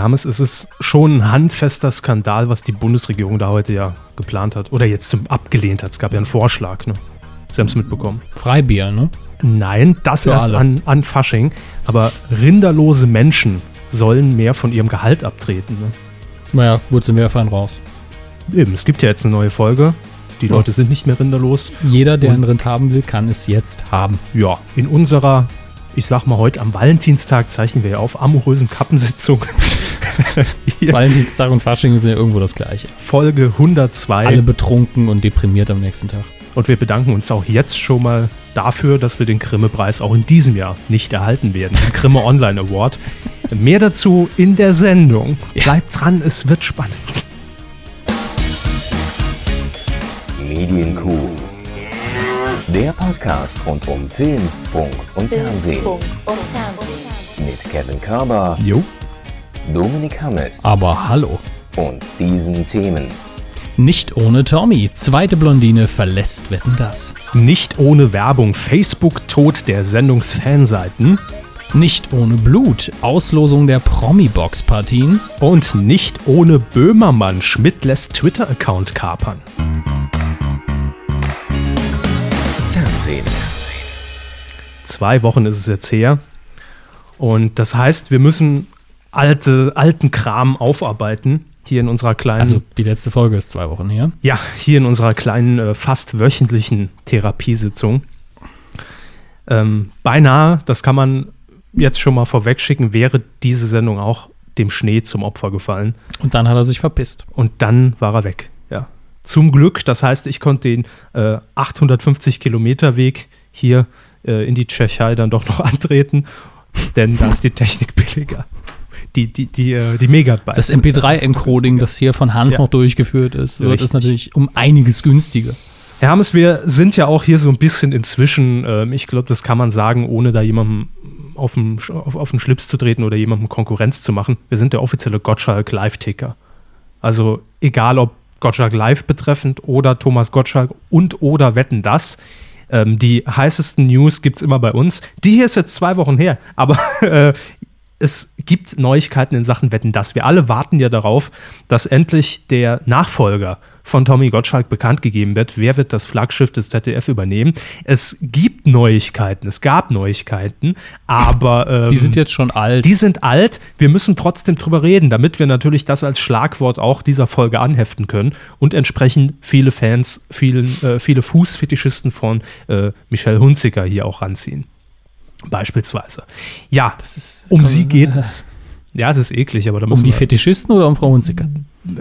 Hermes, es ist schon ein handfester Skandal, was die Bundesregierung da heute ja geplant hat. Oder jetzt zum abgelehnt hat. Es gab ja einen Vorschlag, ne? Sie haben es mitbekommen. Freibier, ne? Nein, das Für erst an, an Fasching. Aber rinderlose Menschen sollen mehr von ihrem Gehalt abtreten. Ne? Naja, gut, sind wir fein raus. Eben, es gibt ja jetzt eine neue Folge. Die Ja. Leute sind nicht mehr rinderlos. Jeder, der Und- einen Rind haben will, kann es jetzt haben. Ja, in unserer, ich sag mal heute am Valentinstag zeichnen wir ja auf, amorösen Kappensitzung. Valentinstag und Fasching sind ja irgendwo das Gleiche. Folge 102. Alle betrunken und deprimiert am nächsten Tag. Und wir bedanken uns auch jetzt schon mal dafür, dass wir den Grimme-Preis auch in diesem Jahr nicht erhalten werden. Den Grimme Online Award. Mehr dazu in der Sendung. Bleibt dran, es wird spannend. Medienkuh. Der Podcast rund um Film, Funk und Fernsehen. Mit Kevin Körber, Jo. Dominik Hammes Aber hallo. und diesen Themen. Nicht ohne Tommy. Zweite Blondine verlässt Wetten das. Nicht ohne Werbung. Facebook Tod der Sendungsfanseiten. Nicht ohne Blut. Auslosung der Promi-Box-Partien. Und nicht ohne Böhmermann. Schmidt lässt Twitter-Account kapern. Fernsehen. Zwei Wochen ist es jetzt her. Und das heißt, wir müssen alte, alten Kram aufarbeiten. Hier in unserer kleinen, Also die letzte Folge ist zwei Wochen her. ja, hier in unserer kleinen, äh, fast wöchentlichen Therapiesitzung. Ähm, beinahe, das kann man jetzt schon mal vorwegschicken, wäre diese Sendung auch dem Schnee zum Opfer gefallen. Und dann hat er sich verpisst. Und dann war er weg. Ja. Zum Glück, das heißt, ich konnte den äh, 850 Kilometer Weg hier äh, in die Tschechei dann doch noch antreten, denn da ist die Technik billiger. Die, die, die, äh, die Megabytes. Das MP3-Encoding, das hier von Hand Ja. noch durchgeführt ist, wird es natürlich um einiges günstiger. Herr Hammes, wir sind ja auch hier so ein bisschen inzwischen, ähm, ich glaube, das kann man sagen, ohne da jemandem auf den, auf, auf den Schlips zu treten oder jemandem Konkurrenz zu machen. Wir sind der offizielle Gottschalk Live-Ticker. Also egal ob Gottschalk Live betreffend oder Thomas Gottschalk und oder Wetten das. Ähm, die heißesten News gibt es immer bei uns. Die hier ist jetzt zwei Wochen her, aber äh, es gibt Neuigkeiten in Sachen Wetten das. Wir alle warten ja darauf, dass endlich der Nachfolger von Tommy Gottschalk bekannt gegeben wird. Wer wird das Flaggschiff des ZDF übernehmen? Es gibt Neuigkeiten, es gab Neuigkeiten, aber ähm, Die sind jetzt schon alt. die sind alt. Wir müssen trotzdem drüber reden, damit wir natürlich das als Schlagwort auch dieser Folge anheften können und entsprechend viele Fans, vielen, äh, viele Fußfetischisten von äh, Michelle Hunziker hier auch ranziehen. Beispielsweise. Ja, ist- um sie geht es. Ja, es ist eklig, aber da um müssen die wir, Fetischisten oder um Frau Hunziker?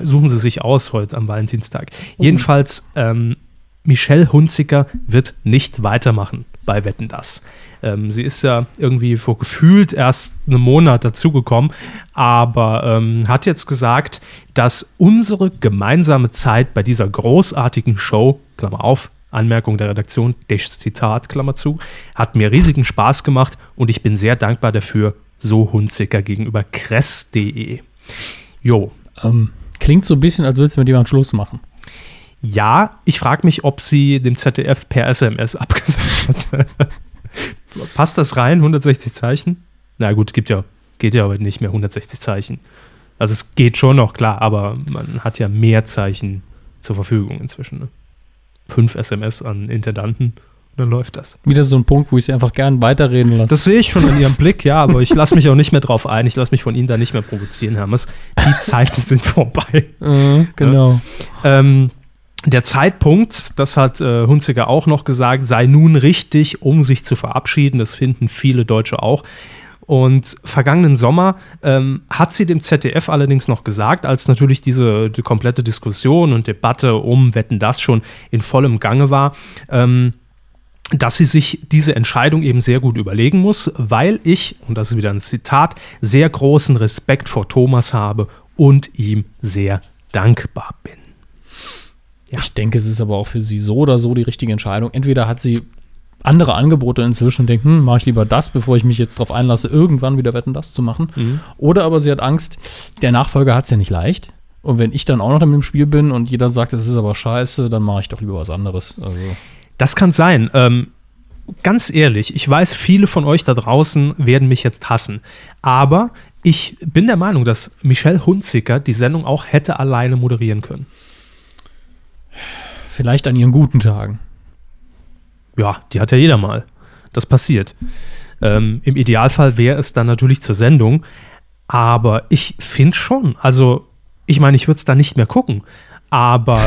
suchen Sie sich aus heute am Valentinstag. Jedenfalls, ähm, Michelle Hunziker wird nicht weitermachen bei Wetten das. Ähm, sie ist ja irgendwie vor gefühlt erst einen Monat dazugekommen, aber ähm, hat jetzt gesagt, dass unsere gemeinsame Zeit bei dieser großartigen Show, Klammer auf, Anmerkung der Redaktion, das Zitat, Klammer zu, hat mir riesigen Spaß gemacht und ich bin sehr dankbar dafür, so Hunziker gegenüber kress.de. Jo, Ähm, klingt so ein bisschen, als würdest du mit jemandem Schluss machen. Ja, ich frage mich, ob sie dem ZDF per SMS abgesagt hat. Passt das rein, 160 Zeichen? Na gut, gibt ja, geht ja aber nicht mehr 160 Zeichen. Also es geht schon noch, klar, aber man hat ja mehr Zeichen zur Verfügung inzwischen. Ne? Fünf SMS an Intendanten und dann läuft das. Wieder so ein Punkt, wo ich sie einfach gern weiterreden lasse. Das sehe ich schon in Ihrem Blick, ja, aber ich lasse mich auch nicht mehr drauf ein. Ich lasse mich von Ihnen da nicht mehr provozieren, Hermes. Die Zeiten sind vorbei. äh, genau. Ähm, der Zeitpunkt, das hat äh, Hunziker auch noch gesagt, sei nun richtig, um sich zu verabschieden. Das finden viele Deutsche auch. Und vergangenen Sommer ähm, hat sie dem ZDF allerdings noch gesagt, als natürlich diese die komplette Diskussion und Debatte um Wetten das schon in vollem Gange war, ähm, dass sie sich diese Entscheidung eben sehr gut überlegen muss, weil ich, und das ist wieder ein Zitat, sehr großen Respekt vor Thomas habe und ihm sehr dankbar bin. Ja. Ich denke, es ist aber auch für sie so oder so die richtige Entscheidung. Entweder hat sie andere Angebote inzwischen und denkt, hm, mache ich lieber das, bevor ich mich jetzt darauf einlasse, irgendwann wieder Wetten, das zu machen. Mhm. Oder aber sie hat Angst, der Nachfolger hat es ja nicht leicht. Und wenn ich dann auch noch damit im Spiel bin und jeder sagt, das ist aber scheiße, dann mache ich doch lieber was anderes. Also, Das kann sein. Ähm, ganz ehrlich, ich weiß, viele von euch da draußen werden mich jetzt hassen. Aber Ich bin der Meinung, dass Michelle Hunziker die Sendung auch hätte alleine moderieren können. Vielleicht an ihren guten Tagen. Ja, die hat ja jeder mal. Das passiert. Ähm, Im Idealfall wäre es dann natürlich zur Sendung. Aber ich finde schon, also ich meine, ich würde es da nicht mehr gucken. Aber,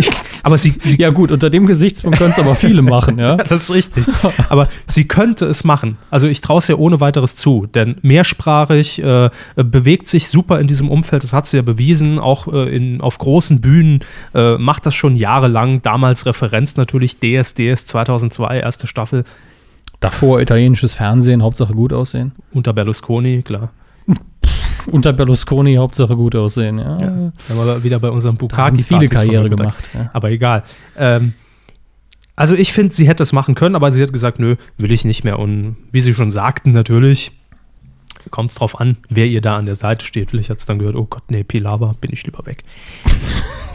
aber sie, sie, Ja, gut, unter dem Gesichtspunkt können es aber viele machen, ja. das ist richtig. Aber sie könnte es machen. Also ich traue es ihr ohne weiteres zu. Denn mehrsprachig, äh, bewegt sich super in diesem Umfeld. Das hat sie ja bewiesen. Auch äh, in, auf großen Bühnen äh, macht das schon jahrelang. Damals Referenz natürlich DSDS 2002, erste Staffel Davor italienisches Fernsehen, Hauptsache gut aussehen. unter Berlusconi, klar. Unter Berlusconi, Hauptsache gut aussehen, ja. Da haben wir wieder bei unserem Bukaki viele Karriere gemacht. Ja. Aber egal. Ähm, also ich finde, sie hätte es machen können, aber sie hat gesagt, nö, will ich nicht mehr. Und wie sie schon sagten, natürlich kommt es drauf an, wer ihr da an der Seite steht. Vielleicht hat es dann gehört, oh Gott, nee, Pilawa, bin ich lieber weg.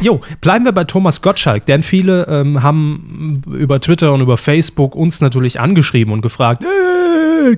Jo, bleiben wir bei Thomas Gottschalk, denn viele ähm, haben über Twitter und über Facebook uns natürlich angeschrieben und gefragt, äh,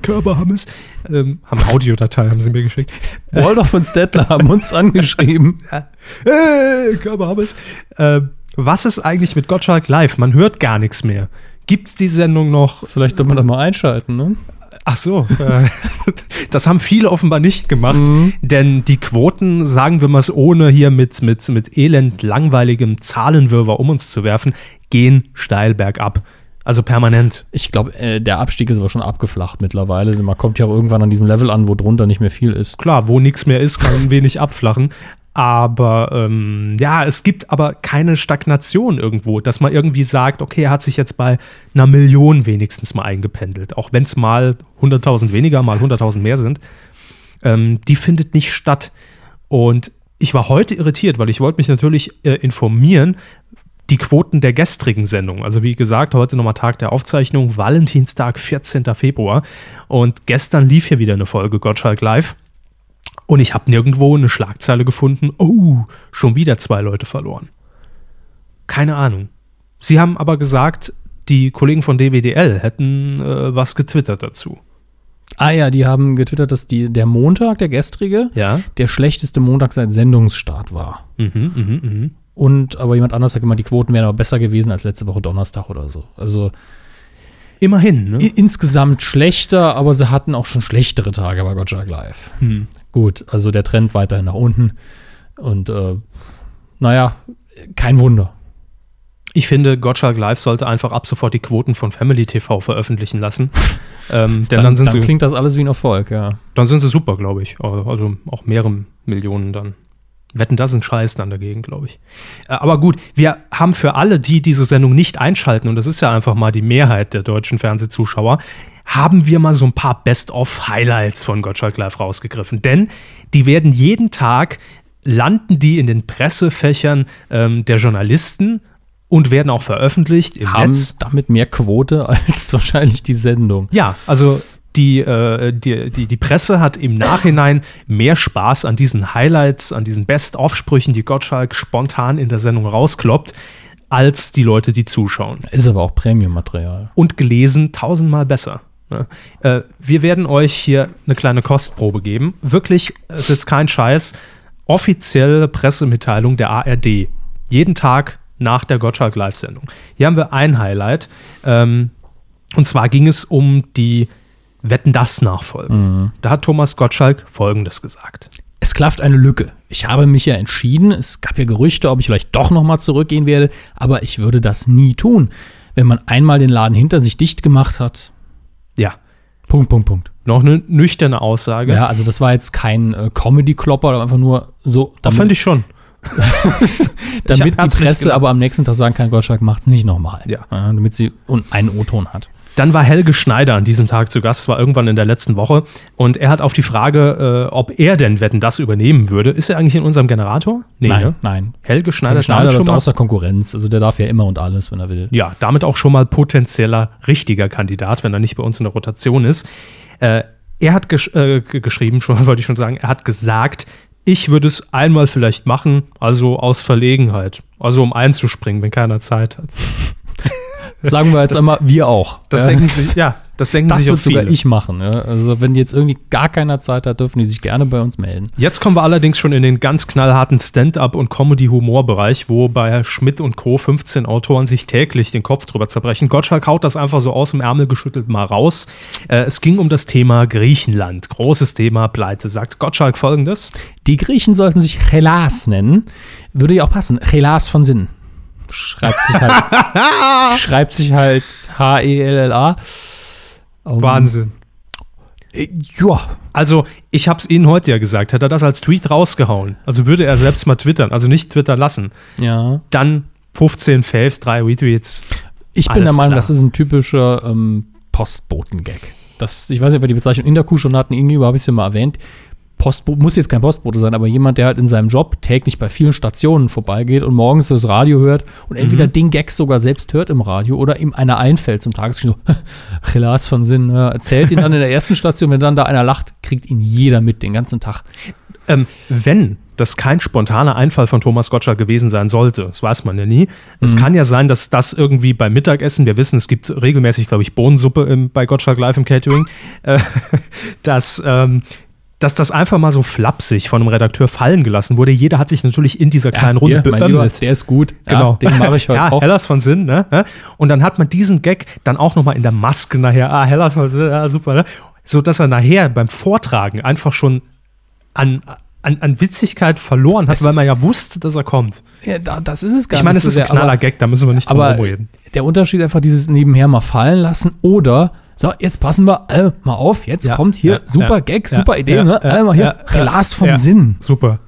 Körperhammes, ähm, haben Audiodatei, haben sie mir geschickt. Waldorf und Stettler haben uns angeschrieben. Äh, Körperhammes. Äh, was ist eigentlich mit Gottschalk live? Man hört gar nichts mehr. Gibt es die Sendung noch? Vielleicht soll man das mal einschalten, ne? Ach so, äh, das haben viele offenbar nicht gemacht, denn die Quoten, sagen wir mal es ohne hier mit, mit, mit elend langweiligem Zahlenwirrwarr um uns zu werfen, gehen steil bergab. Also permanent. Ich glaube, äh, der Abstieg ist aber schon abgeflacht mittlerweile. denn Man kommt ja auch irgendwann an diesem Level an, wo drunter nicht mehr viel ist. Klar, wo nichts mehr ist, kann ein wenig abflachen. Aber ähm, ja, es gibt aber keine Stagnation irgendwo, dass man irgendwie sagt, okay, er hat sich jetzt bei einer Million wenigstens mal eingependelt. Auch wenn es mal 100.000 weniger, mal 100.000 mehr sind. Ähm, die findet nicht statt. Und ich war heute irritiert, weil ich wollte mich natürlich äh, informieren, die Quoten der gestrigen Sendung. Also wie gesagt, heute nochmal Tag der Aufzeichnung, Valentinstag, 14. Februar. Und gestern lief hier wieder eine Folge Gottschalk Live. Und ich habe nirgendwo eine Schlagzeile gefunden, oh, schon wieder zwei Leute verloren. Keine Ahnung. Sie haben aber gesagt, die Kollegen von DWDL hätten äh, was getwittert dazu. Ah ja, die haben getwittert, dass die, der Montag, der gestrige, Ja. der schlechteste Montag seit Sendungsstart war. Mhm, mhm, mhm. Und aber jemand anders hat gemeint, die Quoten wären aber besser gewesen als letzte Woche Donnerstag oder so. Also Immerhin, ne? insgesamt schlechter, aber sie hatten auch schon schlechtere Tage bei Gottschalk Live. Hm. Gut, also der Trend weiterhin nach unten. Und äh, naja, kein Wunder. Ich finde, Gottschalk Live sollte einfach ab sofort die Quoten von Family TV veröffentlichen lassen. ähm, denn dann, sind sie, klingt das alles wie ein Erfolg, ja. dann sind sie super, glaube ich. Also auch mehrere Millionen dann. Wetten, das ist ein Scheiß dann dagegen, glaube ich. Äh, Aber gut, wir haben für alle, die diese Sendung nicht einschalten, und das ist ja einfach mal die Mehrheit der deutschen Fernsehzuschauer, haben wir mal so ein paar Best-of-Highlights von Gottschalk Live rausgegriffen. Denn die werden jeden Tag, landen die in den Pressefächern ähm, der Journalisten und werden auch veröffentlicht im Haben Netz. damit mehr Quote als wahrscheinlich die Sendung. Ja, also die, äh, die, die, die Presse hat im Nachhinein mehr Spaß an diesen Highlights, an diesen Best-of-Sprüchen, die Gottschalk spontan in der Sendung rauskloppt, als die Leute, die zuschauen. Ist aber auch Premium-Material. Und gelesen tausendmal besser. ne? Äh, wir werden euch hier eine kleine Kostprobe geben. Wirklich, es ist jetzt kein Scheiß. Offizielle Pressemitteilung der ARD. Jeden Tag nach der Gottschalk Live-Sendung. Hier haben wir ein Highlight. Ähm, und zwar ging es um die Wetten das Nachfolge. Da hat Thomas Gottschalk Folgendes gesagt. Es klafft eine Lücke. Ich habe mich ja entschieden, es gab ja Gerüchte, ob ich vielleicht doch nochmal zurückgehen werde, aber ich würde das nie tun. Wenn man einmal den Laden hinter sich dicht gemacht hat. Ja, Punkt, Punkt, Punkt. noch eine nüchterne Aussage. Ja, also das war jetzt kein äh, Comedy-Klopper, aber einfach nur so, das fand ich schon. damit die Presse aber am nächsten Tag sagen kann, Gottschalk macht es nicht nochmal. Ja. damit sie einen O-Ton hat. Dann war Helge Schneider an diesem Tag zu Gast, war irgendwann in der letzten Woche. Und er hat auf die Frage, äh, ob er denn Wetten das übernehmen würde. Ist er eigentlich in unserem Generator? Nee, nein, ne? nein. Helge Schneider, Helge Schneider schon mal, außer Konkurrenz. Also der darf ja immer und alles, wenn er will. ja, damit auch schon mal potenzieller richtiger Kandidat, wenn er nicht bei uns in der Rotation ist. Äh, er hat gesch äh, ge- geschrieben, schon wollte ich schon sagen, er hat gesagt, ich würde es einmal vielleicht machen, also aus Verlegenheit. Also um einzuspringen, wenn keiner Zeit hat. Sagen wir jetzt einmal, wir auch. Das Ja. denken sich, ja, Das denken Das sich auch wird sogar viele. ich machen. Ja? Also wenn jetzt irgendwie gar keiner Zeit hat, dürfen die sich gerne bei uns melden. Jetzt kommen wir allerdings schon in den ganz knallharten Stand-up- und Comedy-Humor-Bereich, wo bei Schmidt und Co. 15 Autoren sich täglich den Kopf drüber zerbrechen. Gottschalk haut das einfach so aus dem Ärmel geschüttelt mal raus. Äh, es ging um das Thema Griechenland. Großes Thema, Pleite. Sagt Gottschalk folgendes. Die Griechen sollten sich Chelas nennen. Würde ja auch passen. Chelas von Sinn. Schreibt sich halt, schreibt sich halt H-E-L-L-A. Um, Wahnsinn. äh, Ja, Also, ich habe es Ihnen heute ja gesagt, hätte er das als Tweet rausgehauen. Also würde er selbst mal twittern, also nicht twittern lassen. ja. Dann 15 Faves, 3 Retweets. Ich bin der Meinung, klar. das ist ein typischer ähm, Postboten-Gag. Das, ich weiß nicht, ob wir die Bezeichnung in der Kuh schon hatten, irgendwie habe ich es ja mal erwähnt. Postbo muss jetzt kein Postbote sein, aber jemand, der halt in seinem Job täglich bei vielen Stationen vorbeigeht und morgens das Radio hört und entweder den Gag sogar selbst hört im Radio oder ihm einer einfällt zum Tagesgeschehen, so, Relas von Sinn, ja, erzählt ihn dann in der ersten Station, wenn dann da einer lacht, kriegt ihn jeder mit den ganzen Tag. Ähm, wenn das kein spontaner Einfall von Thomas Gottschalk gewesen sein sollte, das weiß man ja nie. Es kann ja sein, dass das irgendwie beim Mittagessen, wir wissen, es gibt regelmäßig, glaube ich, Bohnensuppe im, bei Gottschalk Live im Catering, äh, dass, ähm, dass das einfach mal so flapsig von einem Redakteur fallen gelassen wurde. Jeder hat sich natürlich in dieser kleinen Runde hier, Lieber, beömmelt. der ist gut. Genau. Ja, den mache ich heute ja, auch. Hellas von Sinn, ne? Ja. Und dann hat man diesen Gag dann auch nochmal in der Maske nachher, ah, Hellas von Sinn, ja, super, ne? So dass er nachher beim Vortragen einfach schon an, an, an Witzigkeit verloren hat, Es weil man ja wusste, dass er kommt. Ja, da, das ist es gar Ich meine, nicht es ist ein sehr, aber- knaller Gag, da müssen wir nicht drum Aber rumreden. der Unterschied einfach dieses nebenher mal fallen lassen oder so, jetzt passen wir alle mal auf, jetzt Ja, kommt hier ja, super ja, Gag, super Idee, ne? alle mal hier, Relas von. Sinn, Super.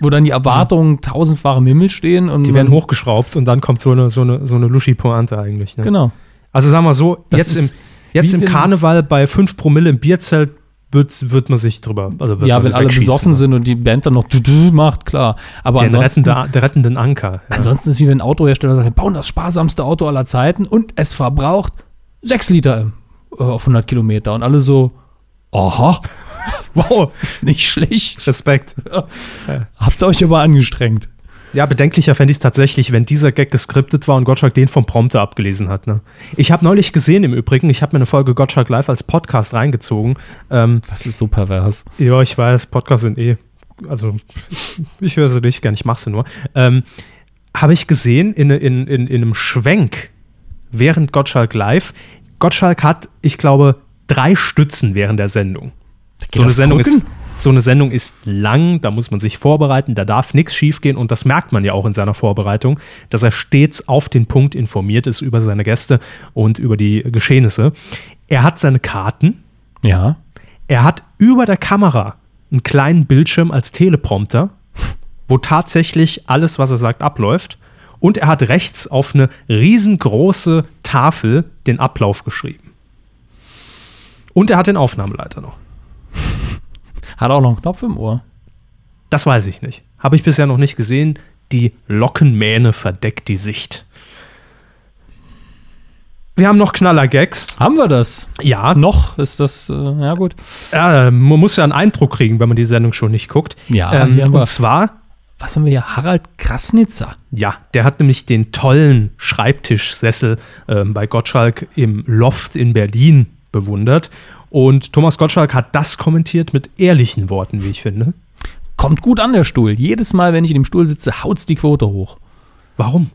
wo dann die Erwartungen tausendfach im Himmel stehen und Die werden hochgeschraubt und dann kommt so eine, so eine, so eine Luschi-Pointe eigentlich. Ne? Genau. Also sagen wir so, Das jetzt, ist im, jetzt im Karneval bei 5 Promille im Bierzelt wird, wird man sich drüber. Also Ja, wenn alle besoffen sind und die Band dann noch du -du macht, klar. Aber Den ansonsten, rettende, der rettenden Anker. Ja. ansonsten ist wie wenn ein Autohersteller sagt, wir bauen das sparsamste Auto aller Zeiten und es verbraucht 6 Liter äh, auf 100 Kilometer und alle so, aha, Wow, nicht schlecht. Respekt. Habt ihr euch aber angestrengt. Ja, bedenklicher fände ich es tatsächlich, wenn dieser Gag geskriptet war und Gottschalk den vom Prompter abgelesen hat. Ne? Ich habe neulich gesehen im Übrigen, ich habe mir eine Folge Gottschalk live als Podcast reingezogen. Ähm, Das ist so pervers. ja, ich weiß, Podcasts sind eh, also ich, ich höre sie nicht gern, ich mache sie nur. Ähm, habe ich gesehen in, in, in, in einem Schwenk während Gottschalk live. Gottschalk hat, ich glaube, drei Stützen während der Sendung. So eine, Sendung Krücken? ist, so eine Sendung ist lang, da muss man sich vorbereiten, da darf nichts schiefgehen und das merkt man ja auch in seiner Vorbereitung, dass er stets auf den Punkt informiert ist über seine Gäste und über die Geschehnisse. Er hat seine Karten, Ja. er hat über der Kamera einen kleinen Bildschirm als Teleprompter, wo tatsächlich alles, was er sagt, abläuft. Und er hat rechts auf eine riesengroße Tafel den Ablauf geschrieben. Und er hat den Aufnahmeleiter noch. Hat auch noch einen Knopf im Ohr. Das weiß ich nicht. Habe ich bisher noch nicht gesehen. Die Lockenmähne verdeckt die Sicht. Wir haben noch Knaller-Gags. Haben wir das? Ja, Noch ist das, äh, ja gut. äh, man muss ja einen Eindruck kriegen, wenn man die Sendung schon nicht guckt. Ja, ähm, und zwar, Was haben wir hier? Harald Krasnitzer. ja, der hat nämlich den tollen Schreibtischsessel ähm, bei Gottschalk im Loft in Berlin bewundert. Und Thomas Gottschalk hat das kommentiert mit ehrlichen Worten, wie ich finde. Kommt gut an, der Stuhl. Jedes Mal, wenn ich in dem Stuhl sitze, haut's die Quote hoch. Warum?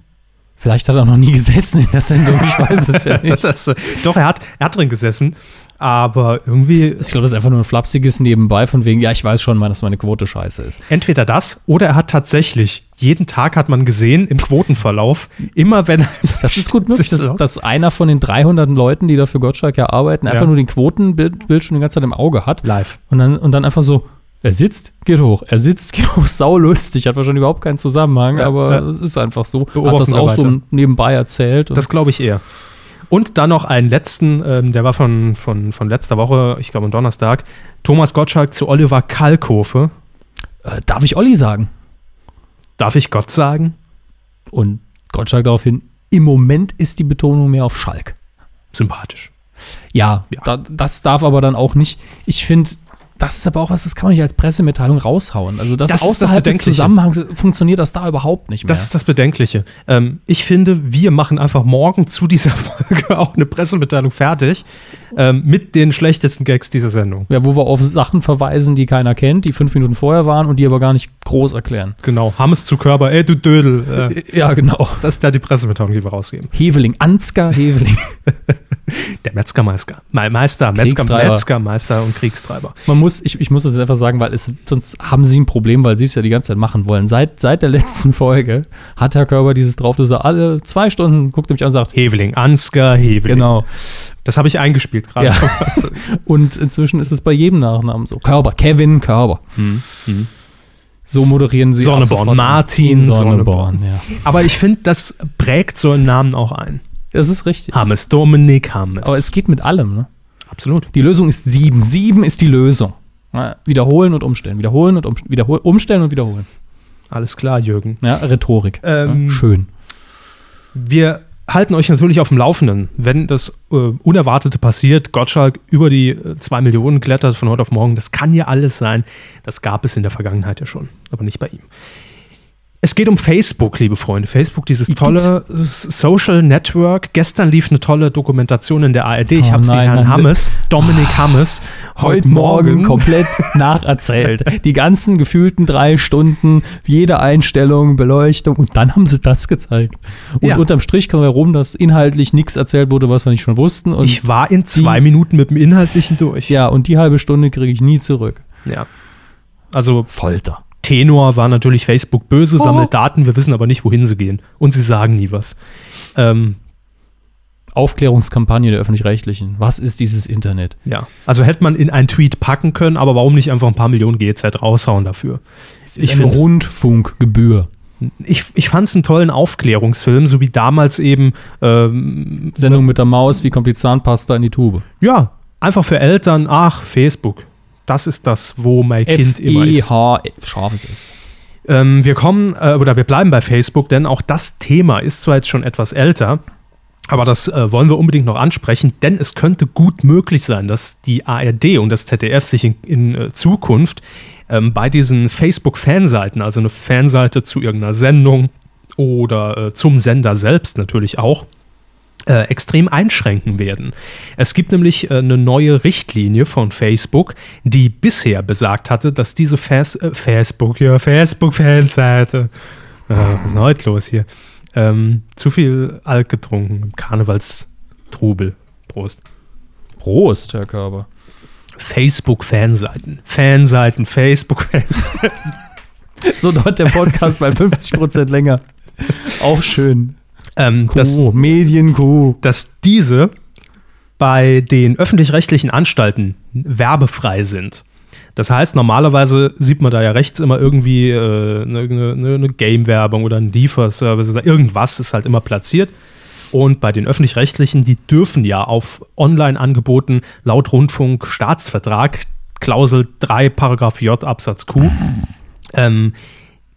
Vielleicht hat er noch nie gesessen in der Sendung, ich weiß es ja nicht. Das, äh, doch, er hat, er hat drin gesessen, aber irgendwie Ich glaube, das ist einfach nur ein flapsiges Nebenbei, von wegen, ja, ich weiß schon mal, dass meine Quote scheiße ist. entweder das oder er hat tatsächlich, jeden Tag hat man gesehen im Quotenverlauf, immer wenn Das ist gut möglich, dass, dass einer von den 300 Leuten, die da für Gottschalk ja arbeiten, einfach Ja. nur den Quotenbildschirm die ganze Zeit im Auge hat. live. Und dann, und dann einfach so, er sitzt, geht hoch, er sitzt, geht hoch, saulustig, hat wahrscheinlich überhaupt keinen Zusammenhang, Ja, aber ja. es ist einfach so. Beobachten hat das auch weiter. so nebenbei erzählt. Das glaube ich eher. Und dann noch einen letzten, ähm, der war von, von, von letzter Woche, ich glaube am Donnerstag, Thomas Gottschalk zu Oliver Kalkofe. äh, darf ich Olli sagen? Darf ich Gott sagen? Und Gottschalk daraufhin, im Moment ist die Betonung mehr auf Schalk. Sympathisch. Ja, Ja. Da, das darf aber dann auch nicht. Ich finde, das ist aber auch was, das kann man nicht als Pressemitteilung raushauen. Also das, Das ist das außerhalb des. Zusammenhangs funktioniert das da überhaupt nicht mehr. Das ist das Bedenkliche. Ähm, ich finde, wir machen einfach morgen zu dieser Folge auch eine Pressemitteilung fertig ähm, mit den schlechtesten Gags dieser Sendung. ja, wo wir auf Sachen verweisen, die keiner kennt, die fünf Minuten vorher waren und die aber gar nicht groß erklären. Genau. Hammes zu Körper, ey du Dödel. Äh, Ja, genau. das ist da die Pressemitteilung, die wir rausgeben. Heveling, Ansgar Heveling. Der Metzgermeister. Me- Meister, Metzger. Metzgermeister und Kriegstreiber. Man muss, ich, ich muss das einfach sagen, weil es, sonst haben sie ein Problem, weil sie es ja die ganze Zeit machen wollen. Seit, seit der letzten Folge hat Herr Körber dieses drauf, dass er alle zwei Stunden guckt er mich an und sagt, Heveling, Ansgar, Heveling. genau. Das habe ich eingespielt gerade. Ja. Und inzwischen ist es bei jedem Nachnamen so. Körber, Kevin Körber. So moderieren sie Sonneborn. Martin Sonneborn. Ja. Aber ich finde, das prägt so einen Namen auch ein. Das ist richtig. Hammes, Dominik Hammes. Aber es geht mit allem. Ne? Absolut. Die Lösung ist sieben. Sieben ist die Lösung. Ja, wiederholen und umstellen. Wiederholen und umstellen. Wiederhol umstellen und wiederholen. Alles klar, Jürgen. Ja, Rhetorik. Ähm, ja, schön. Wir halten euch natürlich auf dem Laufenden, wenn das äh, Unerwartete passiert. Gottschalk über die 2 Millionen klettert von heute auf morgen. Das kann ja alles sein. Das gab es in der Vergangenheit ja schon, aber nicht bei ihm. Es geht um Facebook, liebe Freunde. Facebook, dieses tolle Social Network. Gestern lief eine tolle Dokumentation in der ARD. Ich Oh habe sie Herrn Hammes, Dominik Hammes, heute Morgen komplett nacherzählt. Die ganzen gefühlten drei Stunden, jede Einstellung, Beleuchtung und dann haben sie das gezeigt. Und Ja. unterm Strich kommen wir rum, dass inhaltlich nichts erzählt wurde, was wir nicht schon wussten. Und Ich war in zwei Minuten mit dem Inhaltlichen durch. ja, und die halbe Stunde kriege ich nie zurück. ja. Also Folter. Tenor war natürlich Facebook böse, Oh. sammelt Daten, wir wissen aber nicht, wohin sie gehen. Und sie sagen nie was. Ähm, Aufklärungskampagne der öffentlich-rechtlichen. Was ist dieses Internet? ja, also hätte man in einen Tweet packen können, aber warum nicht einfach ein paar Millionen GZ raushauen dafür? Es Ich ist eine find's- Rundfunkgebühr. Ich, ich fand es einen tollen Aufklärungsfilm, so wie damals eben, ähm, Sendung mit der Maus, wie kommt die Zahnpasta in die Tube? ja, einfach für Eltern, ach, Facebook. Das ist das, wo mein Kind immer ist. F-E-H, scharfes S. Ähm, wir kommen, äh, oder wir bleiben bei Facebook, denn auch das Thema ist zwar jetzt schon etwas älter, aber das äh, wollen wir unbedingt noch ansprechen, denn es könnte gut möglich sein, dass die ARD und das ZDF sich in, in äh, Zukunft ähm, bei diesen Facebook-Fanseiten, also eine Fanseite zu irgendeiner Sendung oder äh, zum Sender selbst natürlich auch, äh, extrem einschränken werden. Es gibt nämlich äh, eine neue Richtlinie von Facebook, die bisher besagt hatte, dass diese Fas äh, Facebook, ja, Facebook-Fanseite, äh, was ist denn heute los hier? Ähm, zu viel Alk getrunken Karnevalstrubel. Prost. Prost, Herr Körber. Facebook-Fanseiten. Fanseiten, Facebook-Fanseiten. So dauert der Podcast bei 50% länger. Auch schön. Ähm, Kuh, Medienkuh. dass diese bei den öffentlich-rechtlichen Anstalten werbefrei sind. Das heißt, normalerweise sieht man da ja rechts immer irgendwie äh, eine, eine, eine Game-Werbung oder ein Lieferservice oder irgendwas ist halt immer platziert. Und bei den öffentlich-rechtlichen, die dürfen ja auf Online-Angeboten laut Rundfunk-Staatsvertrag, Klausel 3, Paragraph J, Absatz Q, ähm,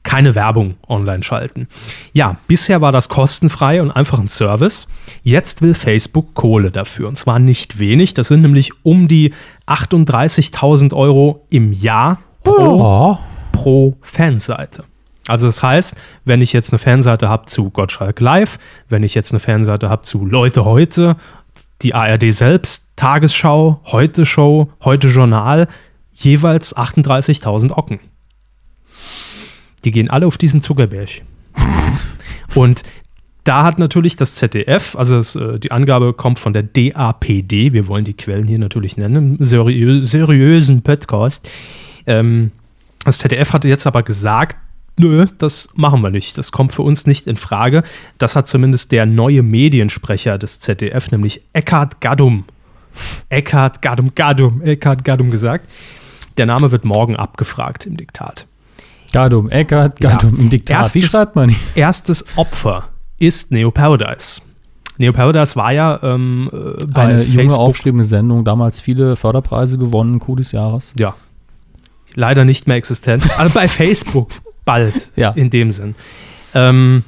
keine Werbung online schalten. Ja, bisher war das kostenfrei und einfach ein Service. Jetzt will Facebook Kohle dafür. Und zwar nicht wenig. Das sind nämlich um die 38.000 Euro im Jahr pro, Oh. pro Fanseite. Also das heißt, wenn ich jetzt eine Fanseite habe zu Gottschalk Live, wenn ich jetzt eine Fanseite habe zu Leute heute, die ARD selbst, Tagesschau, Heute Show, Heute Journal, jeweils 38.000 Ocken. Die gehen alle auf diesen Zuckerberg. Und da hat natürlich das ZDF, also das, äh, die Angabe kommt von der DAPD, wir wollen die Quellen hier natürlich nennen, seriö seriösen Podcast. Ähm, das ZDF hatte jetzt aber gesagt, nö, das machen wir nicht, das kommt für uns nicht in Frage. Das hat zumindest der neue Mediensprecher des ZDF, nämlich Eckhard Gadum, Eckhard Gadum Gadum, Eckhard Gadum gesagt. Der Name wird morgen abgefragt im Diktat. Gadum, Eckert, Gadum Ja. im Diktat. Wie Erstes- schreibt man die? erstes Opfer ist Neo Paradise. Neo Paradise war ja ähm, äh, bei Eine junge, Facebook, aufstrebende Sendung, damals viele Förderpreise gewonnen, Coup des Jahres. ja, leider nicht mehr existent. Also bei Facebook bald, Ja. in dem Sinn. Ähm,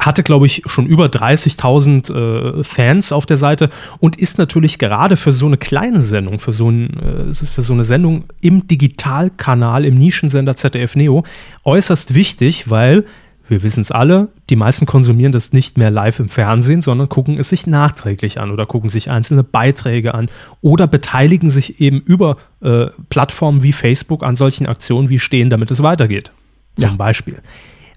hatte, glaube ich, schon über 30.000 äh, Fans auf der Seite und ist natürlich gerade für so eine kleine Sendung, für so, ein, äh, für so eine Sendung im Digitalkanal, im Nischensender ZDF Neo äußerst wichtig, weil wir wissen es alle, die meisten konsumieren das nicht mehr live im Fernsehen, sondern gucken es sich nachträglich an oder gucken sich einzelne Beiträge an oder beteiligen sich eben über äh, Plattformen wie Facebook an solchen Aktionen wie Stehen, damit es weitergeht. Zum ja. Beispiel.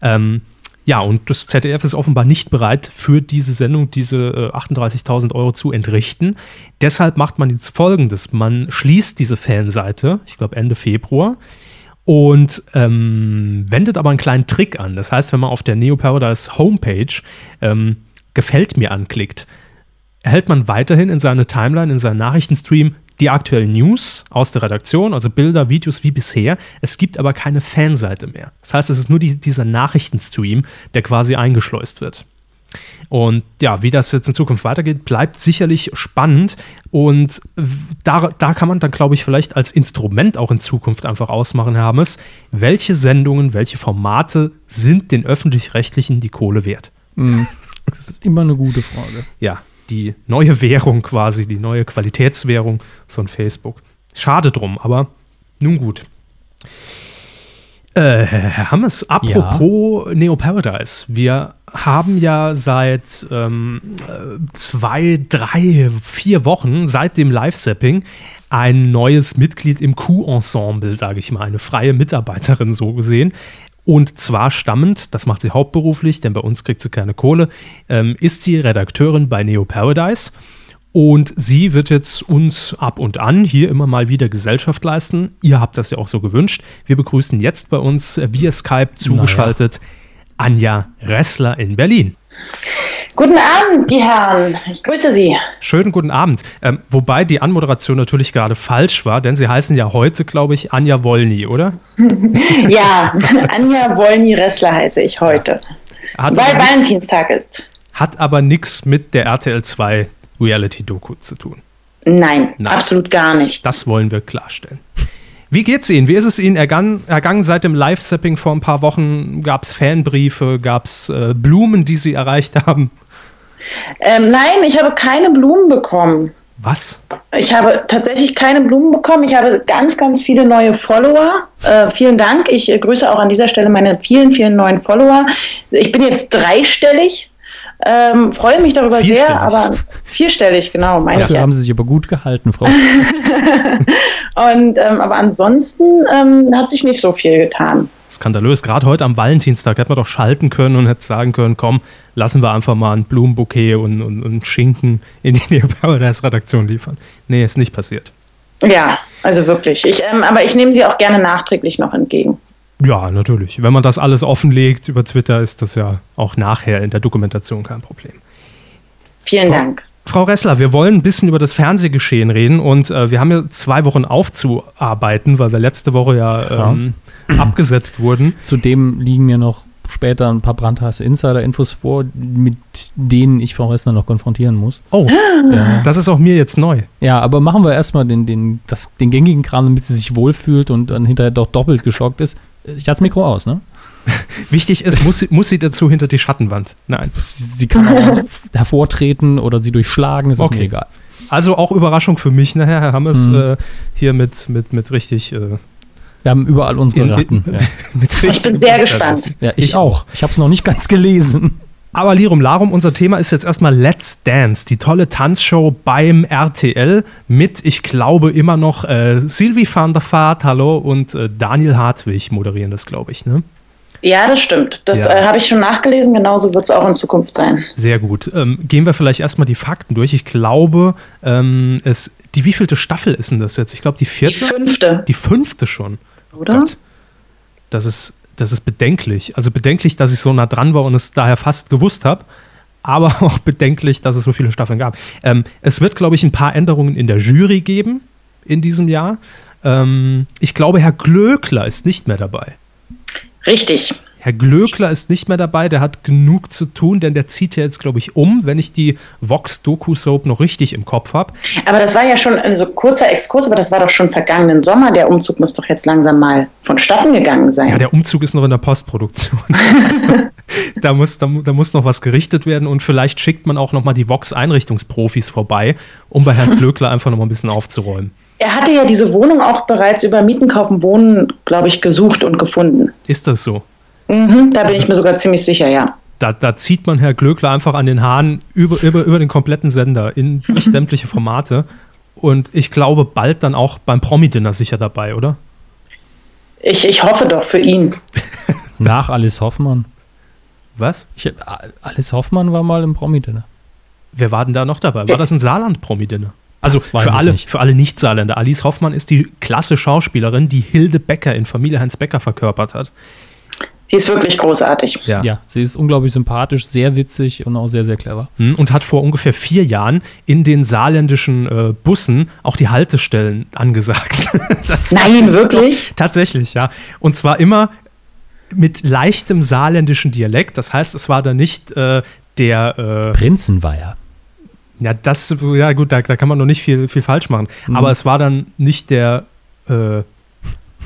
Ähm, ja, und das ZDF ist offenbar nicht bereit, für diese Sendung diese äh, 38.000 Euro zu entrichten. Deshalb macht man jetzt Folgendes. Man schließt diese Fanseite, ich glaube Ende Februar, und ähm, wendet aber einen kleinen Trick an. Das heißt, wenn man auf der Neo Paradise Homepage ähm, Gefällt mir anklickt, erhält man weiterhin in seine Timeline, in seinen Nachrichtenstream die aktuellen News aus der Redaktion, also Bilder, Videos wie bisher. Es gibt aber keine Fanseite mehr. Das heißt, es ist nur die, dieser Nachrichtenstream, der quasi eingeschleust wird. Und ja, wie das jetzt in Zukunft weitergeht, bleibt sicherlich spannend. Und da, da kann man dann, glaube ich, vielleicht als Instrument auch in Zukunft einfach ausmachen, Herr Hammes, welche Sendungen, welche Formate sind den öffentlich-rechtlichen die Kohle wert? Mhm. Das ist immer eine gute Frage. Ja, die neue Währung quasi, die neue Qualitätswährung von Facebook. Schade drum, aber nun gut. Äh, Herr Hammes, apropos ja. Neo Paradise. Wir haben ja seit ähm, zwei, drei, vier Wochen seit dem Live-Sapping ein neues Mitglied im Q-Ensemble, sage ich mal, eine freie Mitarbeiterin so gesehen. Und zwar stammend, das macht sie hauptberuflich, denn bei uns kriegt sie keine Kohle, ähm, ist sie Redakteurin bei Neo Paradise. Und sie wird jetzt uns ab und an hier immer mal wieder Gesellschaft leisten. Ihr habt das ja auch so gewünscht. Wir begrüßen jetzt bei uns via Skype zugeschaltet naja. Anja Ressler in Berlin. Guten Abend, die Herren. Ich grüße Sie. Schönen guten Abend. Ähm, wobei die Anmoderation natürlich gerade falsch war, denn Sie heißen ja heute, glaube ich, Anja Wolny, oder? ja, Anja Wolny Ressler heiße ich heute. Hat weil Valentinstag ist. Hat aber nichts mit der RTL 2 Reality-Doku zu tun. Nein, Nein, absolut gar nichts. Das wollen wir klarstellen. Wie geht's Ihnen? Wie ist es Ihnen ergangen, ergangen seit dem Live-Sapping vor ein paar Wochen? Gab es Fanbriefe? Gab es äh, Blumen, die Sie erreicht haben? Ähm, nein, ich habe keine Blumen bekommen. Was? Ich habe tatsächlich keine Blumen bekommen. Ich habe ganz, ganz viele neue Follower. Äh, vielen Dank. Ich äh, grüße auch an dieser Stelle meine vielen, vielen neuen Follower. Ich bin jetzt dreistellig. Ähm, freue mich darüber sehr, aber vierstellig, genau. Meine Dafür haben Sie sich aber gut gehalten, Frau. Und, ähm, aber ansonsten ähm, hat sich nicht so viel getan. Skandalös. Gerade heute am Valentinstag hätte man doch schalten können und hätte sagen können, komm, lassen wir einfach mal ein Blumenbouquet und, und, und Schinken in die Neo Paradise Redaktion liefern. Nee, ist nicht passiert. Ja, also wirklich. Ich, ähm, aber ich nehme sie auch gerne nachträglich noch entgegen. Ja, natürlich. Wenn man das alles offenlegt über Twitter, ist das ja auch nachher in der Dokumentation kein Problem. Vielen Frau, Dank. Frau Ressler, wir wollen ein bisschen über das Fernsehgeschehen reden und äh, wir haben ja zwei Wochen aufzuarbeiten, weil wir letzte Woche ja, ähm, ja. abgesetzt wurden. Zudem liegen mir noch später ein paar brandheiße Insider-Infos vor, mit denen ich Frau Ressler noch konfrontieren muss. Oh, ja. das ist auch mir jetzt neu. Ja, aber machen wir erstmal den, den, das, den gängigen Kram, damit sie sich wohlfühlt und dann hinterher doch doppelt geschockt ist. Ich hatte das Mikro aus, ne? Wichtig ist, muss sie, muss sie dazu hinter die Schattenwand? Nein. Sie, sie kann auch hervortreten oder sie durchschlagen, ist okay. mir egal. Also auch Überraschung für mich, ne, Herr Hammes, mhm. äh, hier mit, mit, mit richtig. Äh, wir haben überall unsere Ratten. Ja. ich bin sehr gespannt. Ja, ich, ich auch. Ich habe es noch nicht ganz gelesen. Aber Lirum Larum, unser Thema ist jetzt erstmal Let's Dance, die tolle Tanzshow beim RTL mit, ich glaube, immer noch äh, Sylvie van der Vaart, hallo, und äh, Daniel Hartwig moderieren das, glaube ich, ne? Ja, das stimmt. Das ja. äh, habe ich schon nachgelesen. Genauso wird es auch in Zukunft sein. Sehr gut. Ähm, gehen wir vielleicht erstmal die Fakten durch. Ich glaube, ähm, es, die wievielte Staffel ist denn das jetzt? Ich glaube, die vierte. Die fünfte. Die fünfte schon. Oder? Gott. Das ist, das ist bedenklich. Also bedenklich, dass ich so nah dran war und es daher fast gewusst habe. Aber auch bedenklich, dass es so viele Staffeln gab. Ähm, es wird, glaube ich, ein paar Änderungen in der Jury geben in diesem Jahr. Ähm, ich glaube, Herr Glöckler ist nicht mehr dabei. Richtig. Herr Glöckler ist nicht mehr dabei, der hat genug zu tun, denn der zieht ja jetzt, glaube ich, um, wenn ich die Vox-Doku-Soap noch richtig im Kopf habe. Aber das war ja schon, also kurzer Exkurs, aber das war doch schon vergangenen Sommer. Der Umzug muss doch jetzt langsam mal vonstatten gegangen sein. Ja, der Umzug ist noch in der Postproduktion. da, muss, da, da, muss noch was gerichtet werden und vielleicht schickt man auch noch mal die Vox-Einrichtungsprofis vorbei, um bei Herrn Glöckler einfach noch mal ein bisschen aufzuräumen. Er hatte ja diese Wohnung auch bereits über Mieten, Kaufen, Wohnen, glaube ich, gesucht und gefunden. Ist das so? Mhm, da bin ich mir sogar ziemlich sicher, ja. Da, da, zieht man Herr Glöckler einfach an den Haaren über, über, über den kompletten Sender in sämtliche Formate. Und ich glaube, bald dann auch beim Promi-Dinner sicher dabei, oder? Ich, ich hoffe doch für ihn. Nach Alice Hoffmann. Was? Ich, Alice Hoffmann war mal im Promi-Dinner. Wer war denn da noch dabei? War das ein Saarland-Promi-Dinner? Also für alle, für alle Nicht-Saarländer. Alice Hoffmann ist die klasse Schauspielerin, die Hilde Becker in Familie Heinz Becker verkörpert hat. Sie ist wirklich großartig. Ja. ja. sie ist unglaublich sympathisch, sehr witzig und auch sehr, sehr clever. Hm, und hat vor ungefähr vier Jahren in den saarländischen äh, Bussen auch die Haltestellen angesagt. Nein, wirklich? Tatsächlich, ja. Und zwar immer mit leichtem saarländischen Dialekt. Das heißt, es war da nicht äh, der äh, Prinzenweiher. Ja, das, ja gut, da, da kann man noch nicht viel, viel falsch machen. Mhm. Aber es war dann nicht der äh,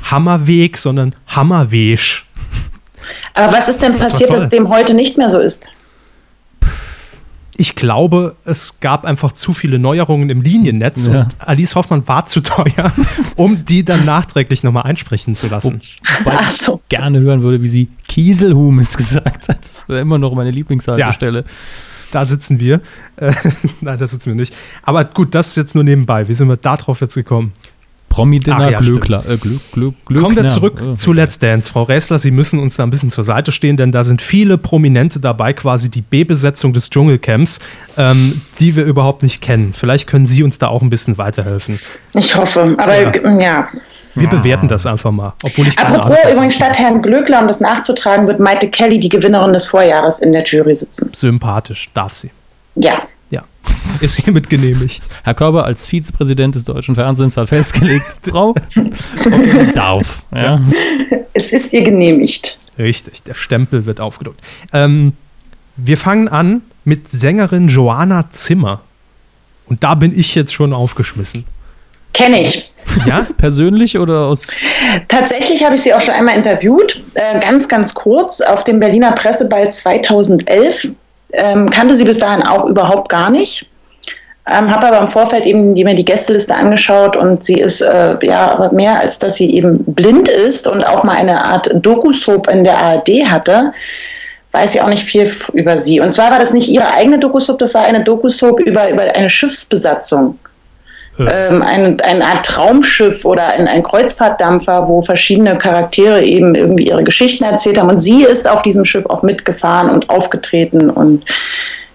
Hammerweg, sondern Hammerweg. Aber was ist denn das passiert, dass dem heute nicht mehr so ist? Ich glaube, es gab einfach zu viele Neuerungen im Liniennetz ja. und Alice Hoffmann war zu teuer, um die dann nachträglich nochmal einsprechen zu lassen. Wobei Ach so. ich gerne hören würde, wie sie Kieselhumes gesagt hat. Das wäre immer noch meine Lieblingshaltestelle. Ja, da sitzen wir. Äh, nein, da sitzen wir nicht. Aber gut, das ist jetzt nur nebenbei. Wie sind wir da drauf jetzt gekommen? Promi-Dinner ja, Glöckler. Äh, Glück, Glück, Glück, Kommen wir zurück ja. zu Let's Dance. Frau Ressler, Sie müssen uns da ein bisschen zur Seite stehen, denn da sind viele Prominente dabei, quasi die B-Besetzung des Dschungelcamps, ähm, die wir überhaupt nicht kennen. Vielleicht können Sie uns da auch ein bisschen weiterhelfen. Ich hoffe, aber ja. ja. Wir bewerten das einfach mal. Obwohl ich Apropos, übrigens, statt Herrn Glöckler, um das nachzutragen, wird Maite Kelly, die Gewinnerin des Vorjahres, in der Jury sitzen. Sympathisch, darf sie. Ja. Ist hiermit genehmigt. Herr Körber als Vizepräsident des deutschen Fernsehens hat festgelegt, Frau okay, darf. Ja. Es ist ihr genehmigt. Richtig, der Stempel wird aufgedruckt. Ähm, wir fangen an mit Sängerin Joanna Zimmer. Und da bin ich jetzt schon aufgeschmissen. Kenne ich. Ja, persönlich oder aus? Tatsächlich habe ich sie auch schon einmal interviewt, äh, ganz, ganz kurz auf dem Berliner Presseball 2011 ähm, kannte sie bis dahin auch überhaupt gar nicht. Ähm, habe aber im Vorfeld eben mir die Gästeliste angeschaut und sie ist äh, ja aber mehr als dass sie eben blind ist und auch mal eine Art Doku-Soap in der ARD hatte, weiß ich auch nicht viel über sie. Und zwar war das nicht ihre eigene Doku-Soap, das war eine Doku-Soap über, über eine Schiffsbesatzung ähm, ein, eine Art Traumschiff oder ein, ein Kreuzfahrtdampfer, wo verschiedene Charaktere eben irgendwie ihre Geschichten erzählt haben. Und sie ist auf diesem Schiff auch mitgefahren und aufgetreten. Und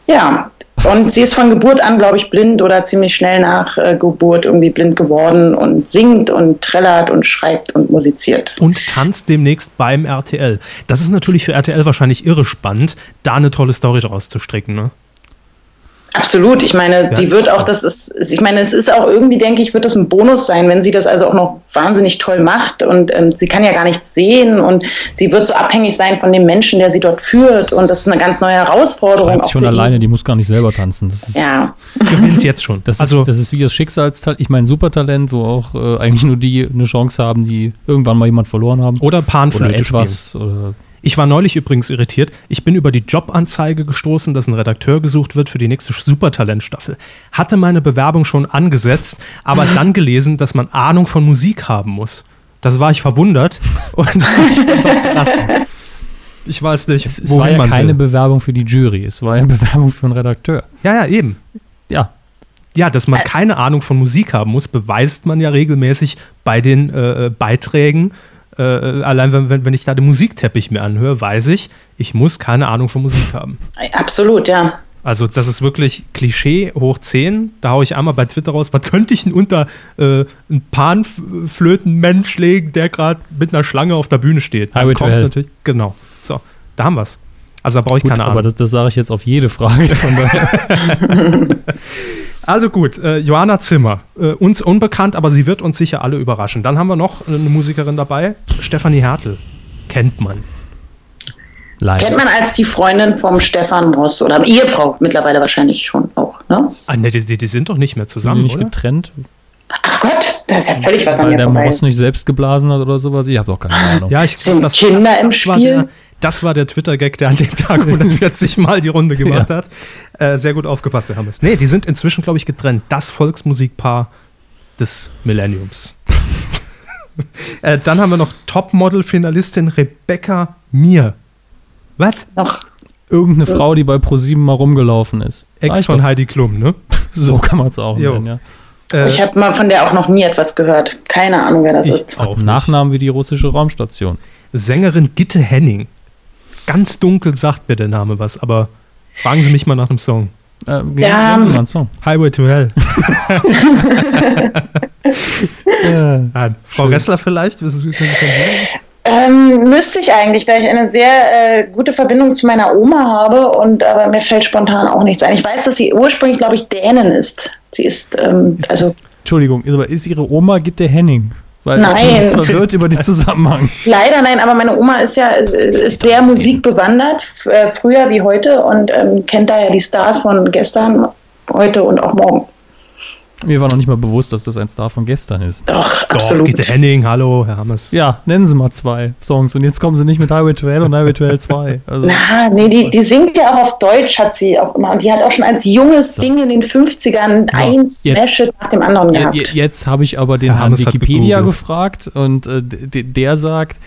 ja, und sie ist von Geburt an, glaube ich, blind oder ziemlich schnell nach äh, Geburt irgendwie blind geworden und singt und trällert und schreibt und musiziert. Und tanzt demnächst beim RTL. Das ist natürlich für RTL wahrscheinlich irre spannend, da eine tolle Story draus zu stricken, ne? Absolut. Ich meine, ja, sie wird auch, das ist, ich meine, es ist auch irgendwie, denke ich, wird das ein Bonus sein, wenn sie das also auch noch wahnsinnig toll macht und ähm, sie kann ja gar nichts sehen und sie wird so abhängig sein von dem Menschen, der sie dort führt und das ist eine ganz neue Herausforderung. Auch schon alleine, die muss gar nicht selber tanzen. Das ist, ja. Gewinnt jetzt schon. Das also, ist, das ist wie das Schicksalstalent, ich meine, Supertalent, wo auch äh, eigentlich nur die eine Chance haben, die irgendwann mal jemand verloren haben. Oder Panflöte oder etwas. Oder ich war neulich übrigens irritiert. Ich bin über die Jobanzeige gestoßen, dass ein Redakteur gesucht wird für die nächste Supertalentstaffel. Hatte meine Bewerbung schon angesetzt, aber dann gelesen, dass man Ahnung von Musik haben muss. Das war ich verwundert und ich dann doch gelassen. Ich weiß nicht, es, es war ja keine will. Bewerbung für die Jury, es war eine Bewerbung für einen Redakteur. Ja, ja, eben. Ja. Ja, dass man keine Ahnung von Musik haben muss, beweist man ja regelmäßig bei den äh, Beiträgen äh, allein wenn, wenn ich da den Musikteppich mir anhöre, weiß ich, ich muss keine Ahnung von Musik haben. Absolut, ja. Also das ist wirklich Klischee hoch 10. Da haue ich einmal bei Twitter raus, was könnte ich denn unter äh, einen Panflötenmensch legen, der gerade mit einer Schlange auf der Bühne steht. Highway kommt natürlich, genau. So, da haben wir es. Also da brauche ich Gut, keine Ahnung. Aber das, das sage ich jetzt auf jede Frage. Von daher. Also gut, äh, Johanna Zimmer, äh, uns unbekannt, aber sie wird uns sicher alle überraschen. Dann haben wir noch eine Musikerin dabei, Stefanie Hertel, kennt man. Leider. Kennt man als die Freundin vom Stefan Ross oder Ehefrau mittlerweile wahrscheinlich schon auch, ne? Ah, ne, die, die, sind doch nicht mehr Sind die zusammen, nicht oder? getrennt? Ach Gott, da ist ja völlig was an Weil mir der vorbei. Ross nicht selbst geblasen hat oder sowas? Ich habe doch keine Ahnung. Ja, ich Sind das, Kinder das, im das War Spiel? der, das war der Twitter-Gag, der an dem Tag 140 Mal die Runde gemacht hat. Äh, sehr gut aufgepasst, der Hammes. Nee, die sind inzwischen, glaube ich, getrennt. Das Volksmusikpaar des Millenniums. äh, dann haben wir noch Topmodel-Finalistin Rebecca Mir. Was? Noch. Irgendeine Frau, die bei ProSieben mal rumgelaufen ist. Ex von. Heidi Klum, ne? So kann man es auch nennen, ja. Äh, Ich habe mal von der auch noch nie etwas gehört. Keine Ahnung, wer das Ich ist. auch. Nachnamen wie die russische Raumstation. Sängerin Gitte Henning. Ganz dunkel sagt mir der Name was, aber fragen Sie mich mal nach dem Song. Äh, Ja, Sie mal einen Song. Highway to Hell. Nein. Frau Ressler vielleicht? Ähm, müsste ich eigentlich, da ich eine sehr äh, gute Verbindung zu meiner Oma habe und aber mir fällt spontan auch nichts ein. Ich weiß, dass sie ursprünglich, glaube ich, Dänen ist. Sie ist, ähm, Ist also das- Entschuldigung, aber ist Ihre Oma Gitte Henning? Weil Nein. ich verwirrt über den Zusammenhang. leider nein, aber meine Oma ist ja ist, ist sehr musikbewandert, äh, früher wie heute und ähm, kennt daher die Stars von gestern, heute und auch morgen. Mir war noch nicht mal bewusst, dass das ein Star von gestern ist. Doch, Doch, absolut. Gitte Henning, hallo, Herr Hammers. Ja, nennen Sie mal zwei Songs. Und jetzt kommen Sie nicht mit Highway to Hell und Highway to Hell 2. Also, Na, nee, die, die singt ja auch auf Deutsch, hat sie auch immer. Und die hat auch schon als junges Ding in den 50ern So, ein jetzt- Smash-Hit nach dem anderen gehabt. je- Jetzt habe ich aber den Herr Herrn Wikipedia gefragt und äh, der sagt,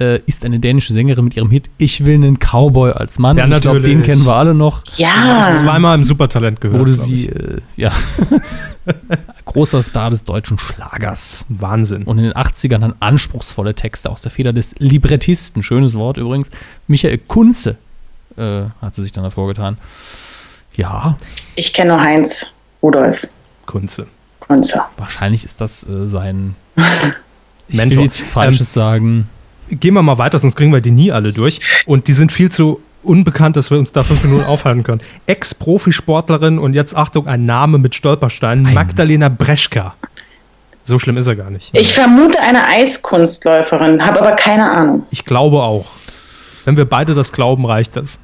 äh, ist eine dänische Sängerin mit ihrem Hit Ich will einen Cowboy als Mann. Ja, und ich glaube, den kennen wir alle noch. ja, Zweimal im Supertalent gehört. Wurde sie, äh, ja, großer Star des deutschen Schlagers. Wahnsinn. Und in den 80ern dann anspruchsvolle Texte aus der Feder des Librettisten, schönes Wort übrigens, Michael Kunze äh, hat sie sich dann hervorgetan. Ja, ich kenne nur Heinz Rudolf Kunze. Kunze. wahrscheinlich ist das äh, sein ich Mentor. will jetzt nichts Falsches sagen. Gehen wir mal weiter, sonst kriegen wir die nie alle durch. Und die sind viel zu unbekannt, dass wir uns da fünf Minuten aufhalten können. Ex-Profisportlerin und jetzt Achtung, ein Name mit Stolpersteinen, Ein- Magdalena Breschka. So schlimm ist er gar nicht. Ich vermute eine Eiskunstläuferin, habe aber keine Ahnung. Ich glaube auch. Wenn wir beide das glauben, reicht das.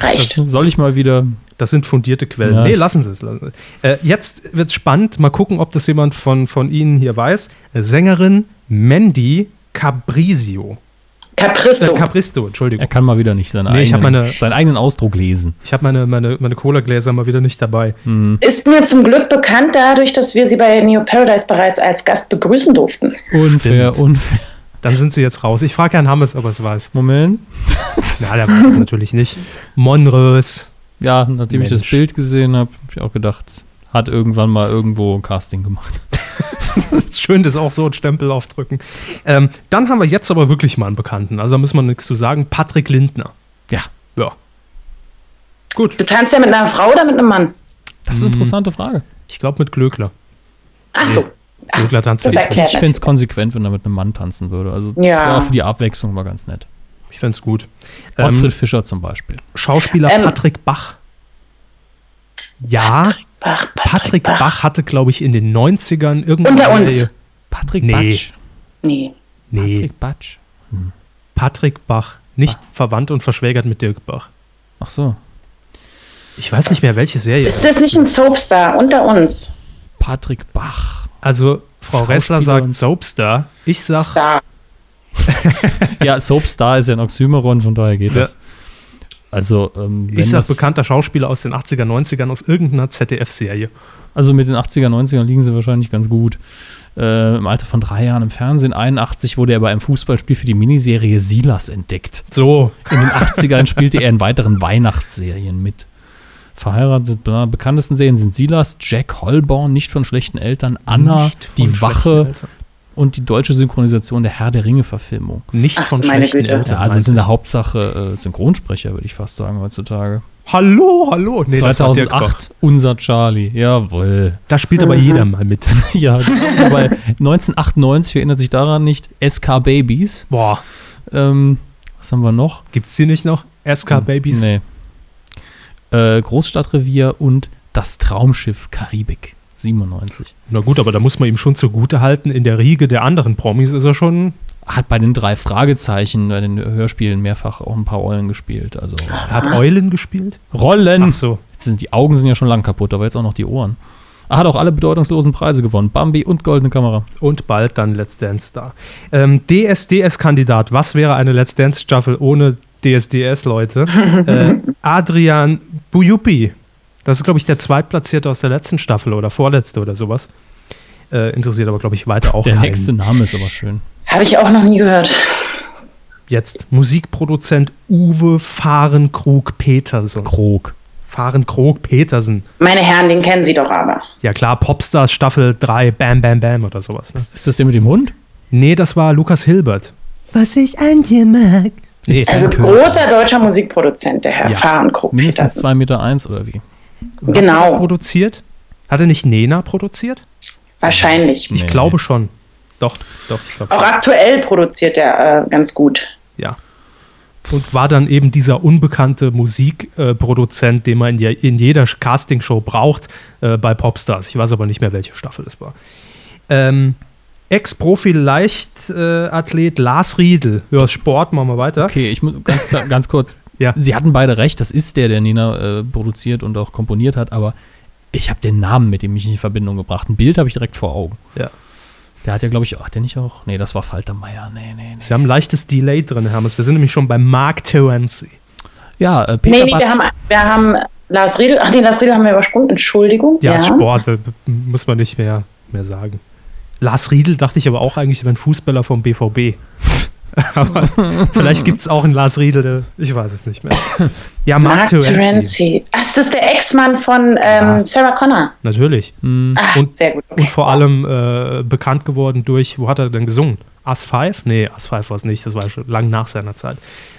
Reicht. Soll ich mal wieder Das sind fundierte Quellen. Ja, nee, lassen Sie es. Lassen Sie es. Äh, jetzt wird es spannend. Mal gucken, ob das jemand von, von Ihnen hier weiß. Sängerin Mandy Cabrizio. Capristo. Äh, Capristo, Entschuldigung. Er kann mal wieder nicht seinen, Nee, ich hab eigenen, meine- seinen eigenen Ausdruck lesen. Ich habe meine, meine, meine Cola-Gläser mal wieder nicht dabei. ist mir zum Glück bekannt dadurch, dass wir sie bei Neo Paradise bereits als Gast begrüßen durften. Unfair, Stimmt. unfair. Dann sind Sie jetzt raus. Ich frage Herrn Hammes, ob er es weiß. Moment. Ja, der weiß es natürlich nicht. Monrös. Ja, nachdem ich das Mensch. Bild gesehen habe, habe ich auch gedacht, hat irgendwann mal irgendwo ein Casting gemacht. Ist schön, das auch so ein Stempel aufdrücken. Ähm, dann haben wir jetzt aber wirklich mal einen Bekannten. Also da müssen wir nichts zu sagen. Patrick Lindner. Ja, Ja. Gut. Du tanzt ja mit einer Frau oder mit einem Mann? das ist eine interessante Frage. Ich glaube mit Glöckler. Ach so. Ach, Glöckler tanzt das nicht. erklärt Ich fände es konsequent, wenn er mit einem Mann tanzen würde. Also Ja. für die Abwechslung war ganz nett. Ich fände es gut. Ottfried Ähm, Fischer zum Beispiel. Schauspieler Ähm, Patrick Bach. Ja, Bach, Patrick Bach, hatte, glaube ich, in den 90ern irgendwann. Unter uns. Patrick Nee. Batsch. Nee. Nee, Patrick Batsch. Patrick Bach. Nicht verwandt und verschwägert mit Dirk Bach. Ach so. Ich weiß nicht mehr, welche Serie. Ist das nicht ein Soapstar unter uns? Patrick Bach. Also, Frau Ressler sagt Soapstar. Ich sag, Star. Ja, Soapstar ist ja ein Oxymoron, von daher geht Ja. das. Also, ähm, ich sag bekannter Schauspieler aus den 80er, 90ern aus irgendeiner ZDF-Serie. Also mit den 80er, 90ern liegen sie wahrscheinlich ganz gut. Äh, Im Alter von drei Jahren im Fernsehen. 81 wurde er bei einem Fußballspiel für die Miniserie Silas entdeckt. So, In den 80ern spielte er in weiteren Weihnachtsserien mit. Verheiratet, bla, bekanntesten Serien sind Silas, Jack Holborn, nicht von schlechten Eltern, Anna, die Wache Eltern. Und die deutsche Synchronisation der Herr der Ringe-Verfilmung. Nicht Ach, von meine schlechten. Eltern. Ja, also meinte sind der ich. Hauptsache äh, Synchronsprecher, würde ich fast sagen, heutzutage. Hallo, hallo. Nee, das war Dirk Bach. 2008, unser Charlie, jawohl. Da spielt aber jeder mal mit. Ja, aber 1998, wer erinnert sich daran nicht, SK Babies. Boah, Ähm, was haben wir noch? gibt's die nicht noch? SK Babies? Nee. Äh, Großstadtrevier und das Traumschiff Karibik 97. Na gut, aber da muss man ihm schon zugute halten, in der Riege der anderen Promis ist er schon. Hat bei den drei Fragezeichen, bei den Hörspielen mehrfach auch ein paar Rollen gespielt. Also Er hat Eulen gespielt. Rollen. Ach so. Jetzt sind die Augen sind ja schon lang kaputt, aber jetzt auch noch die Ohren. Er hat auch alle bedeutungslosen Preise gewonnen. Bambi und Goldene Kamera. Und bald dann Let's Dance Star. Ähm, DSDS-Kandidat. Was wäre eine Let's Dance-Staffel ohne DSDS-Leute? äh, Adrian Bujupi. Das ist, glaube ich, der Zweitplatzierte aus der letzten Staffel oder vorletzte oder sowas. Äh, interessiert aber, glaube ich, weiter auch Der keinen. nächste Name ist aber schön. Habe ich auch noch nie gehört. Jetzt Musikproduzent Uwe Fahrenkrug-Petersen. Krog. Fahrenkrog-Petersen. Meine Herren, den kennen Sie doch aber. Ja klar, Popstars Staffel 3, Bam Bam Bam oder sowas. Ne? Ist das der mit dem Hund? Nee, das war Lukas Hilbert. Was ich an dir mag. Nee, Also großer deutscher Musikproduzent, der Herr Ja. Fahrenkrug. Mindestens Petersen. 2,1 Meter eins oder wie? Was hat er Genau, produziert? Hat er nicht Nena produziert? wahrscheinlich. Ich Nee. glaube schon. Doch, doch, ich glaube Auch schon. aktuell produziert er äh, ganz gut. Ja. Und war dann eben dieser unbekannte Musikproduzent, den man in, je- in jeder Castingshow braucht äh, bei Popstars. Ich weiß aber nicht mehr, welche Staffel es war. Ähm, Ex-Profi-Leichtathlet Lars Riedel. Ja, Sport, machen wir weiter. Okay, ich muss ganz, ganz kurz. Ja. Sie hatten beide recht, das ist der, der Nina äh, produziert und auch komponiert hat, aber ich habe den Namen mit ihm nicht in Verbindung gebracht. Ein Bild habe ich direkt vor Augen. Ja. Der hat ja, glaube ich, hat der nicht auch? Nee, das war Faltermeier. Nee, nee, nee. Sie haben ein leichtes Delay drin, Hermes. Wir sind nämlich schon bei Mark Terenzi. Ja, äh, Nee, Peter nee, Batsch- wir haben, wir haben Lars Riedel, ach nee, Lars Riedel haben wir übersprungen, Entschuldigung. Ja, Sport, äh, muss man nicht mehr, mehr sagen. Lars Riedel dachte ich aber auch eigentlich, wäre ein Fußballer vom BVB. aber vielleicht gibt es auch einen Lars Riedel, der, ich weiß es nicht mehr. Ja, Mark, Mark Terenzi. Das ist der Ex-Mann von ähm, Ja. Sarah Connor. Natürlich. Ach, Und- sehr gut. okay. Und vor allem äh, bekannt geworden durch, wo hat er denn gesungen? Us 5? Nee, Us 5 war es nicht, das war schon lang nach seiner Zeit.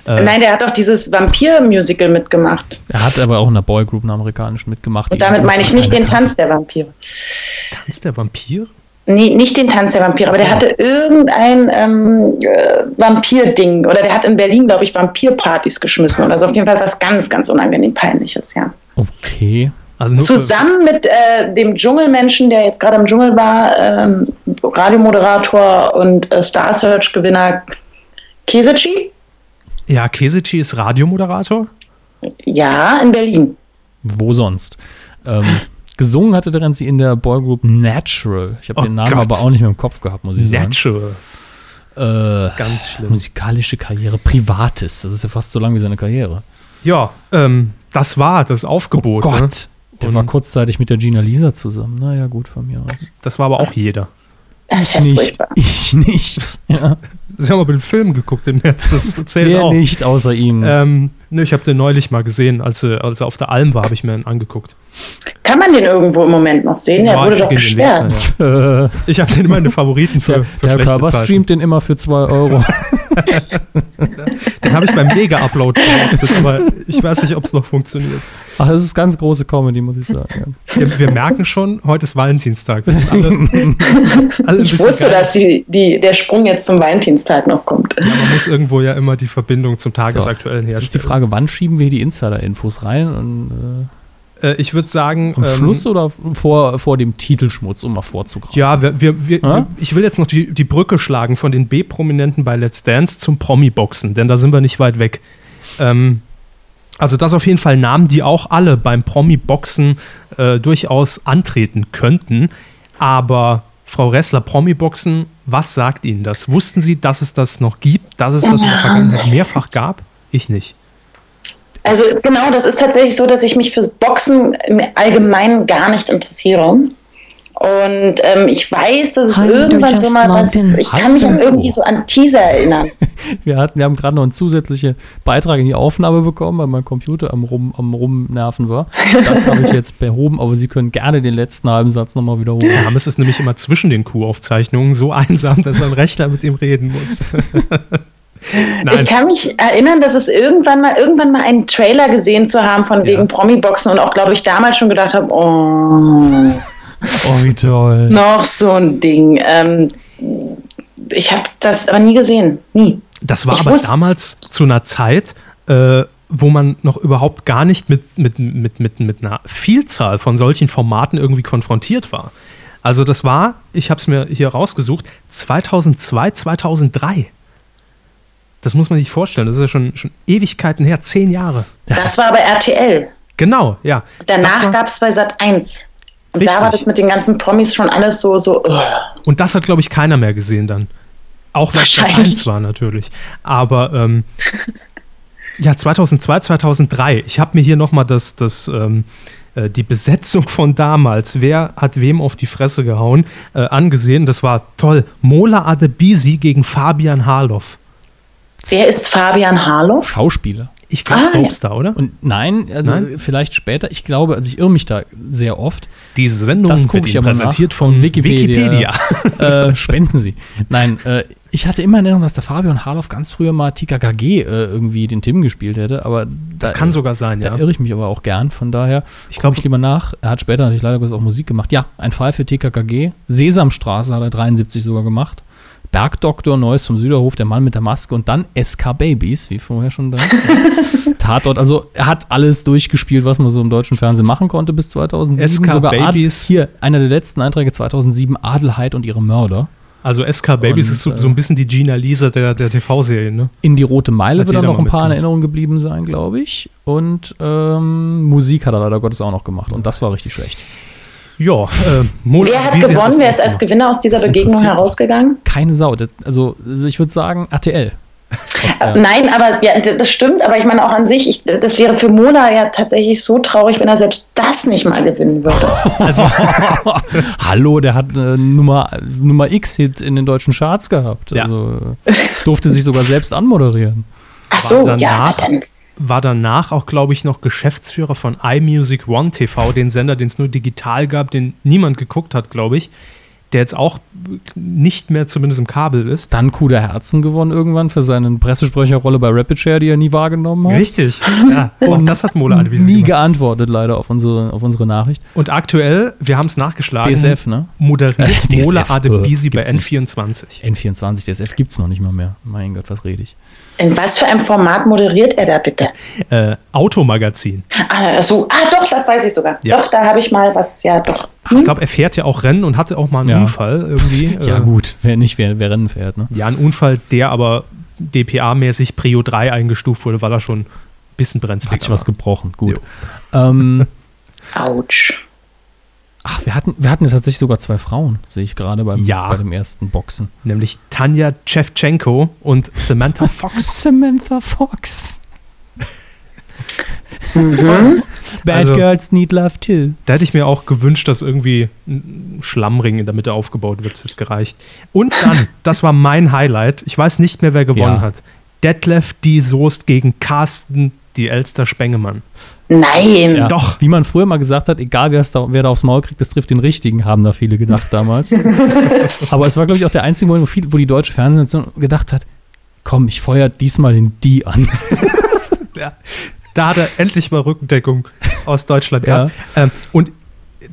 Äh, Nein, der hat auch dieses Vampir-Musical mitgemacht. Er hat aber auch in der Boygroup, einer amerikanischen, mitgemacht. Und damit in meine ich nicht den Tanz der Vampire. Tanz der Vampir? Nee, nicht den Tanz der Vampire, aber der hatte irgendein ähm, äh, Vampir-Ding. Oder der hat in Berlin, glaube ich, Vampirpartys geschmissen. Oder so. Auf jeden Fall was ganz, ganz unangenehm Peinliches, ja. Okay. Also Zusammen mit äh, dem Dschungelmenschen, der jetzt gerade im Dschungel war, ähm, Radiomoderator und äh, Star Search-Gewinner Kesici. Ja, Kesici ist Radiomoderator. Ja, in Berlin. Wo sonst? Ähm, gesungen hatte der Renzi in der Boygroup Natural. Ich habe Oh den Namen Gott. aber auch nicht mehr im Kopf gehabt, muss ich sagen. Natural. Äh, Ganz schlimm. musikalische Karriere, Privates. Das ist ja fast so lang wie seine Karriere. Ja, ähm, das war das Aufgebot. Oh Ne? Gott. Der Und- war kurzzeitig mit der Gina Lisa zusammen. Naja, gut, von mir aus. Das war aber auch jeder. Das ist Ich ja nicht. furchtbar. Ich nicht. Ja. Sie haben aber den Film geguckt im Netz, das zählt Wer auch. nicht, außer ihm. Ähm, ne, ich habe den neulich mal gesehen, als er, als er auf der Alm war, habe ich mir ihn angeguckt. Kann man den irgendwo im Moment noch sehen? Der Ja, wurde ich doch gesperrt. naja. äh, Ich habe den immer in den Favoriten für, der für der schlechte Körper streamt den immer für 2 Euro. Den habe ich beim Mega-Upload gepostet, aber ich weiß nicht, ob es noch funktioniert. Ach, das ist ganz große Comedy, muss ich sagen. Wir, wir merken schon, heute ist Valentinstag. Wir sind alle, alle Ich wusste, geil. dass die, die, der Sprung jetzt zum Valentinstag noch kommt. Ja, man muss irgendwo ja immer die Verbindung zum Tagesaktuellen Jetzt ist die herstellen. Frage, wann schieben wir die Insider-Infos rein? Und, Äh, ich würde sagen, äh, am ähm, Schluss oder vor, vor dem Titelschmutz, um mal vorzugreifen? Ja, wir, wir, wir, Ja? wir, ich will jetzt noch die, die Brücke schlagen von den B-Prominenten bei Let's Dance zum Promi-Boxen, denn da sind wir nicht weit weg. Ähm, also das auf jeden Fall Namen, die auch alle beim Promi-Boxen äh, durchaus antreten könnten. Aber Frau Ressler, Promi-Boxen, was sagt Ihnen das? Wussten Sie, dass es das noch gibt, dass es das in der Vergangenheit mehrfach gab? Ich nicht. Also genau, das ist tatsächlich so, dass ich mich fürs Boxen im Allgemeinen gar nicht interessiere. Und ähm, ich weiß, dass es Hi, irgendwann so mal was. Ich kann mich an irgendwie so an Teaser erinnern. Wir, hatten, wir haben gerade noch einen zusätzlichen Beitrag in die Aufnahme bekommen, weil mein Computer am, Rum, am Rumnerven war. Das habe ich jetzt behoben, aber Sie können gerne den letzten halben Satz nochmal wiederholen. Hermes ist nämlich immer zwischen den Q-Aufzeichnungen so einsam, dass ein Rechner mit ihm reden muss. Nein, Ich kann mich erinnern, dass es irgendwann mal irgendwann mal einen Trailer gesehen zu haben von wegen Promi-Boxen und auch, glaube ich, damals schon gedacht habe, oh, Oh, wie toll. noch so ein Ding. Ähm, ich habe das aber nie gesehen. Nie. Das war Ich aber wusste- damals zu einer Zeit, äh, wo man noch überhaupt gar nicht mit, mit, mit, mit, mit einer Vielzahl von solchen Formaten irgendwie konfrontiert war. Also das war, ich habe es mir hier rausgesucht, 2002, 2003. Das muss man sich vorstellen, das ist ja schon, schon Ewigkeiten her, zehn Jahre. Das war aber RTL. Genau, ja. Danach gab es bei Sat 1. Und Richtig. da war das mit den ganzen Promis schon alles so, so. Uh. Und das hat, glaube ich, keiner mehr gesehen dann. Auch weil es Sat 1 war natürlich. Aber ähm, ja, 2002, 2003. Ich habe mir hier nochmal das, das, ähm, äh, die Besetzung von damals, wer hat wem auf die Fresse gehauen, äh, angesehen. Das war toll. Mola Adebisi gegen Fabian Harloff. Wer ist Fabian Harloff? Schauspieler. Ich glaube, ah, Soapstar, ja. oder? Und nein, also nein? vielleicht später. Ich glaube, also ich irre mich da sehr oft. Diese Sendung das wird ich aber präsentiert von Wikipedia. Wikipedia. äh, spenden Sie. Nein, äh, ich hatte immer in Erinnerung, dass der Fabian Harloff ganz früher mal TKKG äh, irgendwie den Tim gespielt hätte. Aber das da, kann sogar sein, da ja. Da irre ich mich aber auch gern. Von daher ich glaube ich lieber nach. Er hat später natürlich leider auch Musik gemacht. Ja, ein Fall für TKKG. Sesamstraße hat er 73 sogar gemacht. Bergdoktor, Neues vom Süderhof, der Mann mit der Maske und dann SK Babies, wie vorher schon da. Tatort, also er hat alles durchgespielt, was man so im deutschen Fernsehen machen konnte bis 2007. SK Sogar Babies. Ad hier, einer der letzten Einträge 2007, Adelheid und ihre Mörder. Also SK Babies und, ist so, so, ein bisschen die Gina Lisa der, der TV-Serien, ne? In die Rote Meile hat wird er noch ein paar in Erinnerung geblieben sein, glaube ich. Und ähm, Musik hat er leider Gottes auch noch gemacht. Und das war richtig schlecht. Ja, äh, Wer hat gewonnen? Hat Wer ist als Gewinner aus dieser Begegnung herausgegangen? Keine Sau. Also, ich würde sagen, RTL. Nein, aber ja, das stimmt, aber ich meine auch an sich, ich, das wäre für Mola ja tatsächlich so traurig, wenn er selbst das nicht mal gewinnen würde. Also, hallo, der hat äh, Nummer, Nummer X-Hit in den deutschen Charts gehabt. Ja. Also durfte sich sogar selbst anmoderieren. Ach so, danach, ja, dann war danach auch, glaube ich, noch Geschäftsführer von iMusic One TV, den Sender, den es nur digital gab, den niemand geguckt hat, glaube ich der jetzt auch nicht mehr zumindest im Kabel ist. Dann Coup der Herzen gewonnen irgendwann für seine Pressesprecherrolle bei Rapid Share, die er nie wahrgenommen hat. Richtig. Ja, und das hat Mola Adebisi Nie gemacht. geantwortet leider auf unsere, auf unsere Nachricht. Und aktuell, wir haben es nachgeschlagen, DSF, ne? moderiert Mola Adebisi bei N24. N24, DSF gibt es noch nicht mal mehr. Mein Gott, was rede ich. In was für einem Format moderiert er da bitte? Äh, Automagazin. Ah, so. ah, doch, das weiß ich sogar. Ja. Doch, da habe ich mal was, ja, doch. Hm? Ich glaube, er fährt ja auch Rennen und hatte auch mal einen ja. Unfall irgendwie. ja, äh, gut, wer nicht, wer, wer Rennen fährt, ne? Ja, ein Unfall, der aber DPA-mäßig Prio 3 eingestuft wurde, weil er schon ein bisschen brenzlig Hat sich was gebrochen, gut. Ähm, Autsch. Ach, wir hatten, wir hatten tatsächlich sogar zwei Frauen, sehe ich gerade beim, ja. bei dem ersten Boxen. Nämlich Tanja Chevchenko und Samantha Fox. Samantha Fox. mhm. Bad also, Girls Need Love Too. Da hätte ich mir auch gewünscht, dass irgendwie ein Schlammring in der Mitte aufgebaut wird. Das gereicht. Und dann, das war mein Highlight. Ich weiß nicht mehr, wer gewonnen ja. hat. Detlef D. Soest gegen Carsten die Elster Spengemann. Nein. Ja, Doch. Wie man früher mal gesagt hat, egal wer, da, wer da aufs Maul kriegt, das trifft den Richtigen, haben da viele gedacht damals. Aber es war, glaube ich, auch der einzige Moment, wo, viel, wo die deutsche Fernsehstation gedacht hat, komm, ich feuer diesmal den Die an. ja, da hat er endlich mal Rückendeckung aus Deutschland gehabt. Ja. Ähm, und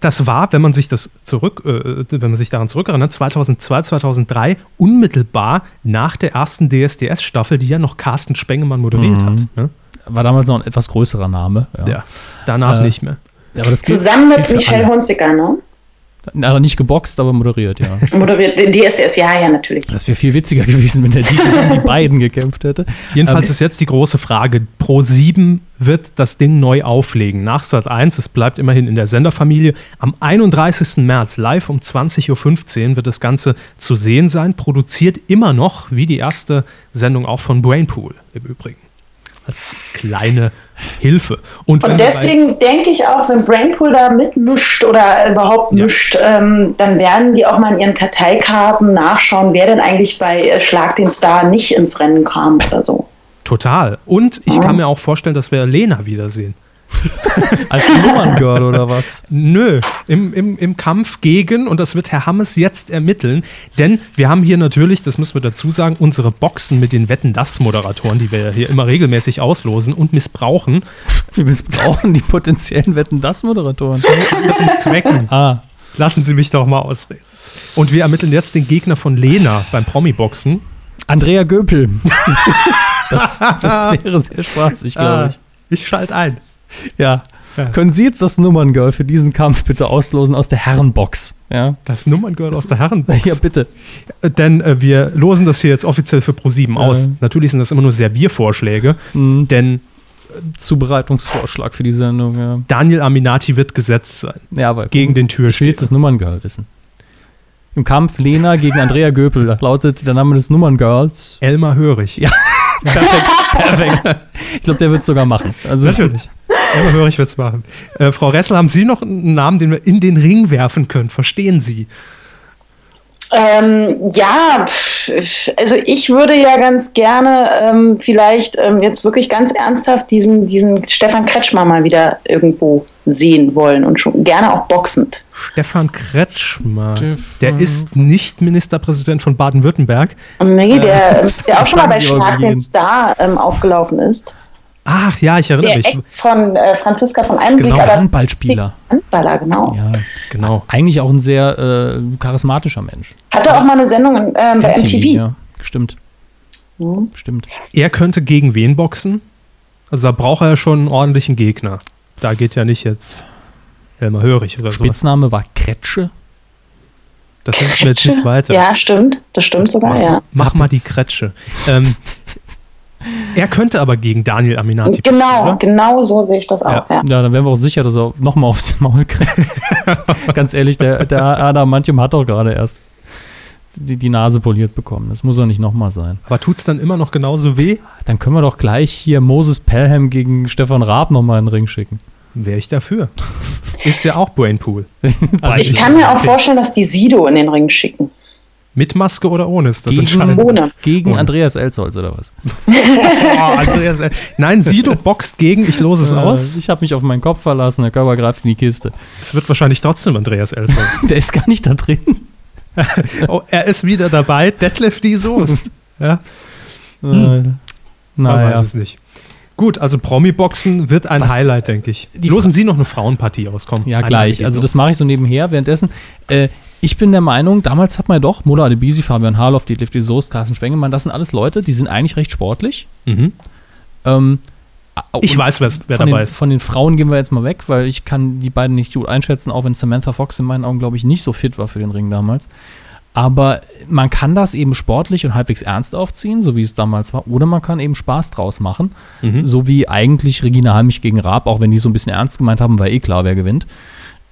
das war, wenn man sich das zurück, äh, wenn man sich daran zurückerinnert, 2002, 2003, unmittelbar nach der ersten DSDS-Staffel, die ja noch Carsten Spengemann moderiert mhm. hat. Ne? War damals noch ein etwas größerer Name. Ja, ja danach äh, nicht mehr. Ja, Zusammen mit Michelle Hunziker, ne? Also nicht geboxt, aber moderiert, ja. moderiert, DSS, ja, ja, natürlich. Das wäre viel witziger gewesen, wenn der gegen die beiden gekämpft hätte. Jedenfalls ähm, ist jetzt die große Frage: Pro 7 wird das Ding neu auflegen. Nach Sat 1, es bleibt immerhin in der Senderfamilie. Am 31. März, live um 20.15 Uhr, wird das Ganze zu sehen sein. Produziert immer noch, wie die erste Sendung auch von Brainpool im Übrigen als kleine Hilfe. Und, und deswegen denke ich auch, wenn Brainpool da mitmischt oder überhaupt ja. mischt, ähm, dann werden die auch mal in ihren Karteikarten nachschauen, wer denn eigentlich bei äh, Schlag den Star nicht ins Rennen kam oder so. Total. Und ich ja. kann mir auch vorstellen, dass wir Lena wiedersehen. Als Nummerngirl oder was? Nö, im, im, im Kampf gegen, und das wird Herr Hammes jetzt ermitteln, denn wir haben hier natürlich, das müssen wir dazu sagen, unsere Boxen mit den Wetten-Das-Moderatoren, die wir hier immer regelmäßig auslosen und missbrauchen. Wir missbrauchen die potenziellen Wetten-Das-Moderatoren. Zu anderen Zwecken. Ah. Lassen Sie mich doch mal ausreden. Und wir ermitteln jetzt den Gegner von Lena beim Promi-Boxen. Andrea Göpel. das, das wäre sehr spaßig, glaube ich. Ich schalte ein. Ja. Ja. Können Sie jetzt das Nummerngirl für diesen Kampf bitte auslosen aus der Herrenbox? Ja. Das Nummerngirl aus der Herrenbox. Ja, bitte. Äh, Denn äh, wir losen das hier jetzt offiziell für Pro7 aus. Ja. Natürlich sind das immer nur Serviervorschläge, Mhm. denn Zubereitungsvorschlag für die Sendung, ja. Daniel Aminati wird gesetzt sein. Ja, aber Gegen den ich will jetzt das Nummerngirl wissen. Im Kampf Lena gegen Andrea Göpel lautet der Name des Nummerngirls. Elmar Hörig. Ja. Perfekt, perfekt. Ich glaube, der wird sogar machen. Also, Natürlich. Elmar Hörig wird es machen. Äh, Frau Ressel, haben Sie noch einen Namen, den wir in den Ring werfen können? Verstehen Sie? Ähm, ja, also ich würde ja ganz gerne ähm, vielleicht ähm, jetzt wirklich ganz ernsthaft diesen, diesen Stefan Kretschmer mal wieder irgendwo sehen wollen und schon gerne auch boxend. Stefan Kretschmer. Stefan- Der ist nicht Ministerpräsident von Baden-Württemberg. Nee, der, der auch schon mal bei Schlag den. Star ähm, aufgelaufen ist. Ach ja, ich erinnere Der mich. Ex von äh, Franziska von Einsicht. Genau, aber Handballspieler. Handballer, genau. Ja, Genau. eigentlich auch ein sehr äh, charismatischer Mensch. Hatte auch mal eine Sendung in, ähm, bei MTV. Ja, stimmt. Mhm. Stimmt. Er könnte gegen wen boxen? Also da braucht er ja schon einen ordentlichen Gegner. Da geht ja nicht jetzt Elmar Hörig oder so. Spitzname war Kretsche. Das hilft mir jetzt nicht weiter. Ja, stimmt. Das stimmt sogar, mach, ja. mach mal die Kretsche. Ähm, er könnte aber gegen Daniel Aminati Genau, oder? genau so sehe ich das auch, ja. Ja, dann wären wir auch sicher, dass er nochmal aufs Maul kriegt. Ganz ehrlich, der, der Adam Mantium hat doch gerade erst die, die Nase poliert bekommen. Das muss doch nicht nochmal sein. Aber tut's dann immer noch genauso weh? Dann können wir doch gleich hier Moses Pelham gegen Stefan Raab nochmal in den Ring schicken. Wäre ich dafür. Ist ja auch Brainpool. Also Ich kann mir auch vorstellen, dass die Sido in den Ring schicken. Mit Maske oder ohne ist das Gegen- entscheidend. Ohne. Gegen Und- Andreas Elsholz oder was? Oh, Andreas, äh, nein, Sido boxt gegen, ich lose es aus. Äh, Ich habe mich auf meinen Kopf verlassen, der Körper greift in die Kiste. Es wird wahrscheinlich trotzdem Andreas Elsholz. Der ist gar nicht da drin. Oh, er ist wieder dabei, Detlef die Soest. Ja, Hm. man Naja. weiß es nicht. Gut, also Promi-Boxen wird ein Was- Highlight, denke ich. Die Losen Sie noch eine Frauenpartie aus, komm. Ja, gleich. Also das mache ich so nebenher. Währenddessen, äh, ich bin der Meinung, damals hat man ja doch Mola Adebisi, Fabian Harloff, Detlef die Soest, Carsten Spengemann, das sind alles Leute, die sind eigentlich recht sportlich. Mhm. Ähm, Ich und weiß, wer, wer dabei den, ist. Von den Frauen gehen wir jetzt mal weg, weil ich kann die beiden nicht gut einschätzen, auch wenn Samantha Fox in meinen Augen, glaube ich, nicht so fit war für den Ring damals. Aber man kann das eben sportlich und halbwegs ernst aufziehen, so wie es damals war, oder man kann eben Spaß draus machen, Mhm. so wie eigentlich Regina Halmich gegen Raab, auch wenn die so ein bisschen ernst gemeint haben, war eh klar, wer gewinnt.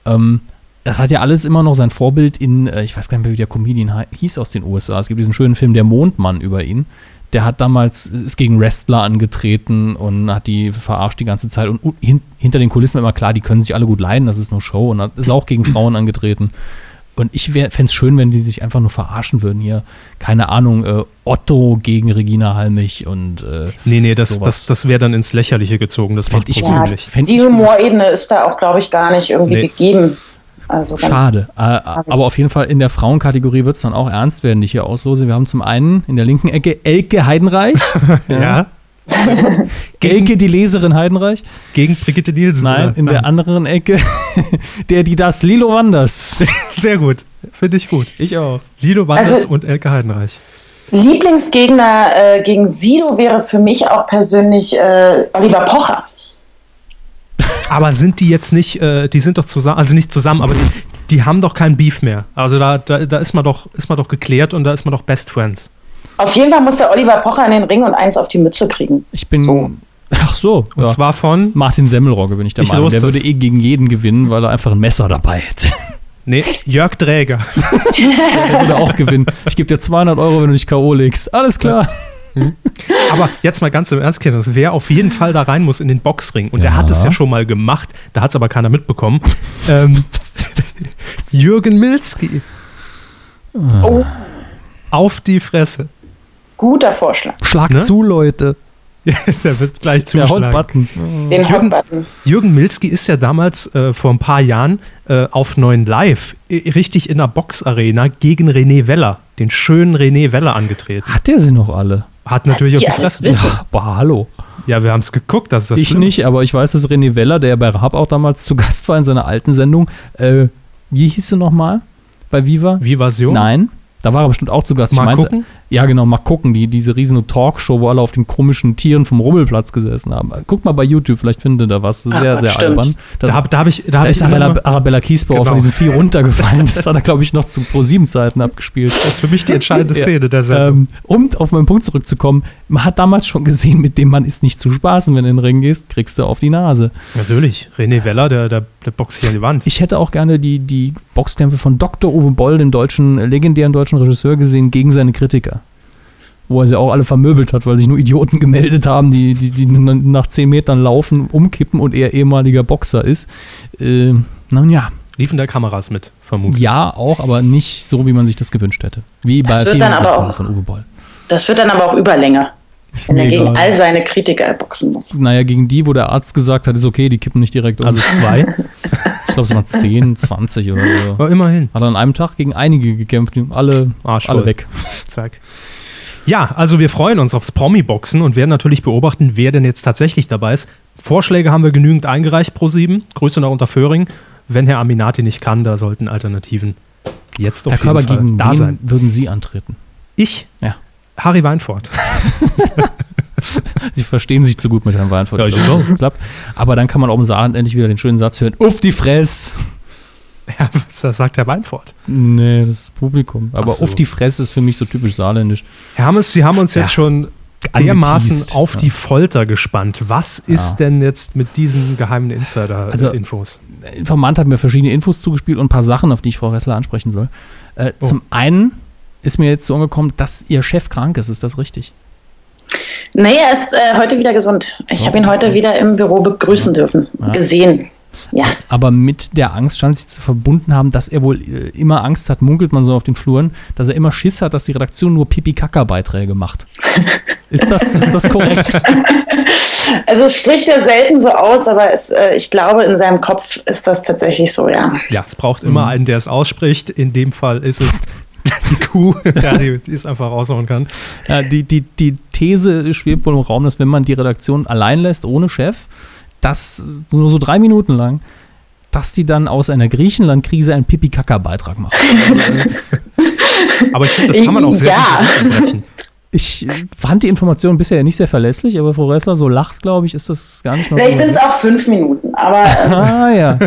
Ähm, das hat ja alles immer noch sein Vorbild in, äh, ich weiß gar nicht mehr, wie der Comedian hieß aus den USA. Es gibt diesen schönen Film Der Mondmann über ihn. Der hat damals, ist gegen Wrestler angetreten und hat die verarscht die ganze Zeit. Und hin, hinter den Kulissen immer klar, die können sich alle gut leiden, das ist nur Show. Und hat, ist auch gegen Frauen angetreten. Und ich fände es schön, wenn die sich einfach nur verarschen würden hier. Keine Ahnung, äh, Otto gegen Regina Halmich und äh, Nee, nee, das, sowas. das, das wäre dann ins Lächerliche gezogen. Das Fänd macht ich gut. nicht. Fänd Die. Humorebene ist da auch, glaube ich, gar nicht irgendwie Nee. gegeben. Also ganz Schade. Äh, aber auf jeden Fall in der Frauenkategorie wird es dann auch ernst werden, die ich hier auslose. Wir haben zum einen in der linken Ecke Elke Heidenreich. Ja. Elke, die Leserin Heidenreich. Gegen Brigitte Nielsen. Nein, in der anderen Ecke der, die das Lilo Wanders. Sehr gut. Finde ich gut. Ich auch. Lido Wanders Also- und Elke Heidenreich. Lieblingsgegner äh, gegen Sido wäre für mich auch persönlich äh, Oliver Pocher. Aber sind die jetzt nicht, äh, die sind doch zusammen, also nicht zusammen, aber die, die haben doch keinen Beef mehr. Also da, da, da ist, man doch, ist man doch geklärt und da ist man doch Best Friends. Auf jeden Fall muss der Oliver Pocher in den Ring und eins auf die Mütze kriegen. Ich bin. So. Ach so. Und Ja. zwar von, Martin Semmelrogge bin ich der Ich Meinung. Der würde eh gegen jeden gewinnen, weil er einfach ein Messer dabei hätte. nee, Jörg Dräger. Der würde auch gewinnen. Ich gebe dir 200 Euro, wenn du dich K.O. legst. Alles klar. Aber jetzt mal ganz im Ernst, Kinders, wer auf jeden Fall da rein muss in den Boxring, und Ja. der hat es ja schon mal gemacht, da hat es aber keiner mitbekommen, ähm, Jürgen Milzki. Oh, Auf die Fresse. Guter Vorschlag. Schlag Ne? zu, Leute. der wird gleich Der zuschlagen. Hot-Button. Den Jürgen- Hotbutton. Jürgen Milzki ist ja damals äh, vor ein paar Jahren äh, auf 9 Live äh, richtig in der Boxarena gegen René Weller, den schönen René Weller angetreten. Hat der sie noch alle? Hat natürlich Fresse. wissen. Ja, boah, hallo. Ja, wir haben es geguckt, das ist das Ich Schlimme. nicht, aber ich weiß, dass René Weller, der bei Raab auch damals zu Gast war in seiner alten Sendung, äh, wie hieß sie nochmal? Bei Viva? Wie Version? Nein. Da war er bestimmt auch zu Gast. Ich Mal meinte, gucken. Ja, genau, mal gucken, die, diese riesige Talkshow, wo alle auf den komischen Tieren vom Rummelplatz gesessen haben. Guck mal bei YouTube, vielleicht findet ihr da was. Sehr, Ah, sehr stimmt. albern. Das, Da, da habe ich, da da hab ich ist Arabella, Arabella Kiesbauer Genau. von diesem Vieh runtergefallen. Das hat er, glaube ich, noch zu Pro-7-Zeiten abgespielt. das ist für mich die entscheidende. Szene der Sendung. Ähm, um auf meinen Punkt zurückzukommen, man hat damals schon gesehen, mit dem Mann ist nicht zu spaßen, wenn du in den Ring gehst, kriegst du auf die Nase. Natürlich, René Weller, der, der, der boxt hier an die Wand. Ich hätte auch gerne die, die Boxkämpfe von Dr. Uwe Boll, dem deutschen, legendären deutschen Regisseur, gesehen, gegen seine Kritiker. Wo er sie auch alle vermöbelt hat, weil sich nur Idioten gemeldet haben, die, die, die nach 10 Metern laufen, umkippen und er ehemaliger Boxer ist. Äh, nun ja, Liefen da Kameras mit, vermutlich. ja, auch, aber nicht so, wie man sich das gewünscht hätte. Wie bei vielen Sachen von Uwe Boll. Das wird dann aber auch Überlänge, wenn er gegen all seine Kritiker boxen muss. Naja, gegen die, wo der Arzt gesagt hat, ist okay, die kippen nicht direkt um. Also zwei. ich glaube, es waren 10, 20 oder so. Aber immerhin. Hat er an einem Tag gegen einige gekämpft, die alle, alle weg. Zack. Ja, also wir freuen uns aufs Promi-Boxen und werden natürlich beobachten, wer denn jetzt tatsächlich dabei ist. Vorschläge haben wir genügend eingereicht pro sieben. Grüße nach Unterföhring. Wenn Herr Aminati nicht kann, da sollten Alternativen jetzt auf Herr jeden Körber, Fall gegen da wen sein. würden Sie antreten? Ich? Ja. Harry Weinfurt. Sie verstehen sich zu gut mit Herrn Weinfurt. Ja, ich glaube, das klappt. Aber dann kann man auch im Saarland endlich wieder den schönen Satz hören. Uff, die Fress! Ja, was sagt Herr Weinfurt? Nee, das ist Publikum. Aber so. uff, die Fress ist für mich so typisch saarländisch. Herr Hammes, Sie haben uns Ja. jetzt schon Angeteased. dermaßen auf Ja. die Folter gespannt. Was ist denn jetzt mit diesen geheimen Also- Insider-Infos? Der Informant hat mir verschiedene Infos zugespielt und ein paar Sachen, auf die ich Frau Ressler ansprechen soll. Äh, Oh. Zum einen ist mir jetzt so angekommen, dass Ihr Chef krank ist. Ist das richtig? Nee, er ist äh, heute wieder gesund. Ich So, habe ihn heute okay. wieder im Büro begrüßen dürfen, Ja. gesehen. Ja, Aber mit der Angst scheint sich zu verbunden haben, dass er wohl äh, immer Angst hat, munkelt man so auf den Fluren, dass er immer Schiss hat, dass die Redaktion nur Pipi-Kaka-Beiträge macht. ist, das, ist das korrekt? also es spricht ja selten so aus, aber es, äh, ich glaube, in seinem Kopf ist das tatsächlich so, ja. Ja, es braucht immer Mhm. einen, der es ausspricht. In dem Fall ist es die Kuh, ja, die, die es einfach raushauen kann. Ja, die, die, die These schwebt wohl im Raum, dass wenn man die Redaktion allein lässt, ohne Chef, dass nur so drei Minuten lang, dass die dann aus einer Griechenland-Krise einen Pipi-Kaka-Beitrag machen. Aber ich finde, das kann man auch sehr Ja. gut. Ich fand die Information bisher nicht sehr verlässlich, aber Frau Ressler so lacht, glaube ich, ist das gar nicht mal Vielleicht sind es auch fünf Minuten, aber äh, Ah ja,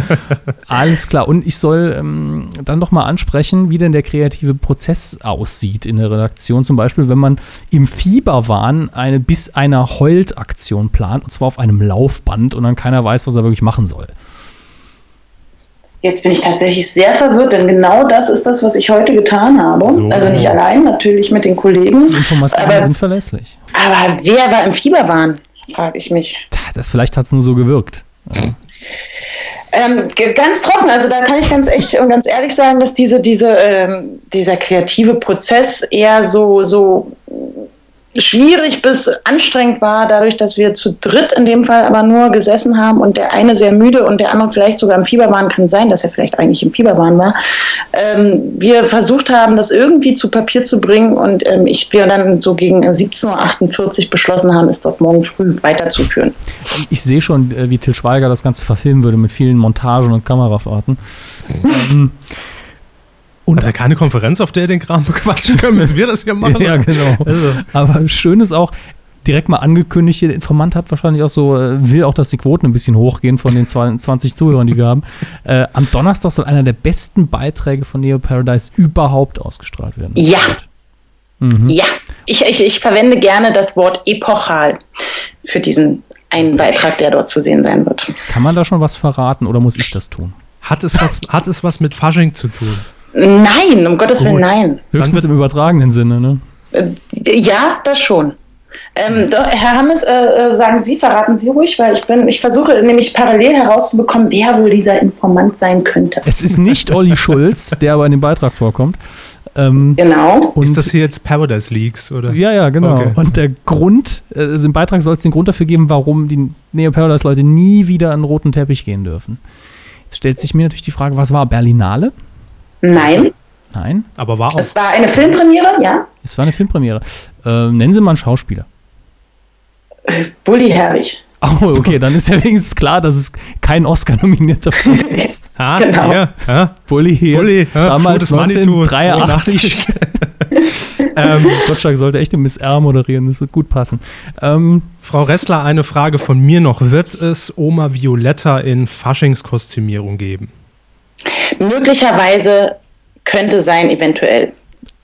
alles klar. Und ich soll ähm, dann noch mal ansprechen, wie denn der kreative Prozess aussieht in der Redaktion. Zum Beispiel, wenn man im Fieberwahn eine bis einer Heult-Aktion plant, und zwar auf einem Laufband und dann keiner weiß, was er wirklich machen soll. jetzt bin ich tatsächlich sehr verwirrt, denn genau das ist das, was ich heute getan habe. So. Also nicht allein, natürlich mit den Kollegen. Die Informationen Aber- sind verlässlich. Aber wer war im Fieberwahn, frage ich mich. Das, vielleicht hat es nur so gewirkt. Ähm, ganz trocken, also da kann ich ganz echt und ganz ehrlich sagen, dass diese, diese, ähm, dieser kreative Prozess eher so, so schwierig bis anstrengend war, dadurch, dass wir zu dritt in dem Fall aber nur gesessen haben und der eine sehr müde und der andere vielleicht sogar im Fieberwahn, kann sein, dass er vielleicht eigentlich im Fieberwahn war. Ähm, wir versucht haben, das irgendwie zu Papier zu bringen und ähm, ich, wir dann so gegen 17.48 Uhr beschlossen haben, es dort morgen früh weiterzuführen. Ich sehe schon, äh, wie Till Schweiger das Ganze verfilmen würde mit vielen Montagen und Kamerafahrten. ähm, und Hat er keine Konferenz, auf der ihr den Kram bequatschen können? Müssen wir das hier machen? Ja, genau. Also, Aber schön ist auch, direkt mal angekündigt, der Informant hat wahrscheinlich auch so, äh, will auch, dass die Quoten ein bisschen hochgehen von den 20 Zuhörern, die wir haben. Äh, am Donnerstag soll einer der besten Beiträge von Neo Paradise überhaupt ausgestrahlt werden. Ja. Mhm. Ja, ich, ich, ich verwende gerne das Wort epochal für diesen einen Beitrag, der dort zu sehen sein wird. Kann man da schon was verraten oder muss ich das tun? hat, es was, hat es was mit Fasching zu tun? Nein, um Gottes Willen, nein. Höchstens im übertragenen Sinne, ne? Äh, Ja, das schon. Ähm, doch, Herr Hammes, äh, äh, sagen Sie, verraten Sie ruhig, weil ich bin, ich versuche nämlich parallel herauszubekommen, wer wohl dieser Informant sein könnte. Es ist nicht Olli Schulz, der aber in dem Beitrag vorkommt. Ähm, Genau. und ist das hier jetzt Paradise Leaks? Oder? Ja, ja, genau. Okay. Und der Grund, äh, also im Beitrag soll es den Grund dafür geben, warum die Neo Paradise Leute nie wieder an den roten Teppich gehen dürfen. Jetzt stellt sich mir natürlich die Frage, was war Berlinale? Nein, Nein, Aber war auch. es war eine Filmpremiere, ja. es war eine Filmpremiere. Ähm, nennen Sie mal einen Schauspieler. Bully Herwig. Oh, okay, dann ist ja wenigstens klar, dass es kein Oscar-nominierter Film ist. Ha, Genau. ja, ja. Bully hier, Bulli, ja, damals Food is Manitou, 1983. ähm, Gottschalk sollte echt den Miss R moderieren, das wird gut passen. Ähm, Frau Ressler, eine Frage von mir noch. Wird es Oma Violetta in Faschingskostümierung geben? Möglicherweise könnte sein, eventuell.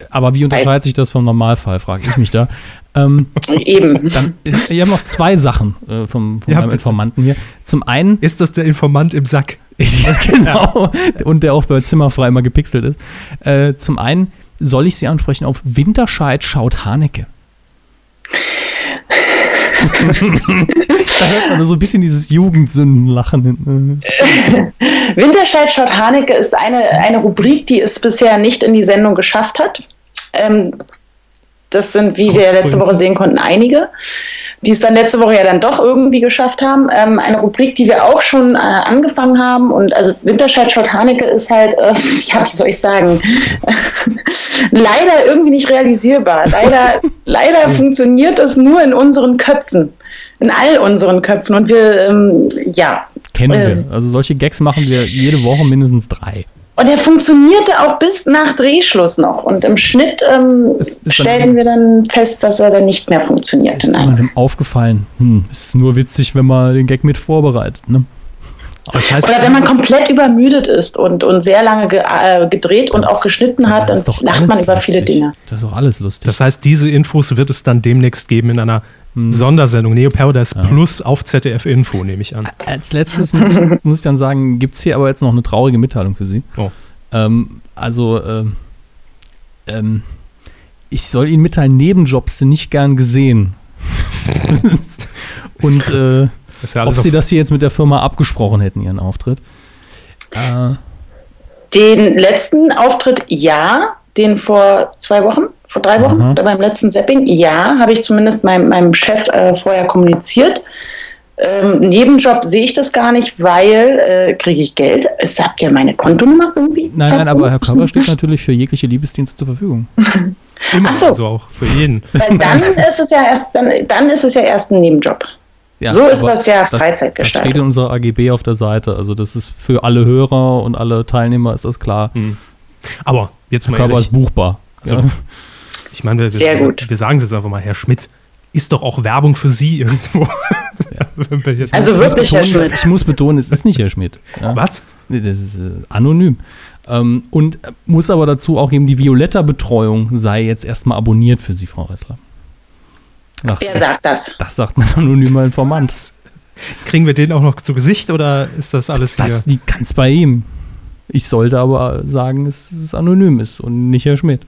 Aber wie unterscheidet sich das vom Normalfall, frage ich mich da. Ähm, Eben. dann ist, wir haben noch zwei Sachen äh, vom, vom Ja, einem bitte. Informanten hier. Zum einen, Ist das der Informant im Sack? ja, genau, und der auch bei Zimmerfrei immer gepixelt ist. Äh, zum einen soll ich Sie ansprechen auf Winterscheid schaut Haneke. da hört man so ein bisschen dieses Jugendsündenlachen. Äh, Winterscheid schaut Haneke ist eine, eine Rubrik, die es bisher nicht in die Sendung geschafft hat. Ähm, das sind, wie wir letzte Woche sehen konnten, einige, die es dann letzte Woche ja dann doch irgendwie geschafft haben. Ähm, eine Rubrik, die wir auch schon äh, angefangen haben. Und also Winterscheid schaut Haneke ist halt, äh, ja, wie soll ich sagen, leider irgendwie nicht realisierbar. Leider, leider funktioniert es nur in unseren Köpfen. In all unseren Köpfen. Und wir, ähm, ja. Kennen Ähm, wir. Also solche Gags machen wir jede Woche mindestens drei. Und er funktionierte auch bis nach Drehschluss noch. Und im Schnitt ähm, ist dann- stellten wir dann fest, dass er dann nicht mehr funktionierte. Ist Nein. jemandem aufgefallen, hm, ist nur witzig, wenn man den Gag mit vorbereitet. Ne? Das heißt, Oder wenn man komplett übermüdet ist und, und sehr lange ge äh, gedreht und auch geschnitten hat, Das dann lacht man über viele lustig. Dinge. Das ist doch alles lustig. das heißt, diese Infos wird es dann demnächst geben in einer Sondersendung. Neo Paradise Plus auf ZDF Info, nehme ich an. Als letztes muss, muss ich dann sagen, gibt es hier aber jetzt noch eine traurige Mitteilung für Sie. Oh. Ähm, also, ähm, ähm, ich soll Ihnen mitteilen, Nebenjobs sind nicht gern gesehen. Und äh, ja ob Sie das hier jetzt mit der Firma abgesprochen hätten, Ihren Auftritt. Äh, Den letzten Auftritt ja, den vor zwei Wochen, vor drei Wochen, Aha. oder beim letzten Zapping, ja, habe ich zumindest meinem, meinem Chef äh, vorher kommuniziert. Ähm, Nebenjob sehe ich das gar nicht, weil äh, kriege ich Geld. Es habt ihr meine Kontonummer irgendwie? nein, nein, aber Herr Körber steht natürlich für jegliche Liebesdienste zur Verfügung. immer Ach so. also auch für jeden. Weil dann ist es ja erst, dann, dann ist es ja erst ein Nebenjob. Ja, So ist das ja Das steht Freizeitgestaltung. in unserer AGB auf der Seite. Also das ist für alle Hörer und alle Teilnehmer ist das klar. Aber jetzt mal Körper ehrlich, ist buchbar. Also, ja. ich meine, wir, wir, wir sagen es jetzt einfach mal, Herr Schmidt, ist doch auch Werbung für Sie irgendwo. Wenn wir jetzt- Also wirklich, Herr betonen, Schmidt. Ich muss betonen, es ist nicht Herr Schmidt. Ja. Was? Das ist äh, anonym. Ähm, und muss aber dazu auch geben, die Violetta-Betreuung sei jetzt erstmal abonniert für Sie, Frau Ressler. Ach, Wer sagt das? das sagt mein anonymer Informant. Kriegen wir den auch noch zu Gesicht oder ist das alles Das hier? liegt ganz bei ihm. Ich sollte aber sagen, dass es anonym ist und nicht Herr Schmidt.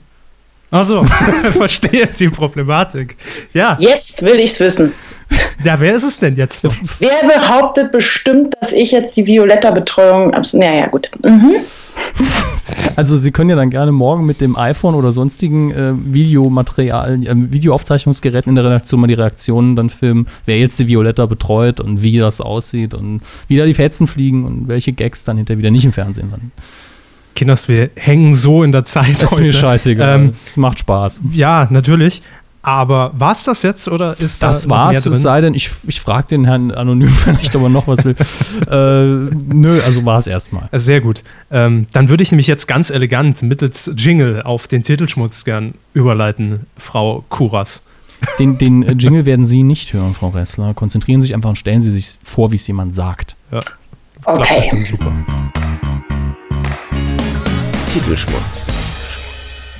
Achso, verstehe die Problematik. Ja, Jetzt will ich's wissen. ja, wer ist es denn jetzt? noch? Wer behauptet bestimmt, dass ich jetzt die Violetta-Betreuung. Naja, gut. Mhm. Also Sie können ja dann gerne morgen mit dem iPhone oder sonstigen äh, Videomaterial, äh, Videoaufzeichnungsgeräten in der Redaktion mal die Reaktionen dann filmen, wer jetzt die Violetta betreut und wie das aussieht und wie da die Fetzen fliegen und welche Gags dann hinterher wieder nicht im Fernsehen landen. Kinders, wir hängen so in der Zeit Das ist mir scheißegal. Ähm, Es macht Spaß. ja, natürlich. Aber war es das jetzt oder ist Das da noch war's, mehr es drin? sei denn, ich, ich frage den Herrn Anonym vielleicht, ob er noch was will. äh, nö, also war es erstmal. Sehr gut. Ähm, dann würde ich nämlich jetzt ganz elegant mittels Jingle auf den Titelschmutz gern überleiten, Frau Kuras. Den, den äh, Jingle werden Sie nicht hören, Frau Ressler. Konzentrieren Sie sich einfach und stellen Sie sich vor, wie es jemand sagt. Klappt Okay. bestimmt super. Titelschmutz.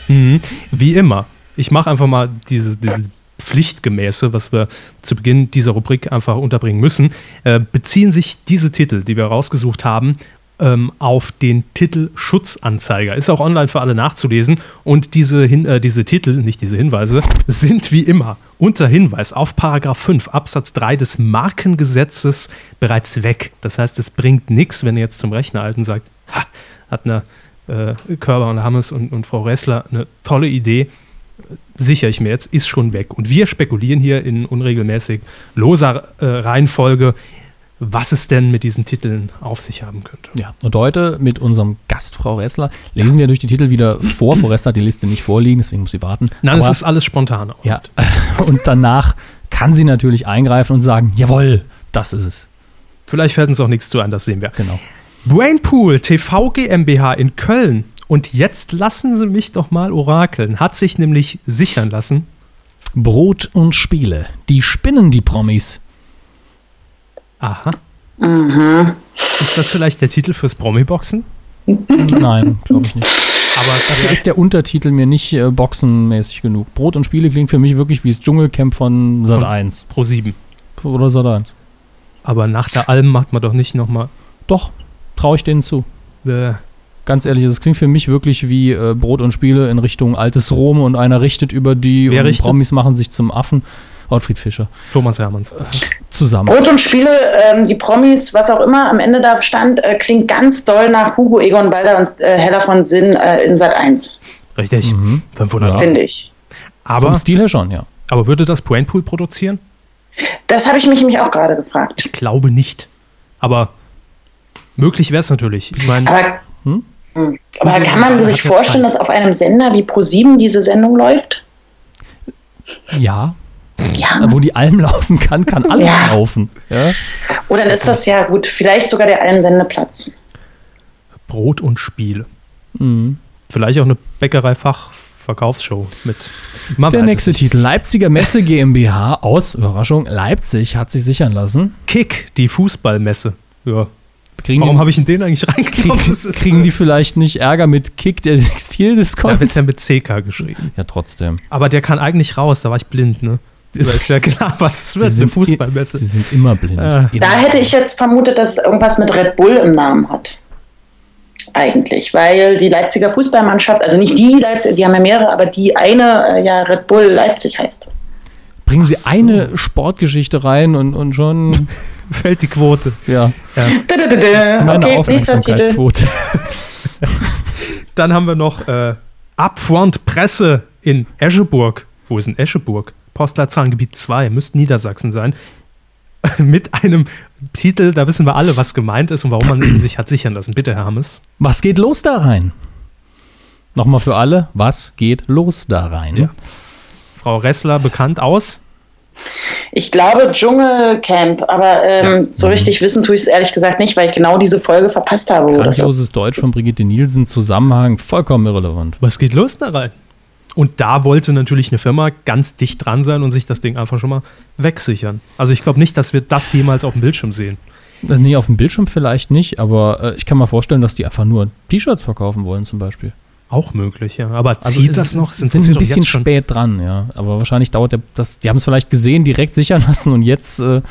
Mhm. Wie immer. Ich mache einfach mal diese, diese Pflichtgemäße, was wir zu Beginn dieser Rubrik einfach unterbringen müssen. Äh, beziehen sich diese Titel, die wir rausgesucht haben, ähm, auf den Titel Schutzanzeiger. Ist auch online für alle nachzulesen. Und diese, Hin äh, diese Titel, nicht diese Hinweise, sind wie immer unter Hinweis auf Paragraph 5 Absatz 3 des Markengesetzes bereits weg. Das heißt, es bringt nichts, wenn ihr jetzt zum Rechner halten sagt, ha, hat eine äh, Körber und Hammes und, und Frau Ressler eine tolle Idee sichere ich mir jetzt, ist schon weg. Und wir spekulieren hier in unregelmäßig loser äh, Reihenfolge, was es denn mit diesen Titeln auf sich haben könnte. Ja, und heute mit unserem Gast, Frau Ressler, lesen wir durch die Titel wieder vor. Frau Ressler hat die Liste nicht vorliegen, deswegen muss sie warten. Nein, es ist alles spontan. Ja, und danach kann sie natürlich eingreifen und sagen, jawohl, das ist es. Vielleicht fällt uns auch nichts zu ein, das sehen wir. Genau. Brainpool TV GmbH in Köln Und jetzt lassen Sie mich doch mal orakeln. Hat sich nämlich sichern lassen. Brot und Spiele. Die spinnen die Promis. Aha. Ist das vielleicht der Titel fürs Promi-Boxen? Nein, glaube ich nicht. Aber Dafür ist der Untertitel mir nicht äh, boxenmäßig genug. Brot und Spiele klingt für mich wirklich wie das Dschungelcamp von Sat 1 Pro 7. oder Sat 1. Aber nach der Alm macht man doch nicht nochmal. Doch, traue ich denen zu. Äh, Ganz ehrlich, das klingt für mich wirklich wie äh, Brot und Spiele in Richtung altes Rom und einer richtet über die Wer und richtet? Promis machen sich zum Affen. Ottfried Fischer. Thomas Hermanns. Zusammen. Brot und Spiele, ähm, die Promis, was auch immer am Ende da stand, äh, klingt ganz doll nach Hugo Egon Balder und äh, Hella von Sinn äh, in Sat 1, Richtig. 500 Ja. finde ich. Aber, Vom Stil her schon, ja. aber würde das Brainpool produzieren? Das habe ich mich nämlich auch gerade gefragt. Ich glaube nicht. Aber möglich wäre es natürlich. Ich meine, Aber, Hm? Hm. aber kann man sich ja vorstellen, Zeit. dass auf einem Sender wie Pro7 diese Sendung läuft? Ja. Ja. Wo die Alm laufen kann, kann alles Ja. laufen. Ja? Oder dann ist das ja gut, vielleicht sogar der Almsendeplatz. Brot und Spiele. Mhm. Vielleicht auch eine Bäckerei-Fach-Verkaufsshow mit. Man Der nächste. Titel. Leipziger Messe GmbH aus, Überraschung, Leipzig hat sich sichern lassen. Kick, die Fußballmesse. Ja. Kriegen Warum habe ich in den eigentlich kriegen? Das ist- kriegen die vielleicht nicht Ärger mit Kick, der Da Textildiskont? wird ja mit CK geschrieben. Ja, trotzdem. Aber der kann eigentlich raus, da war ich blind, ne? Ist- Ist, ja klar, was es wird, eine sind, Fußballmesse. sie sind immer blind. Ah. Immer. Da hätte ich jetzt vermutet, dass es irgendwas mit Red Bull im Namen hat. Eigentlich, weil die Leipziger Fußballmannschaft, also nicht die Leipzig, die haben ja mehrere, aber die eine äh, ja Red Bull Leipzig heißt. Bringen Sie so. eine Sportgeschichte rein und, und schon, Fällt die Quote. ja, Dä-dä-dä-dä. meine Okay. Aufmerksamkeitsquote. Dann haben wir noch äh, Upfront Presse in Escheburg. Wo ist denn Escheburg? Postleitzahlengebiet 2, müsste Niedersachsen sein. Mit einem Titel, da wissen wir alle, was gemeint ist und warum man ihn sich hat sichern lassen. Bitte, Herr Hammes. Was geht los da rein? Nochmal für alle, was geht los da rein? Ja. Frau Ressler bekannt aus. Ich glaube Dschungelcamp, aber ähm, so richtig wissen tue ich es ehrlich gesagt nicht, weil ich genau diese Folge verpasst habe. Grandioses Deutsch von Brigitte Nielsen, Zusammenhang, vollkommen irrelevant. Was geht los da rein? Und da wollte natürlich eine Firma ganz dicht dran sein und sich das Ding einfach schon mal wegsichern. Also ich glaube nicht, dass wir das jemals auf dem Bildschirm sehen. Also nee, auf dem Bildschirm vielleicht nicht, aber äh, ich kann mir vorstellen, dass die einfach nur T-Shirts verkaufen wollen zum Beispiel. Auch möglich, ja. Aber Also zieht es das noch? sind das ein bisschen spät dran, ja. Aber wahrscheinlich dauert der, das, die haben es vielleicht gesehen, direkt sichern lassen und jetzt, äh,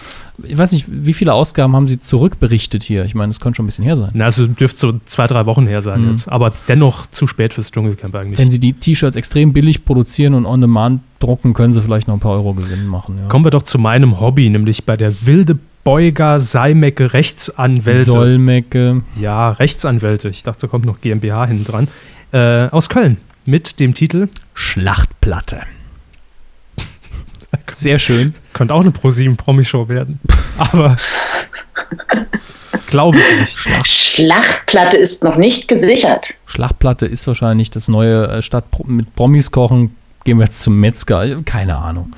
ich weiß nicht, wie viele Ausgaben haben sie zurückberichtet hier? Ich meine, es könnte schon ein bisschen her sein. Na, also dürfte so zwei, drei Wochen her sein Mhm. jetzt. Aber dennoch zu spät fürs Dschungelcamp eigentlich. Wenn sie die T-Shirts extrem billig produzieren und on demand drucken, können sie vielleicht noch ein paar Euro Gewinn machen. Ja. Kommen wir doch zu meinem Hobby, nämlich bei der Wilde Beuger Seimecke Rechtsanwälte. Solmecke. Ja, Rechtsanwälte. Ich dachte, da kommt noch GmbH hinten dran. Äh, aus Köln. Mit dem Titel, Schlachtplatte. Sehr schön. könnte auch eine ProSieben Promi-Show werden. Aber glaube ich nicht. Schlachtplatte ist noch nicht gesichert. Schlachtplatte ist wahrscheinlich das neue äh, statt mit Promis kochen. Gehen wir jetzt zum Metzger. Keine Ahnung.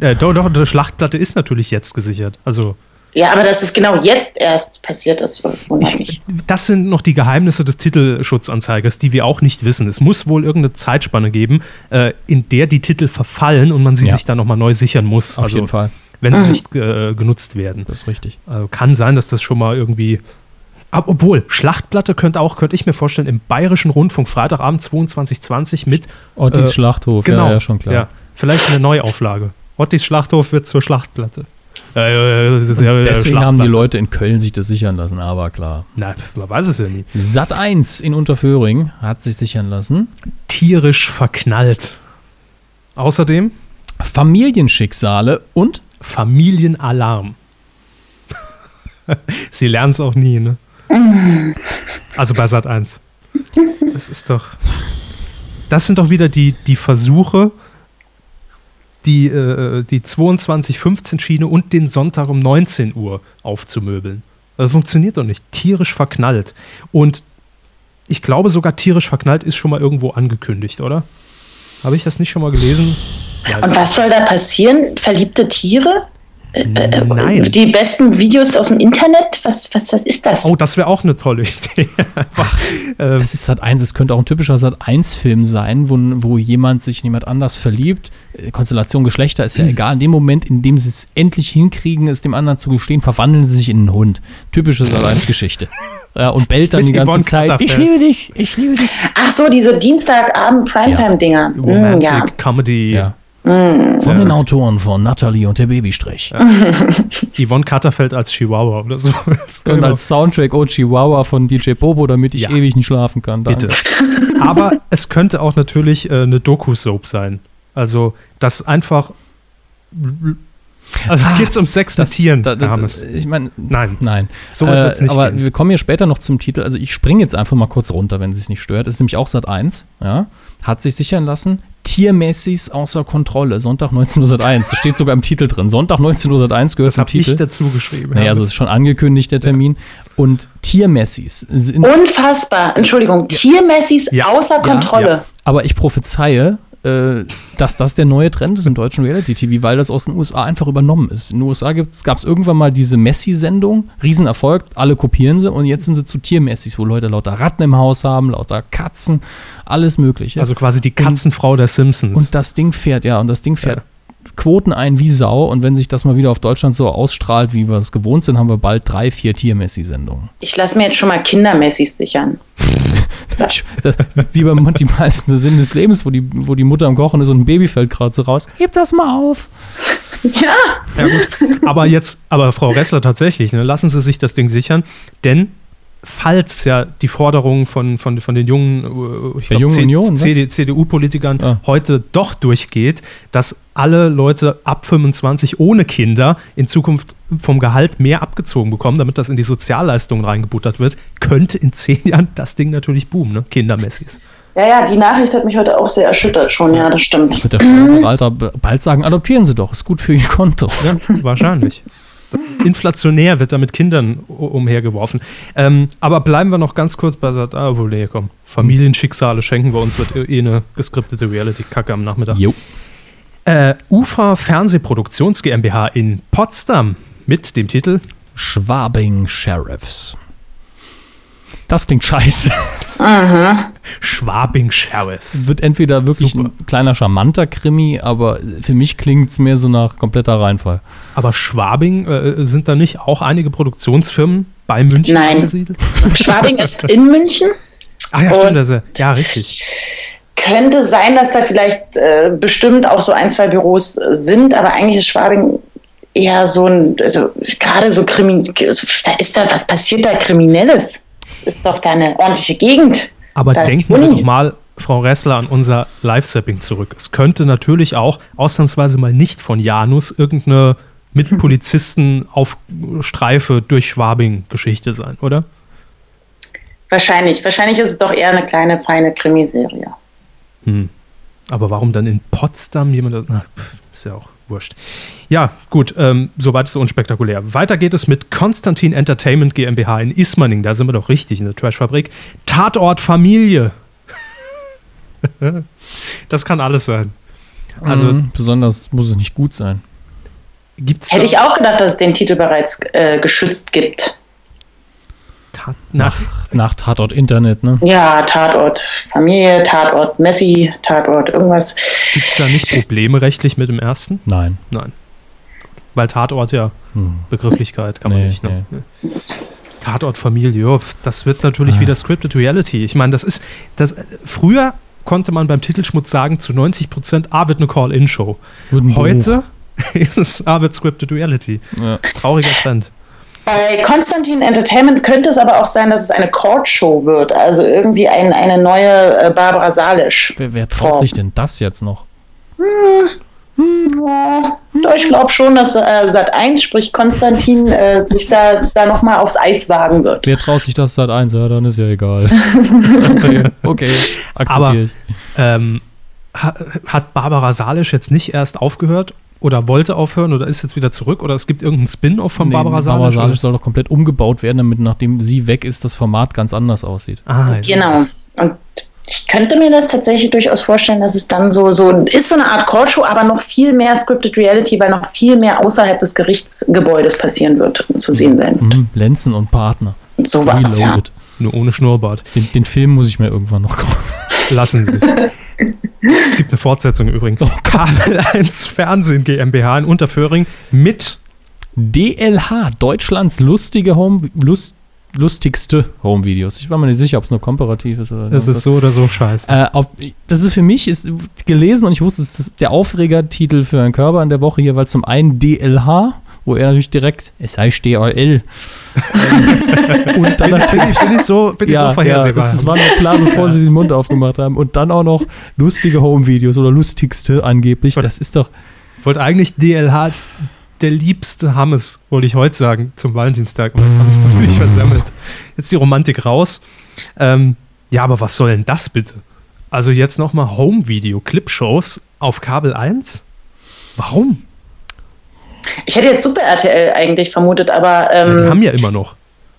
Äh, doch, doch, die Schlachtplatte ist natürlich jetzt gesichert. Also Ja, aber dass es genau jetzt erst passiert ist, wundert mich. Das sind noch die Geheimnisse des Titelschutzanzeigers, die wir auch nicht wissen. Es muss wohl irgendeine Zeitspanne geben, äh, in der die Titel verfallen und man sie Ja. sich dann nochmal neu sichern muss. Auf also, jeden Fall. wenn sie nicht äh, genutzt werden. Das ist richtig. Also, kann sein, dass das schon mal irgendwie. Obwohl, Schlachtplatte könnte auch, könnte ich mir vorstellen, im Bayerischen Rundfunk Freitagabend 22.20 mit. Ottis äh, Schlachthof, Genau, ja, ja, schon klar. Ja, vielleicht eine Neuauflage. Ottis Schlachthof wird zur Schlachtplatte. Äh, Deswegen haben die. Leute in Köln sich das sichern lassen, aber klar. Na, man weiß es ja nie. Sat 1 in Unterföhring hat sich sichern lassen. tierisch verknallt. Außerdem Familienschicksale und Familienalarm. Sie lernen es auch nie, ne? Also bei Sat 1. Das ist doch. Das sind doch wieder die, die Versuche, die, äh, die 22-15-Schiene und den Sonntag um 19 Uhr aufzumöbeln. Das funktioniert doch nicht. Tierisch verknallt. Und ich glaube sogar, tierisch verknallt ist schon mal irgendwo angekündigt, oder? Habe ich das nicht schon mal gelesen? Und was soll da passieren? Verliebte Tiere Nein. die besten Videos aus dem Internet? Was, was, was ist das? Oh, das wäre auch eine tolle Idee. Ähm, Es ist Sat 1, es könnte auch ein typischer Sat 1-Film sein, wo, wo jemand sich in jemand anders verliebt. Äh, Konstellation Geschlechter ist ja Hm. egal. In dem Moment, in dem sie es endlich hinkriegen, es dem anderen zu gestehen, verwandeln sie sich in einen Hund. Typische Sat 1-Geschichte. ja, und bellt dann die ganze Yvonne Zeit. Ich Katterfeld. liebe dich, ich liebe dich. Ach so, diese Dienstagabend Primetime-Dinger. Hm, Romantic ja. Comedy. Ja. Von den Autoren von Natalie und der Babystrich. Yvonne Katterfeld als Chihuahua oder so. Und immer- als Soundtrack Oh Chihuahua von DJ Bobo, damit ich Ja. ewig nicht schlafen kann. Danke. Bitte. Aber es könnte auch natürlich äh, eine Doku-Soap sein. Also, das einfach. Also Ah, geht es um Sex mit Tieren, da, da, Hermes. ich meine, Nein. nein. So äh, nicht aber gehen. wir kommen hier später noch zum Titel. Also ich springe jetzt einfach mal kurz runter, wenn es sich nicht stört. Ist nämlich auch Sat 1, ja. Hat sich sichern lassen. Tiermäßig außer Kontrolle. Sonntag 19 Uhr Sat 1. Das steht sogar im Titel drin. Sonntag 19 Uhr Sat 1 gehört Das zum habe ich Titel. dazu geschrieben. Naja, also es ist schon angekündigt, der Termin. Und Tiermessis sind Unfassbar. Entschuldigung, Tiermessis Ja. außer Kontrolle. ja. Aber ich prophezeie, dass das der neue Trend ist im deutschen Reality-TV, weil das aus den USA einfach übernommen ist. In den USA gab es irgendwann mal diese Messi-Sendung, Riesenerfolg, alle kopieren sie und jetzt sind sie zu Tiermessis, wo Leute lauter Ratten im Haus haben, lauter Katzen, alles Mögliche. also quasi die Katzenfrau der Simpsons. und das Ding fährt, ja, und das Ding fährt Quoten ein wie Sau und wenn sich das mal wieder auf Deutschland so ausstrahlt, wie wir es gewohnt sind, haben wir bald drei, vier Tiermessi-Sendungen. Ich lasse mir jetzt schon mal Kindermessis sichern. Wie beim Monty Python, der Sinn des Lebens, wo die, wo die Mutter am Kochen ist und ein Baby fällt gerade so raus. Heb das mal auf. Ja, Ja, gut. Aber jetzt, aber Frau Ressler tatsächlich, ne, lassen Sie sich das Ding sichern, denn falls ja die Forderungen von, von, von den jungen, äh, ich glaub, Union? CD, CDU-Politikern Ah. heute doch durchgeht, dass alle Leute ab 25 ohne Kinder in Zukunft vom Gehalt mehr abgezogen bekommen, damit das in die Sozialleistungen reingebuttert wird, könnte in zehn Jahren das Ding natürlich boomen, ne? Kindermessis. ja, ja, die Nachricht hat mich heute auch sehr erschüttert schon. Ja, das stimmt. Wird der b- bald sagen, adoptieren Sie doch, ist gut für Ihr Konto. Ja, wahrscheinlich. Inflationär wird da mit Kindern umhergeworfen. Ähm, aber bleiben wir noch ganz kurz bei Sat. Ah, wohl, nee, komm. Familienschicksale schenken wir uns, wird eh eine geskriptete Reality-Kacke am Nachmittag. Jo. Äh, UFA Fernsehproduktions GmbH in Potsdam mit dem Titel Schwabing Sheriffs. Das klingt scheiße. Schwabing Sheriffs. Wird entweder wirklich Super. ein kleiner charmanter Krimi, aber für mich klingt es mehr so nach kompletter Reinfall. Aber Schwabing, äh, sind da nicht auch einige Produktionsfirmen bei München Nein. angesiedelt? Schwabing ist in München. Ah ja, stimmt. Ist- ja, richtig. Könnte sein, dass da vielleicht äh, bestimmt auch so ein, zwei Büros äh, sind, aber eigentlich ist Schwabing eher so ein, also gerade so Krimi, da ist da, was passiert da Kriminelles? Das ist doch da eine ordentliche Gegend. Aber Da ist denken wir doch mal, Frau Ressler, an unser Live-Sapping zurück. Es könnte natürlich auch ausnahmsweise mal nicht von Janus irgendeine mit Polizisten auf Streife durch Schwabing-Geschichte sein, oder? Wahrscheinlich. Wahrscheinlich ist es doch eher eine kleine, feine Krimiserie. Aber warum dann in Potsdam jemand. Pff, ist ja auch wurscht. Ja, gut, ähm, soweit ist so unspektakulär. Weiter geht es mit Konstantin Entertainment GmbH in Ismaning. Da sind wir doch richtig, in der Trashfabrik. Tatort Familie. das kann alles sein. Also Mhm. besonders muss es nicht gut sein. gibt's Hätte ich auch gedacht, dass es den Titel bereits äh, geschützt gibt. Tat nach, Nach Tatort Internet, ne? Ja, Tatort Familie, Tatort Messi, Tatort irgendwas. gibt's da nicht Probleme rechtlich mit dem ersten? Nein. Nein. Weil Tatort ja Hm. Begrifflichkeit kann man Nee, nicht. Ne? Tatort Familie, das wird natürlich Ah. wieder Scripted Reality. Ich meine, das ist, das, früher konnte man beim Titelschmutz sagen, zu 90 Prozent, A wird eine Call-In-Show. Heute ist es A wird Scripted Reality. Ja. Trauriger Trend. Bei Konstantin Entertainment könnte es aber auch sein, dass es eine Court-Show wird. Also irgendwie ein, eine neue äh, Barbara Salisch. Wer, wer traut Form. sich denn das jetzt noch? Ja, ich glaube schon, dass äh, Sat 1, sprich Konstantin, äh, sich da, da nochmal aufs Eis wagen wird. Wer traut sich das seit eins? Ja, dann ist ja egal. okay, Aber- akzeptiere ich. Ähm, ha, hat Barbara Salisch jetzt nicht erst aufgehört oder wollte aufhören oder ist jetzt wieder zurück oder es gibt irgendeinen Spin-off von Nee, Barbara Salisch? Barbara Salisch soll doch komplett umgebaut werden, damit nachdem sie weg ist, das Format ganz anders aussieht. Ah, ja. Genau. Und ich könnte mir das tatsächlich durchaus vorstellen, dass es dann so, so ist so eine Art Courtshow, aber noch viel mehr Scripted Reality, weil noch viel mehr außerhalb des Gerichtsgebäudes passieren wird, zu sehen sein. Mhm, Lenzen und Partner. Und so war es, ja. Nur ohne Schnurrbart. Den, den Film muss ich mir irgendwann noch kaufen. Lassen Sie es. es gibt eine Fortsetzung übrigens. Oh Kabel 1 Fernsehen GmbH in Unterföhring mit DLH, Deutschlands lustige Home, lust, lustigste Home-Videos. Ich war mir nicht sicher, ob es nur komparativ ist oder Das ist so oder so scheiße. Äh, auf, das ist für mich ist gelesen und ich wusste, es ist der Aufregertitel für einen Körper in der Woche hier, weil zum einen DLH, wo er natürlich direkt, es heißt DLL. Ähm, und dann natürlich. ich, bin ich so, bin ich Ja, so ja, vorhersehbar. das, das war mir klar, bevor sie den Mund aufgemacht haben. Und dann auch noch lustige Home-Videos oder lustigste angeblich. Das ist doch. Ich wollte eigentlich DLH der liebste Hammes, wollte ich heute sagen, zum Valentinstag. Aber jetzt habe ich es natürlich versemmelt. Jetzt die Romantik raus. Ähm, ja, aber was soll denn das bitte? Also jetzt nochmal Home-Video, Clipshows auf Kabel 1? Warum? Ich hätte jetzt Super RTL eigentlich vermutet, aber Ja, die ähm, haben ja immer noch.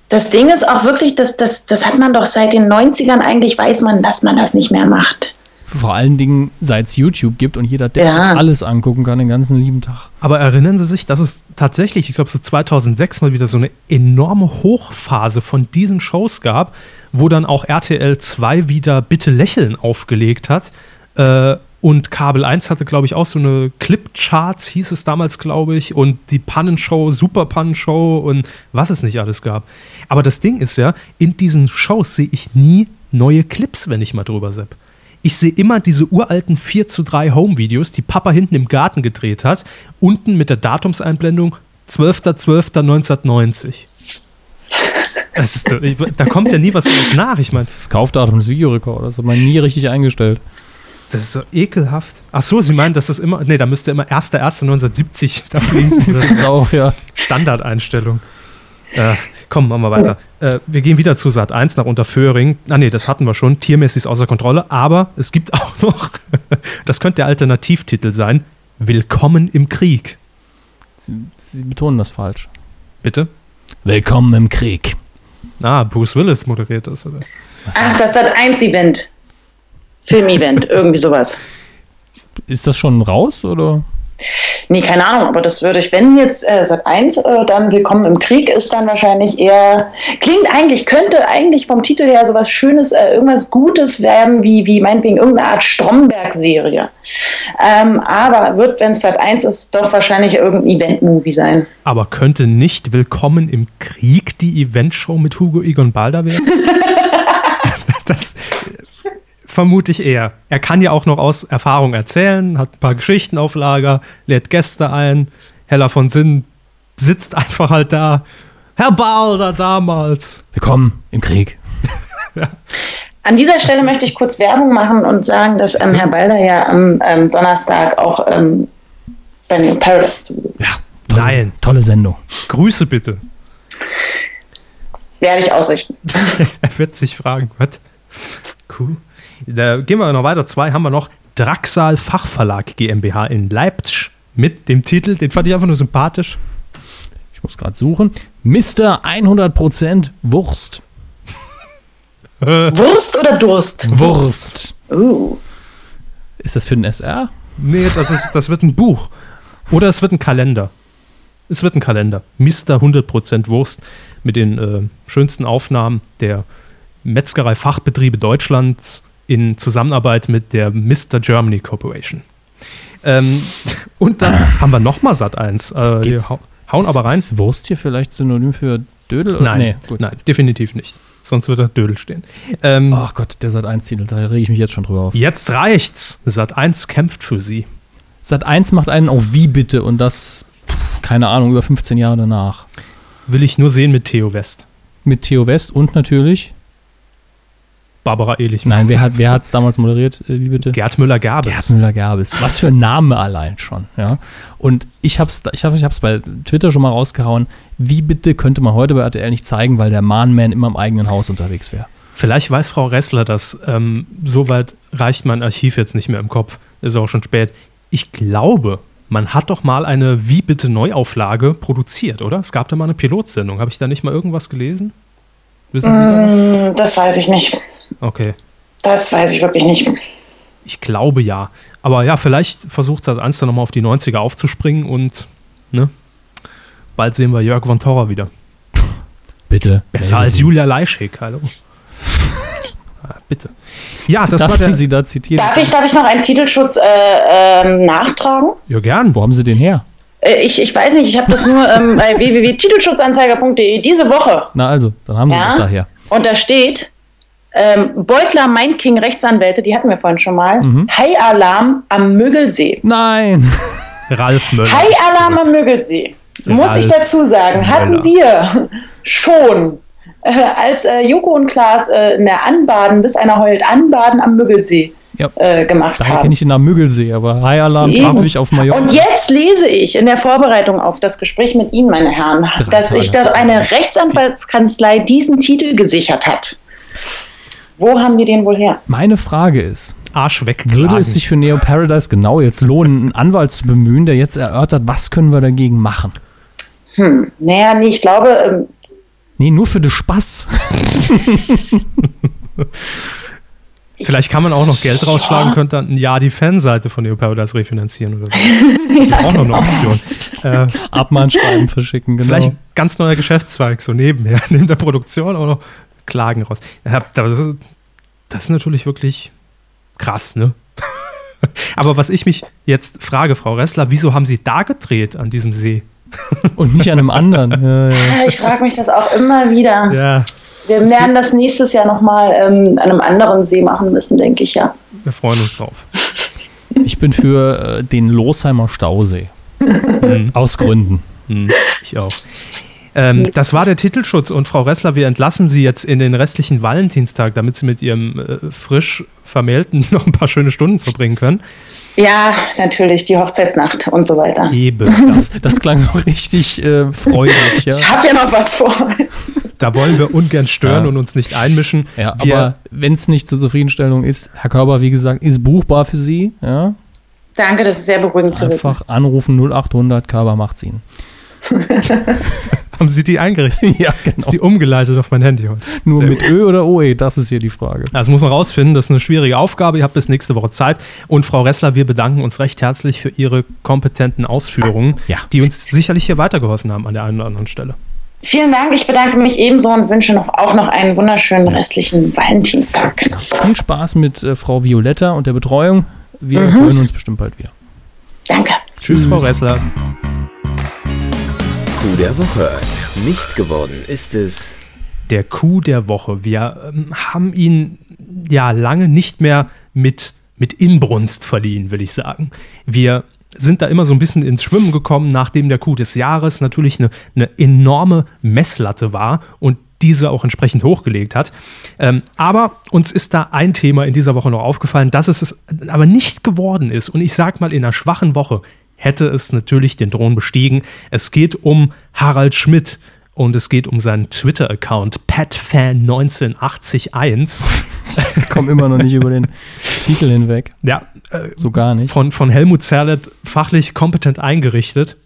das Ding ist auch wirklich, das, das, das hat man doch seit den 90ern eigentlich, weiß man, dass man das nicht mehr macht. Vor allen Dingen, seit es YouTube gibt und jeder der Ja. alles angucken kann den ganzen lieben Tag. Aber erinnern Sie sich, dass es tatsächlich, ich glaube, so 2006 mal wieder so eine enorme Hochphase von diesen Shows gab, wo dann auch RTL 2 wieder Bitte lächeln aufgelegt hat. Äh, und Kabel 1 hatte, glaube ich, auch so eine Clip-Charts, hieß es damals, glaube ich. Und die Pannenshow, Super Pannenshow und was es nicht alles gab. Aber das Ding ist ja, in diesen Shows sehe ich nie neue Clips, wenn ich mal drüber sepp. Ich sehe immer diese uralten 4 zu 3 Home-Videos, die Papa hinten im Garten gedreht hat, unten mit der Datumseinblendung 12.12.1990. Das ist, doch- ich- da kommt ja nie was nach. Ich meine, Das Kaufdatum des Videorekorders hat man nie richtig eingestellt. Das ist so ekelhaft. Ach so, Sie meinen, dass das immer, nee, da müsste immer 1.1.1970 da fliegen. Das ist auch, ja. Standardeinstellung. Äh, komm, machen wir weiter. Äh, wir gehen wieder zu Sat 1 nach Unterföhring. Ah, nee, das hatten wir schon. Tiermäßig ist außer Kontrolle. Aber es gibt auch noch, das könnte der Alternativtitel sein: Willkommen im Krieg. Sie betonen das falsch. Bitte? Willkommen im Krieg. Ah, Bruce Willis moderiert das, oder? Ach, das hat eins Event. Film-Event, irgendwie sowas. Ist das schon raus oder? Nee, keine Ahnung, aber das würde ich, wenn jetzt äh, Sat 1 äh, dann Willkommen im Krieg ist, dann wahrscheinlich eher. Klingt eigentlich, könnte eigentlich vom Titel her sowas Schönes, äh, irgendwas Gutes werden, wie, wie meinetwegen irgendeine Art Stromberg-Serie. Ähm, aber wird, wenn es Sat 1 ist, doch wahrscheinlich irgendein Event-Movie sein. Aber könnte nicht Willkommen im Krieg die Eventshow mit Hugo Egon Balder werden? das äh, vermute ich eher. Er kann ja auch noch aus Erfahrung erzählen, hat ein paar Geschichten auf Lager, lädt Gäste ein. Heller von Sinn sitzt einfach halt da. Herr Balder damals. Willkommen im Krieg. An dieser Stelle möchte ich kurz Werbung machen und sagen, dass ähm, Herr Balder ja am ähm, Donnerstag auch ähm, bei New Paradise zu Ja. Tolle, Nein. Tolle Sendung. Grüße bitte. werde ich ausrichten. Er wird sich fragen, was? Cool. Da gehen wir noch weiter. Zwei haben wir noch. Draxal Fachverlag GmbH in Leipzig mit dem Titel, den fand ich einfach nur sympathisch. Ich muss gerade suchen. Mr. 100% Wurst. Wurst oder Durst? Wurst. Uh. Ist das für den SR? Nee, das, ist, das wird ein Buch. Oder es wird ein Kalender. Es wird ein Kalender. Mr. 100% Wurst mit den äh, schönsten Aufnahmen der Metzgerei-Fachbetriebe Deutschlands in Zusammenarbeit mit der Mr. Germany Corporation. Ähm, und dann haben wir nochmal Sat 1. Äh, hau hauen aber rein. Ist Wurst hier vielleicht synonym für Dödel? Oder? Nein, Nee, gut. nein, definitiv nicht. Sonst wird da Dödel stehen. Ähm, Ach Gott, der Sat 1-Titel, da rege ich mich jetzt schon drüber auf. Jetzt reicht's. Sat 1 kämpft für sie. Sat 1 macht einen auf wie bitte und das, pf, keine Ahnung, über 15 Jahre danach. Will ich nur sehen mit Theo West. Mit Theo West und natürlich, Barbara Ehlich. nein, wer hat wer es damals moderiert? Äh, Wie bitte? Gerd Müller-Gabes. Gerd Müller-Gerbes. Was für ein Name allein schon, ja. Und ich hab's, da- ich hab, ich hab's bei Twitter schon mal rausgehauen. Wie bitte könnte man heute bei RTL nicht zeigen, weil der Mahnman immer im eigenen Haus unterwegs wäre? Vielleicht weiß Frau Ressler das. Ähm, Soweit reicht mein Archiv jetzt nicht mehr im Kopf. Ist auch schon spät. Ich glaube, man hat doch mal eine Wie bitte Neuauflage produziert, oder? Es gab da mal eine Pilotsendung. Habe ich da nicht mal irgendwas gelesen? Wissen Sie? Mm, Das weiß ich nicht. Okay. Das weiß ich wirklich nicht. Ich glaube ja. Aber ja, vielleicht versucht Sat 1 dann nochmal auf die 90er aufzuspringen und ne, bald sehen wir Jörg von Torra wieder. Bitte. Besser als Julia Leischig, hallo. Ah, bitte. Ja, das Darf war der. Sie da zitieren? Darf ich, darf ich noch einen Titelschutz äh, ähm, nachtragen? Ja, gern. Wo haben Sie den her? Äh, ich, ich weiß nicht, ich habe das nur ähm, bei www.titelschutzanzeiger.de diese Woche. Na also, dann haben Sie Ja? doch daher. Und da steht, ähm, Beutler Mind King Rechtsanwälte, die hatten wir vorhin schon mal, Hai-Alarm am Müggelsee. Nein. Ralf Möller. Hai-Alarm am Müggelsee. Muss ich dazu sagen, hatten Möller. wir schon, äh, als äh, Joko und Klaas äh, in der Anbaden, bis einer heult, Anbaden am Müggelsee Ja. äh, gemacht Daher haben. kenne ich den Namen Müggelsee, aber High Alarm kam natürlich auf Mallorca. Und jetzt lese ich in der Vorbereitung auf das Gespräch mit Ihnen, meine Herren, Drei dass sich eine Rechtsanwaltskanzlei diesen Titel gesichert hat. Wo haben die den wohl her? Meine Frage ist, Arsch weg. würde es sich für Neo Paradise genau jetzt lohnen, einen Anwalt zu bemühen, der jetzt erörtert, was können wir dagegen machen? Naja, nee, ich glaube, ähm, Nee, nur für den Spaß. Vielleicht kann man auch noch Geld rausschlagen, könnte dann ein Jahr die Fanseite von Neo Paradise refinanzieren oder so. Das ist ja auch noch eine Option. Äh, Abmahnschreiben verschicken, genau. Vielleicht ein ganz neuer Geschäftszweig, so nebenher, neben der Produktion auch noch Klagen raus. Ja, das, ist, das natürlich wirklich krass, ne? Aber was ich mich jetzt frage, Frau Ressler, wieso haben Sie da gedreht an diesem See? Und nicht an einem anderen. Ja, ja. ich frage mich das auch immer wieder. Ja, Wir werden das nächstes Jahr nochmal ähm, an einem anderen See machen müssen, denke ich ja. wir freuen uns drauf. Ich bin für äh, den Losheimer Stausee. Aus Gründen. Hm, ich auch. Ähm, das war der Titelschutz und Frau Ressler, wir entlassen Sie jetzt in den restlichen Valentinstag, damit Sie mit Ihrem äh, frisch Vermählten noch ein paar schöne Stunden verbringen können. Ja, natürlich, die Hochzeitsnacht und so weiter. Eben. Das, das klang noch richtig äh, freudig, ja. Ich habe ja noch was vor. Da wollen wir ungern stören Ja. und uns nicht einmischen. Ja, wir, aber wenn es nicht zur Zufriedenstellung ist, Herr Körber, wie gesagt, ist buchbar für Sie. Ja? Danke, das ist sehr beruhigend zu wissen. Einfach anrufen 0800, Körber macht's Ihnen. haben Sie die eingerichtet? Ja, Ist die umgeleitet auf mein Handy heute? Nur Sehr mit Ö oder OE, das ist hier die Frage. Das muss man rausfinden, das ist eine schwierige Aufgabe. Ihr habt bis nächste Woche Zeit. Und Frau Ressler, wir bedanken uns recht herzlich für Ihre kompetenten Ausführungen, Ja. die uns sicherlich hier weitergeholfen haben an der einen oder anderen Stelle. Vielen Dank, ich bedanke mich ebenso und wünsche noch, auch noch einen wunderschönen restlichen Valentinstag. Viel Spaß mit äh, Frau Violetta und der Betreuung. Wir hören uns bestimmt bald wieder. Danke. Tschüss, Frau Ressler. Coup der Woche. Nicht geworden ist es. der Coup der Woche. Wir ähm, haben ihn ja lange nicht mehr mit, mit Inbrunst verliehen, will ich sagen. Wir sind da immer so ein bisschen ins Schwimmen gekommen, nachdem der Coup des Jahres natürlich eine, eine enorme Messlatte war und diese auch entsprechend hochgelegt hat. Ähm, aber uns ist da ein Thema in dieser Woche noch aufgefallen, dass es es aber nicht geworden ist. Und ich sag mal, in einer schwachen Woche hätte es natürlich den Thron bestiegen. Es geht um Harald Schmidt und es geht um seinen Twitter-Account PatFan1981. Ich komme immer noch nicht über den Titel hinweg. ja, äh, So gar nicht. von, von Helmut Zerlett fachlich kompetent eingerichtet.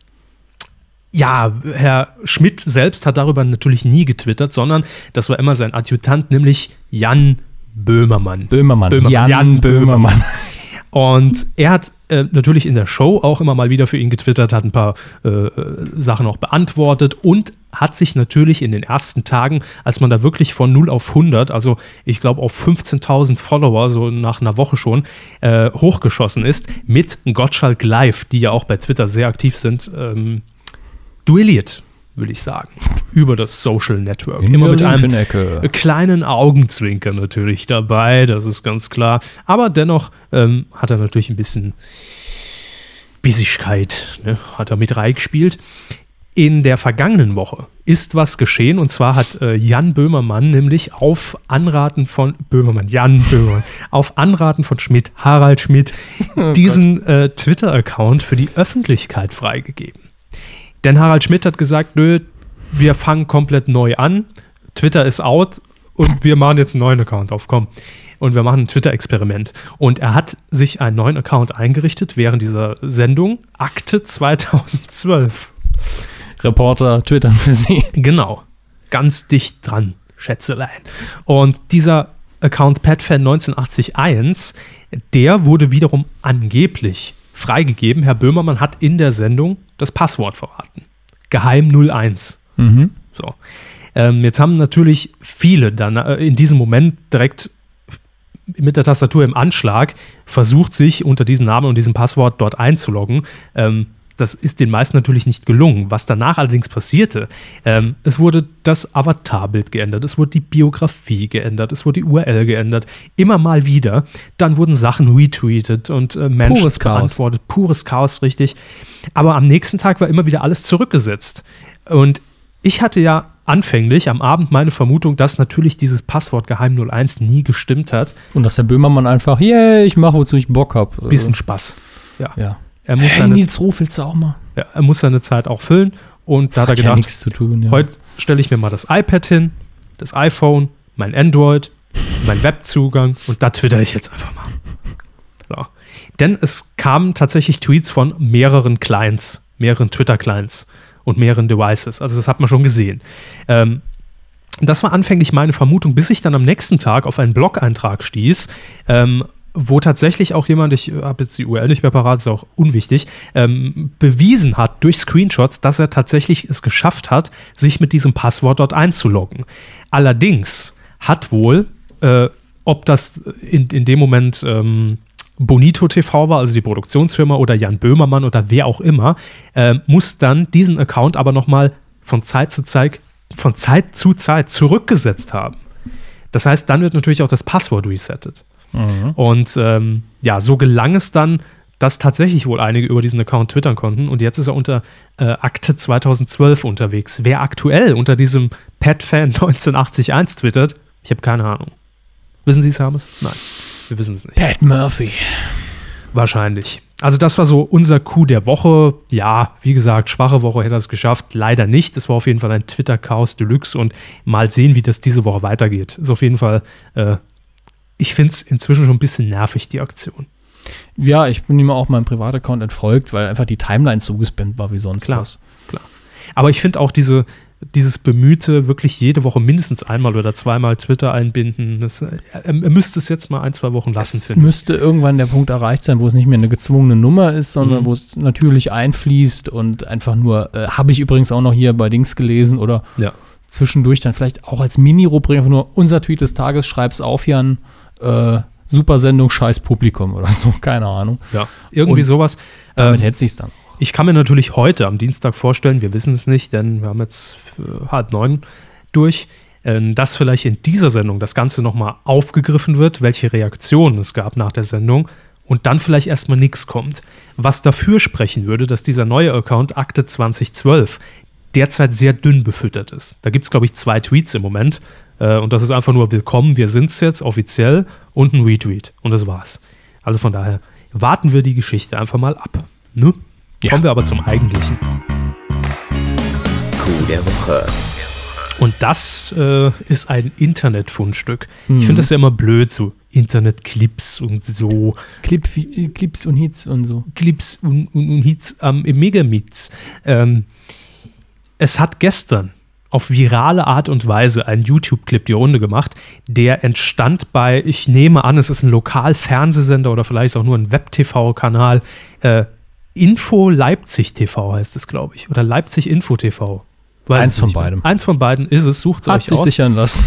Ja, Herr Schmidt selbst hat darüber natürlich nie getwittert, sondern das war immer sein Adjutant, nämlich Jan Böhmermann. Böhmermann. Böhmermann. Jan, Jan Böhmermann. Und er hat äh, natürlich in der Show auch immer mal wieder für ihn getwittert, hat ein paar äh, Sachen auch beantwortet und hat sich natürlich in den ersten Tagen, als man da wirklich von 0 auf 100, also ich glaube auf 15.000 Follower, so nach einer Woche schon, äh, hochgeschossen ist, mit Gottschalk Live, die ja auch bei Twitter sehr aktiv sind, ähm, duelliert, würde ich sagen, über das Social Network. In Immer mit einem Ecke. kleinen Augenzwinker natürlich dabei, das ist ganz klar. Aber dennoch ähm, hat er natürlich ein bisschen Bissigkeit, ne, hat er mit reingespielt. In der vergangenen Woche ist was geschehen und zwar hat äh, Jan Böhmermann nämlich auf Anraten von Böhmermann, Jan Böhmermann, auf Anraten von Schmidt, Harald Schmidt, diesen äh, Twitter-Account für die Öffentlichkeit freigegeben. Denn Harald Schmidt hat gesagt, nö, wir fangen komplett neu an. Twitter ist out und wir machen jetzt einen neuen Account auf, komm. Und wir machen ein Twitter-Experiment. Und er hat sich einen neuen Account eingerichtet während dieser Sendung, Akte 2012. Reporter twittern für Sie. Genau. Ganz dicht dran, Schätzelein. Und dieser Account PetFan1981, der wurde wiederum angeblich freigegeben. Herr Böhmermann hat in der Sendung das Passwort verraten. Geheim 01. Mhm. So. Ähm, jetzt haben natürlich viele dann äh, in diesem Moment direkt mit der Tastatur im Anschlag versucht, sich unter diesem Namen und diesem Passwort dort einzuloggen. Ähm, das ist den meisten natürlich nicht gelungen. Was danach allerdings passierte, ähm, es wurde das Avatarbild geändert, es wurde die Biografie geändert, es wurde die URL geändert, immer mal wieder. Dann wurden Sachen retweetet und äh, Menschen Pures Chaos. beantwortet. Pures Chaos, richtig. Aber am nächsten Tag war immer wieder alles zurückgesetzt. Und ich hatte ja anfänglich am Abend meine Vermutung, dass natürlich dieses Passwort Geheim 01 nie gestimmt hat. Und dass der Böhmermann einfach, yeah, ich mache, wozu ich Bock habe. Bisschen Spaß. Ja. Ja. Er muss, Hey, seine, Nils Ruf, willst du auch mal? ja, er muss seine Zeit auch füllen. Und da hat er Hat ja gedacht, zu tun. Ja. heute stelle ich mir mal das iPad hin, das iPhone, mein Android, mein Webzugang und da twitter ich jetzt einfach mal. So. Denn es kamen tatsächlich Tweets von mehreren Clients, mehreren Twitter-Clients und mehreren Devices. Also das hat man schon gesehen. Ähm, das war anfänglich meine Vermutung, bis ich dann am nächsten Tag auf einen Blog-Eintrag stieß, ähm, wo tatsächlich auch jemand, ich habe jetzt die URL nicht mehr parat, ist auch unwichtig, ähm, bewiesen hat durch Screenshots, dass er tatsächlich es geschafft hat, sich mit diesem Passwort dort einzuloggen. Allerdings hat wohl, äh, ob das in, in dem Moment ähm, Bonito TV war, also die Produktionsfirma, oder Jan Böhmermann oder wer auch immer, äh, muss dann diesen Account aber nochmal von Zeit zu Zeit, von Zeit zu Zeit zurückgesetzt haben. Das heißt, dann wird natürlich auch das Passwort resettet. Und ähm, ja, so gelang es dann, dass tatsächlich wohl einige über diesen Account twittern konnten. Und jetzt ist er unter äh, Akte 2012 unterwegs. Wer aktuell unter diesem PetFan 1981 twittert, ich habe keine Ahnung. Wissen Sie es, Hermes? Nein, wir wissen es nicht. Pat Murphy. Wahrscheinlich. Also das war so unser Coup der Woche. Ja, wie gesagt, schwache Woche hätte er es geschafft. Leider nicht. Das war auf jeden Fall ein Twitter-Chaos Deluxe und mal sehen, wie das diese Woche weitergeht. Ist auf jeden Fall, äh, ich finde es inzwischen schon ein bisschen nervig, die Aktion. Ja, ich bin ihm auch meinem Privataccount entfolgt, weil einfach die Timeline zugespammt war wie sonst Klar. was. Klar. Aber ich finde auch diese, dieses bemühte, wirklich jede Woche mindestens einmal oder zweimal Twitter einbinden. Das, er, er müsste es jetzt mal ein, zwei Wochen lassen, Es müsste irgendwann der Punkt erreicht sein, wo es nicht mehr eine gezwungene Nummer ist, sondern Mhm. wo es natürlich einfließt und einfach nur, äh, habe ich übrigens auch noch hier bei Dings gelesen oder Ja. zwischendurch dann vielleicht auch als Mini-Rubrik einfach nur unser Tweet des Tages, schreib's auf, Jan, äh, super Sendung, scheiß Publikum oder so, keine Ahnung. ja. Irgendwie Und sowas. Damit Ähm, hätte sich's dann. Ich kann mir natürlich heute am Dienstag vorstellen, wir wissen es nicht, denn wir haben jetzt äh, halb neun durch, äh, dass vielleicht in dieser Sendung das Ganze nochmal aufgegriffen wird, welche Reaktionen es gab nach der Sendung und dann vielleicht erstmal nichts kommt. Was dafür sprechen würde, dass dieser neue Account Akte 2012 derzeit sehr dünn befüttert ist. Da gibt es, glaube ich, zwei Tweets im Moment äh, und das ist einfach nur Willkommen, wir sind's jetzt offiziell und ein Retweet und das war's. Also von daher warten wir die Geschichte einfach mal ab. Ne? Ja. Kommen wir aber zum Eigentlichen. Coup der Woche. Und das äh, ist ein Internetfundstück. Mhm. Ich finde das ja immer blöd, so Internetclips und so Clip, Clips und Hits und so. Clips und, und, und Hits am im Megamix. Ähm, es hat gestern auf virale Art und Weise einen YouTube-Clip die Runde gemacht, der entstand bei, ich nehme an, es ist ein Lokal-Fernsehsender oder vielleicht auch nur ein Web-TV-Kanal. Äh, Info Leipzig TV heißt es, glaube ich. Oder Leipzig Info TV. Weiß Eins von beidem. Eins von beiden ist es, sucht es euch sich aus. sichern lassen.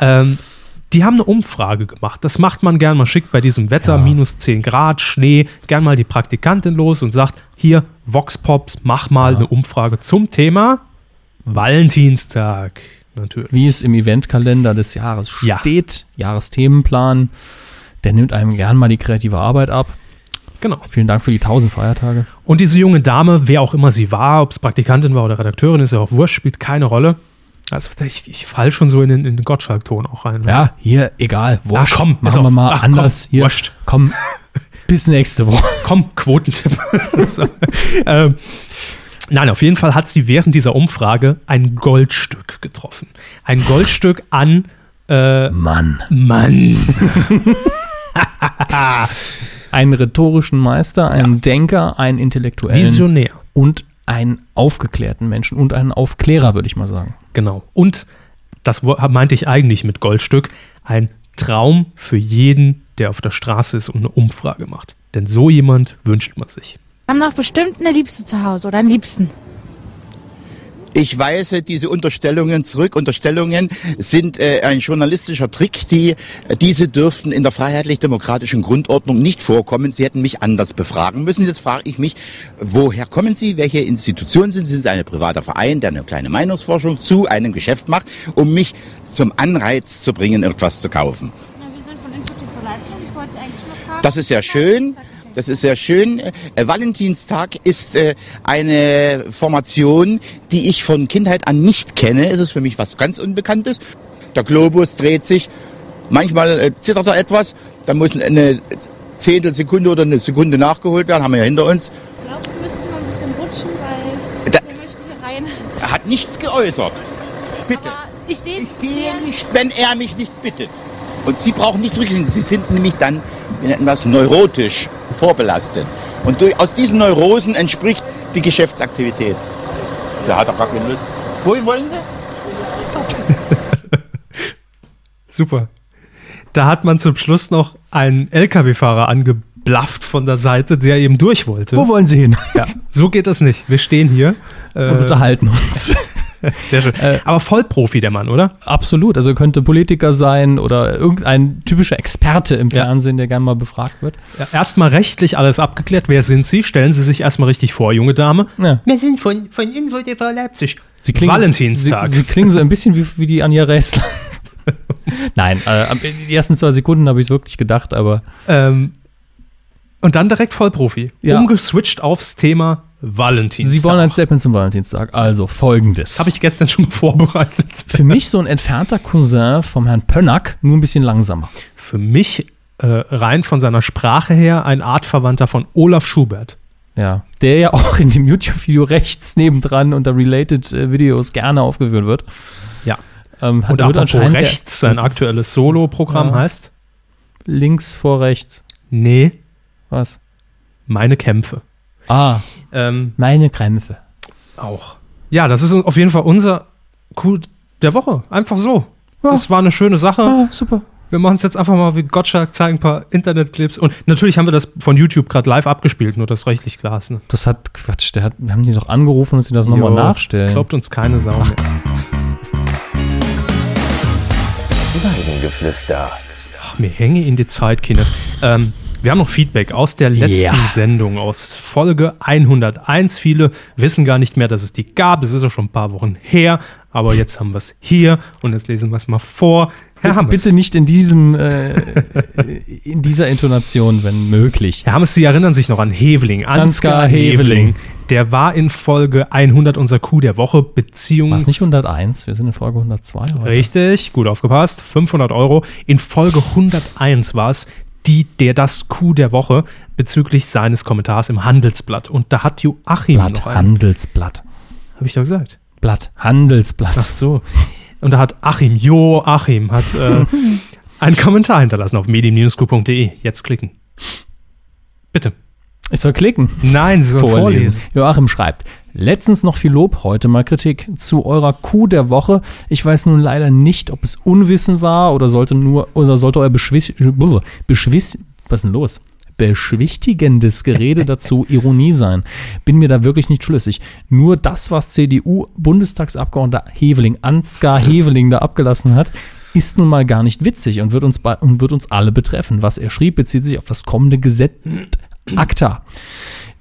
Ähm, die haben eine Umfrage gemacht. Das macht man gern. Man schickt bei diesem Wetter, Ja. minus 10 Grad, Schnee, gern mal die Praktikantin los und sagt: Hier, Vox Pops, mach mal Ja. eine Umfrage zum Thema Valentinstag. Natürlich. Wie es im Eventkalender des Jahres Ja. steht, Jahresthemenplan, der nimmt einem gern mal die kreative Arbeit ab. Genau. Vielen Dank für die 1000 Feiertage. Und diese junge Dame, wer auch immer sie war, ob es Praktikantin war oder Redakteurin, ist ja auch wurscht, spielt keine Rolle. Also ich, ich fall schon so in den, in den Gottschalk-Ton auch rein. Ja, hier, egal. Ach Wurscht. komm, ist machen wir mal ach, anders komm, hier. wurscht. Komm, bis nächste Woche. Komm, Quotentipp. so. ähm, nein, auf jeden Fall hat sie während dieser Umfrage ein Goldstück getroffen. Ein Goldstück an äh, Mann. Mann. Einen rhetorischen Meister, einen Denker, einen Intellektuellen Visionär. und einen aufgeklärten Menschen und einen Aufklärer, würde ich mal sagen. Genau. Und das meinte ich eigentlich mit Goldstück, ein Traum für jeden, der auf der Straße ist und eine Umfrage macht. Denn so jemand wünscht man sich. Haben doch bestimmt eine Liebste zu Hause oder einen Liebsten. Ich weise diese Unterstellungen zurück. Unterstellungen sind äh, ein journalistischer Trick. Die, äh, diese dürften in der freiheitlich-demokratischen Grundordnung nicht vorkommen. Sie hätten mich anders befragen müssen. Jetzt frage ich mich, woher kommen Sie? Welche Institution sind Sie? Sind Sie ein privater Verein, der eine kleine Meinungsforschung zu einem Geschäft macht, um mich zum Anreiz zu bringen, etwas zu kaufen? Na, wir sind von Info TV Leipzig ich wollte eigentlich nur fragen. Das ist ja schön. Das ist sehr schön. Äh, Valentinstag ist äh, eine Formation, die ich von Kindheit an nicht kenne. Es ist für mich was ganz Unbekanntes. Der Globus dreht sich. Manchmal äh, zittert er etwas. Dann muss eine Zehntelsekunde oder eine Sekunde nachgeholt werden. Haben wir ja hinter uns. Ich glaube, wir müssten mal ein bisschen rutschen, weil Da- der möchte hier rein. Er hat nichts geäußert. Bitte. Aber ich sehe Ich es gehe nicht, wenn er mich nicht bittet. Und Sie brauchen nicht zurückgehen. Sie sind nämlich dann, wir nennen das neurotisch vorbelastet. Und durch, aus diesen Neurosen entspricht die Geschäftsaktivität. Der hat doch gar keine Lust. Wohin wollen Sie? Super. Da hat man zum Schluss noch einen LKW-Fahrer angeblafft von der Seite, der eben durch wollte. Wo wollen Sie hin? Ja, so geht das nicht. Wir stehen hier. Äh, Und unterhalten uns. sehr schön. Aber Vollprofi, der Mann, oder? Absolut. Also könnte Politiker sein oder irgendein typischer Experte im Ja. Fernsehen, der gerne mal befragt wird. Ja, erstmal rechtlich alles abgeklärt. Wer sind Sie? Stellen Sie sich erstmal richtig vor, junge Dame. Ja. Wir sind von, von Info TV Leipzig. Sie klingen, Valentinstag. Sie, sie klingen so ein bisschen wie, wie die Anja Räßler. Nein, äh, in den ersten zwei Sekunden habe ich es wirklich gedacht, aber ähm, und dann direkt Vollprofi. Ja. Umgeswitcht aufs Thema Valentinstag. Sie wollen ein Statement zum Valentinstag. Also folgendes. Habe ich gestern schon vorbereitet. Für mich so ein entfernter Cousin vom Herrn Pönnack, nur ein bisschen langsamer. Für mich äh, rein von seiner Sprache her ein Artverwandter von Olaf Schubert. Ja, der ja auch in dem YouTube-Video rechts nebendran unter Related äh, Videos gerne aufgeführt wird. Ja. Ähm, hat, Und wird anscheinend der- rechts, sein aktuelles Solo-Programm Ja. heißt links vor rechts. Nee, Was? meine Kämpfe. Ah, Ähm, meine Krämpfe. auch. Ja, das ist auf jeden Fall unser Coup der Woche. Einfach so. Ja. Das war eine schöne Sache. Ah, super. Wir machen es jetzt einfach mal wie Gottschalk, zeigen ein paar Internetclips. Und natürlich haben wir das von YouTube gerade live abgespielt, nur das rechtlich klar ist. Ne? Das hat Quatsch, der hat, wir haben die doch angerufen, dass sie das nochmal nachstellen. Glaubt uns keine Sau. mehr. Weidengeflüster. Ach, mir hänge in die Zeit, Kinders. Ähm, wir haben noch Feedback aus der letzten Ja. Sendung, aus Folge 101. Viele wissen gar nicht mehr, dass es die gab. Es ist ja schon ein paar Wochen her, aber jetzt haben wir es hier und jetzt lesen wir es mal vor. Herr bitte, Hammes, bitte nicht in diesem, äh, in dieser Intonation, wenn möglich. Herr Hammes, Sie erinnern sich noch an Heveling, Ansgar Heveling. Der war in Folge 100 unser Coup der Woche, beziehungsweise... War es nicht 101? Wir sind in Folge 102 heute. Richtig, gut aufgepasst. 500 Euro. In Folge 101 war es die, der das Coup der Woche bezüglich seines Kommentars im Handelsblatt. Und da hat Joachim Blatt, noch einen. Handelsblatt. Habe ich doch gesagt. Blatt, Handelsblatt. Ach so. Und da hat Achim, Joachim, hat äh, einen Kommentar hinterlassen auf medium-q.de. Jetzt klicken. Bitte. Ich soll klicken. Nein, Sie sollen vorlesen. Joachim schreibt, letztens noch viel Lob, heute mal Kritik zu eurer Kuh der Woche. Ich weiß nun leider nicht, ob es Unwissen war oder sollte nur oder sollte euer beschwiss, beschwiss, was ist denn los? Beschwichtigendes Gerede dazu Ironie sein. Bin mir da wirklich nicht schlüssig. Nur das, was CDU-Bundestagsabgeordneter Heveling, Ansgar Heveling da abgelassen hat, ist nun mal gar nicht witzig und wird uns, und wird uns alle betreffen. Was er schrieb, bezieht sich auf das kommende Gesetz ACTA.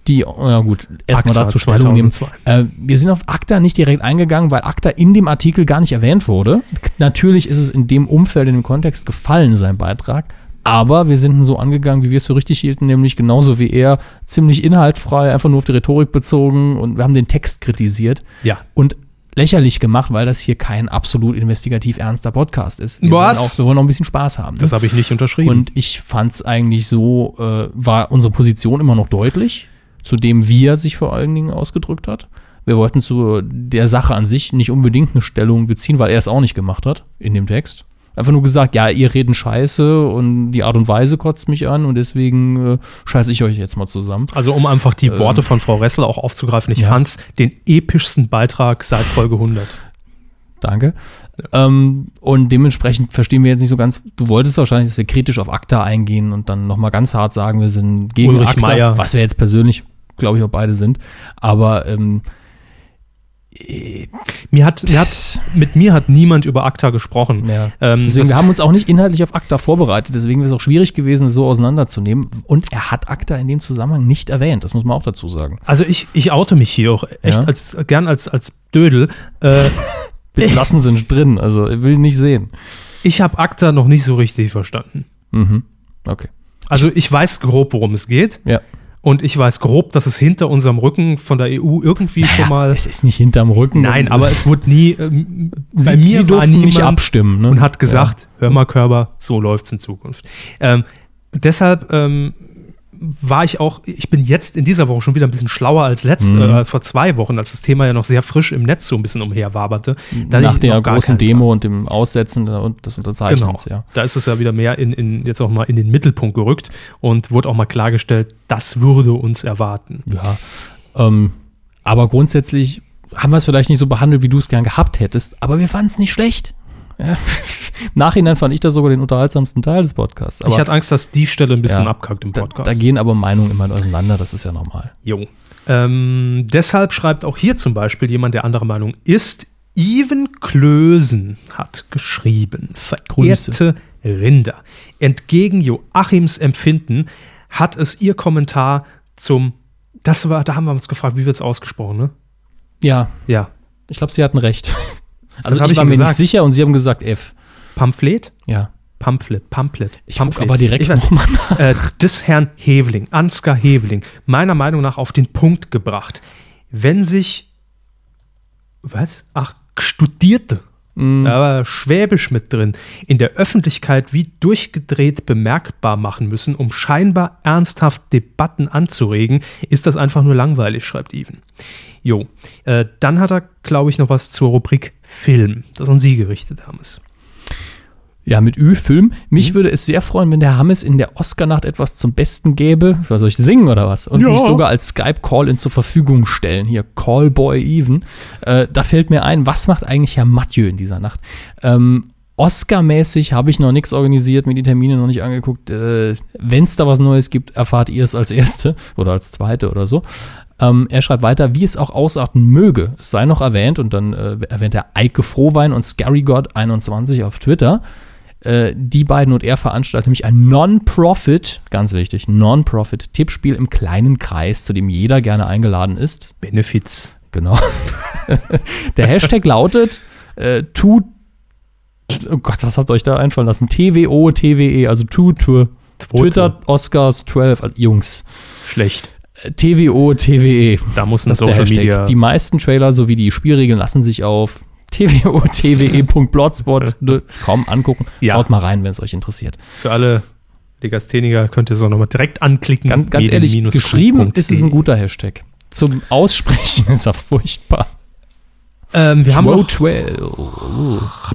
Die, ja gut, erstmal dazu Stellung nehmen. 2002. Äh, wir sind auf ACTA nicht direkt eingegangen, weil ACTA in dem Artikel gar nicht erwähnt wurde. Natürlich ist es in dem Umfeld, in dem Kontext gefallen, sein Beitrag. Aber wir sind so angegangen, wie wir es für richtig hielten, nämlich genauso wie er, ziemlich inhaltfrei, einfach nur auf die Rhetorik bezogen und wir haben den Text kritisiert Ja. und lächerlich gemacht, weil das hier kein absolut investigativ ernster Podcast ist. Wir Was? Wollen auch, wir wollen auch ein bisschen Spaß haben. ne? Das habe ich nicht unterschrieben. Und ich fand es eigentlich so, äh, war unsere Position immer noch deutlich, zu dem wie er sich vor allen Dingen ausgedrückt hat. Wir wollten zu der Sache an sich nicht unbedingt eine Stellung beziehen, weil er es auch nicht gemacht hat in dem Text. Einfach nur gesagt, ja, ihr reden scheiße und die Art und Weise kotzt mich an und deswegen äh, scheiße ich euch jetzt mal zusammen. also um einfach die Worte von Frau Ressel auch aufzugreifen, ich Ähm, ja. fand's den epischsten Beitrag seit Folge 100. Danke. Ähm, und dementsprechend verstehen wir jetzt nicht so ganz, du wolltest wahrscheinlich, dass wir kritisch auf ACTA eingehen und dann nochmal ganz hart sagen, wir sind gegen Ulrich ACTA, Meier. was wir jetzt persönlich, glaube ich, auch beide sind. Aber ähm, Mir hat, mir hat, mit mir hat niemand über ACTA gesprochen. ja. Ähm, deswegen, wir haben uns auch nicht inhaltlich auf ACTA vorbereitet, deswegen wäre es auch schwierig gewesen, es so auseinanderzunehmen. Und er hat ACTA in dem Zusammenhang nicht erwähnt, das muss man auch dazu sagen. Also ich, ich oute mich hier auch echt Ja. als gern als, als Dödel. Äh, Bitte lassen Sie ihn drin, also ich will nicht sehen. ich habe ACTA noch nicht so richtig verstanden. Mhm. Okay. Also ich weiß grob, worum es geht. Ja. Und ich weiß grob, dass es hinter unserem Rücken von der EU irgendwie schon mal. Es ist nicht hinterm Rücken. Nein, aber es wurde nie. Ähm, Sie, bei mir Sie durften nicht abstimmen. Ne? und hat gesagt, hör mal Körper, so läuft's in Zukunft. Ähm, deshalb ähm, war ich auch, ich bin jetzt in dieser Woche schon wieder ein bisschen schlauer als letzt, Mhm. äh, vor zwei Wochen, als das Thema ja noch sehr frisch im Netz so ein bisschen umherwaberte. Nach der großen Demo und dem Aussetzen des Genau. Unterzeichnens, ja. Da ist es ja wieder mehr in, in, jetzt auch mal in den Mittelpunkt gerückt und wurde auch mal klargestellt, das würde uns erwarten. Ja. Ähm, aber grundsätzlich haben wir es vielleicht nicht so behandelt, wie du es gern gehabt hättest, aber wir fanden es nicht schlecht. Ja. Im Nachhinein fand ich das sogar den unterhaltsamsten Teil des Podcasts. Aber ich hatte Angst, dass die Stelle ein bisschen Ja, abkackt im da, Podcast. da gehen aber Meinungen immer auseinander, das ist ja normal. Jo. Ähm, deshalb schreibt auch hier zum Beispiel jemand, der anderer Meinung ist. Even Klösen hat geschrieben, Grüße. verehrte Rinder, entgegen Joachims Empfinden hat es ihr Kommentar zum, das war, da haben wir uns gefragt, wie wird es ausgesprochen, ne? Ja, Ja, ich glaube, sie hatten recht. Also hab ich war mir nicht gesagt. sicher und sie haben gesagt F. Pamphlet? Ja. Pamphlet, Pamphlet. Ich Pamphlet. aber direkt nochmal äh, des Herrn Heveling, Ansgar Heveling, meiner Meinung nach auf den Punkt gebracht. Wenn sich, was? Ach, Studierte, Mhm. war Schwäbisch mit drin, in der Öffentlichkeit wie durchgedreht bemerkbar machen müssen, um scheinbar ernsthaft Debatten anzuregen, ist das einfach nur langweilig, schreibt Even. Jo, äh, dann hat er, glaube ich, noch was zur Rubrik Film, das an Sie gerichtet haben. Ja, mit Ü-Film. Mhm. Mich würde es sehr freuen, wenn der Hammes in der Oscar-Nacht etwas zum Besten gäbe. Was soll ich singen oder was? Und Ja. mich sogar als Skype-Call-In zur Verfügung stellen. Hier, Callboy Even. Äh, da fällt mir ein, was macht eigentlich Herr Mathieu in dieser Nacht? Ähm, Oscar-mäßig habe ich noch nichts organisiert, mir die Termine noch nicht angeguckt. Äh, wenn es da was Neues gibt, erfahrt ihr es als Erste oder als Zweite oder so. Ähm, er schreibt weiter, wie es auch ausarten möge. Es sei noch erwähnt und dann äh, erwähnt er Eike Frohwein und ScaryGod21 auf Twitter. Äh, die beiden und er veranstalten nämlich ein Non-Profit, ganz wichtig, Non-Profit-Tippspiel im kleinen Kreis, zu dem jeder gerne eingeladen ist. Benefits. Genau. Der Hashtag lautet äh, tu, oh Gott, was habt ihr euch da einfallen lassen? TWO, TWE, also tu, tu, Twitter, Oscars 12, also Jungs. Schlecht. TWO, TWE. Da muss ein Social Hashtag. Media. Die meisten Trailer sowie die Spielregeln lassen sich auf two.twe.blogspot.com angucken. Ja. Schaut mal rein, wenn es euch interessiert. Für alle Legastheniker könnt ihr es auch nochmal direkt anklicken. Ganz, ganz ehrlich, geschrieben ist es ein guter Hashtag. Zum Aussprechen ist er furchtbar. Ähm, wir haben noch 12.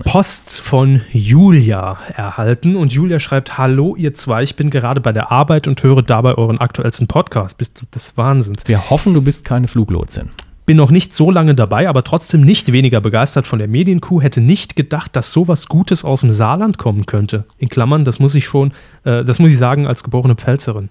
Post von Julia erhalten und Julia schreibt: Hallo, ihr zwei, ich bin gerade bei der Arbeit und höre dabei euren aktuellsten Podcast. Bist du des Wahnsinns? Wir hoffen, du bist keine Fluglotsin. Bin noch nicht so lange dabei, aber trotzdem nicht weniger begeistert von der Medienkuh. Hätte nicht gedacht, dass sowas Gutes aus dem Saarland kommen könnte. In Klammern, das muss ich schon, äh, das muss ich sagen, als geborene Pfälzerin.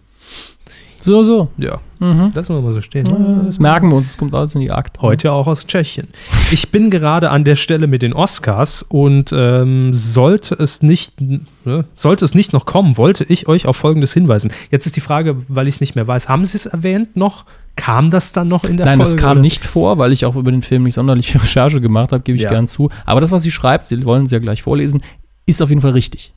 So, so. Ja, Mhm. lassen wir mal so stehen. Das merken wir uns, es kommt alles in die Akte. Heute auch aus Tschechien. Ich bin gerade an der Stelle mit den Oscars und ähm, sollte es nicht, ne, sollte es nicht noch kommen, wollte ich euch auf Folgendes hinweisen. Jetzt ist die Frage, weil ich es nicht mehr weiß, haben Sie es erwähnt noch? Kam das dann noch in der Nein, Folge? das kam nicht vor, weil ich auch über den Film nicht sonderlich viel Recherche gemacht habe, gebe ich Ja. gern zu. Aber das, was sie schreibt, sie wollen es ja gleich vorlesen, ist auf jeden Fall richtig.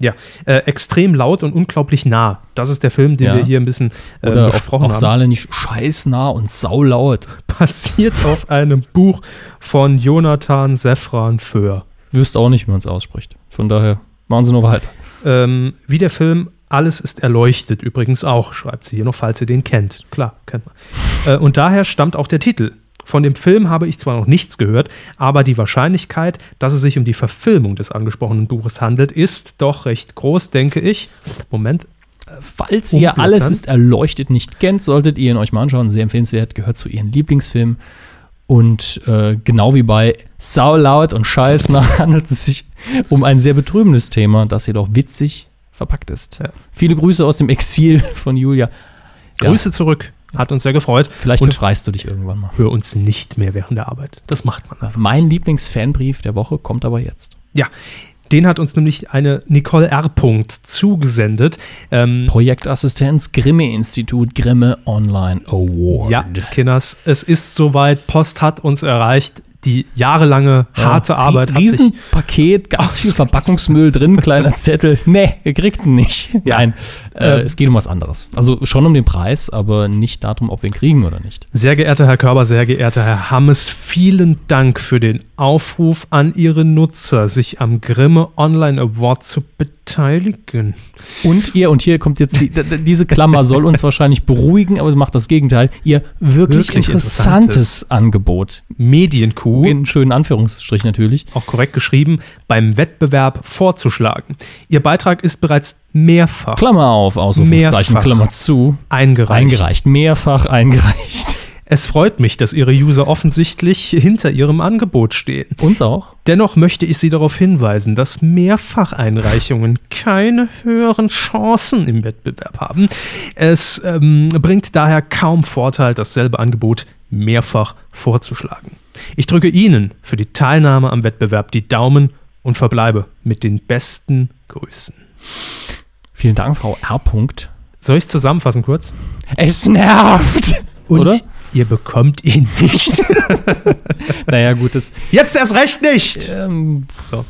Ja, äh, extrem laut und unglaublich nah. Das ist der Film, den Ja. wir hier ein bisschen äh, Oder auf, besprochen auf haben. saarländisch scheißnah und saulaut. Basiert auf einem Buch von Jonathan Sefran Föhr. Wüsste auch nicht, wie man es ausspricht. Von daher machen sie nur weiter. Ähm, wie der Film Alles ist erleuchtet übrigens auch, schreibt sie hier noch, falls ihr den kennt. Klar, kennt man. Äh, und daher stammt auch der Titel. Von dem Film habe ich zwar noch nichts gehört, aber die Wahrscheinlichkeit, dass es sich um die Verfilmung des angesprochenen Buches handelt, ist doch recht groß, denke ich. Moment. Falls ihr Umblättern. alles ist erleuchtet nicht kennt, solltet ihr ihn euch mal anschauen. Sehr empfehlenswert, gehört zu ihren Lieblingsfilmen. Und äh, genau wie bei Sau laut und Scheißnah handelt es sich um ein sehr betrübendes Thema, das jedoch witzig verpackt ist. Ja. Viele Grüße aus dem Exil von Julia. Ja. Grüße zurück. Hat uns sehr gefreut. Vielleicht und befreist du dich irgendwann mal. hör uns nicht mehr während der Arbeit. Das macht man einfach. Mein Lieblingsfanbrief der Woche kommt aber jetzt. Ja, den hat uns nämlich eine Nicole R. zugesendet. Ähm, Projektassistenz Grimme-Institut Grimme Online Award. ja, Kinders, es ist soweit. Post hat uns erreicht. Die jahrelange harte Arbeit hat sich Riesenpaket, ganz viel. Verpackungsmüll drin, kleiner Zettel. Nee, ihr kriegt ihn nicht. Ja. Nein, äh, Ähm. es geht um was anderes. Also schon um den Preis, aber nicht darum, ob wir ihn kriegen oder nicht. Sehr geehrter Herr Körber, sehr geehrter Herr Hammes, vielen Dank für den Aufruf an Ihre Nutzer, sich am Grimme Online Award zu beteiligen. Und ihr, und hier kommt jetzt die, diese Klammer, soll uns wahrscheinlich beruhigen, aber macht das Gegenteil. Ihr wirklich, Wirklich interessantes Angebot. Medienkuh, In schönen Anführungsstrich natürlich. auch korrekt geschrieben, beim Wettbewerb vorzuschlagen. Ihr Beitrag ist bereits mehrfach Klammer auf, Ausrufungszeichen, Mehrfach. Klammer zu. eingereicht. Eingereicht, mehrfach eingereicht. Es freut mich, dass Ihre User offensichtlich hinter Ihrem Angebot stehen. Uns auch. Dennoch möchte ich Sie darauf hinweisen, dass Mehrfacheinreichungen keine höheren Chancen im Wettbewerb haben. Es ähm, bringt daher kaum Vorteil, dasselbe Angebot mehrfach vorzuschlagen. Ich drücke Ihnen für die Teilnahme am Wettbewerb die Daumen und verbleibe mit den besten Grüßen. Vielen Dank, Frau R. Soll ich es zusammenfassen kurz? Es nervt. Und Oder? Ihr bekommt ihn nicht. Naja, gut, das. Jetzt erst recht nicht! Ähm, So.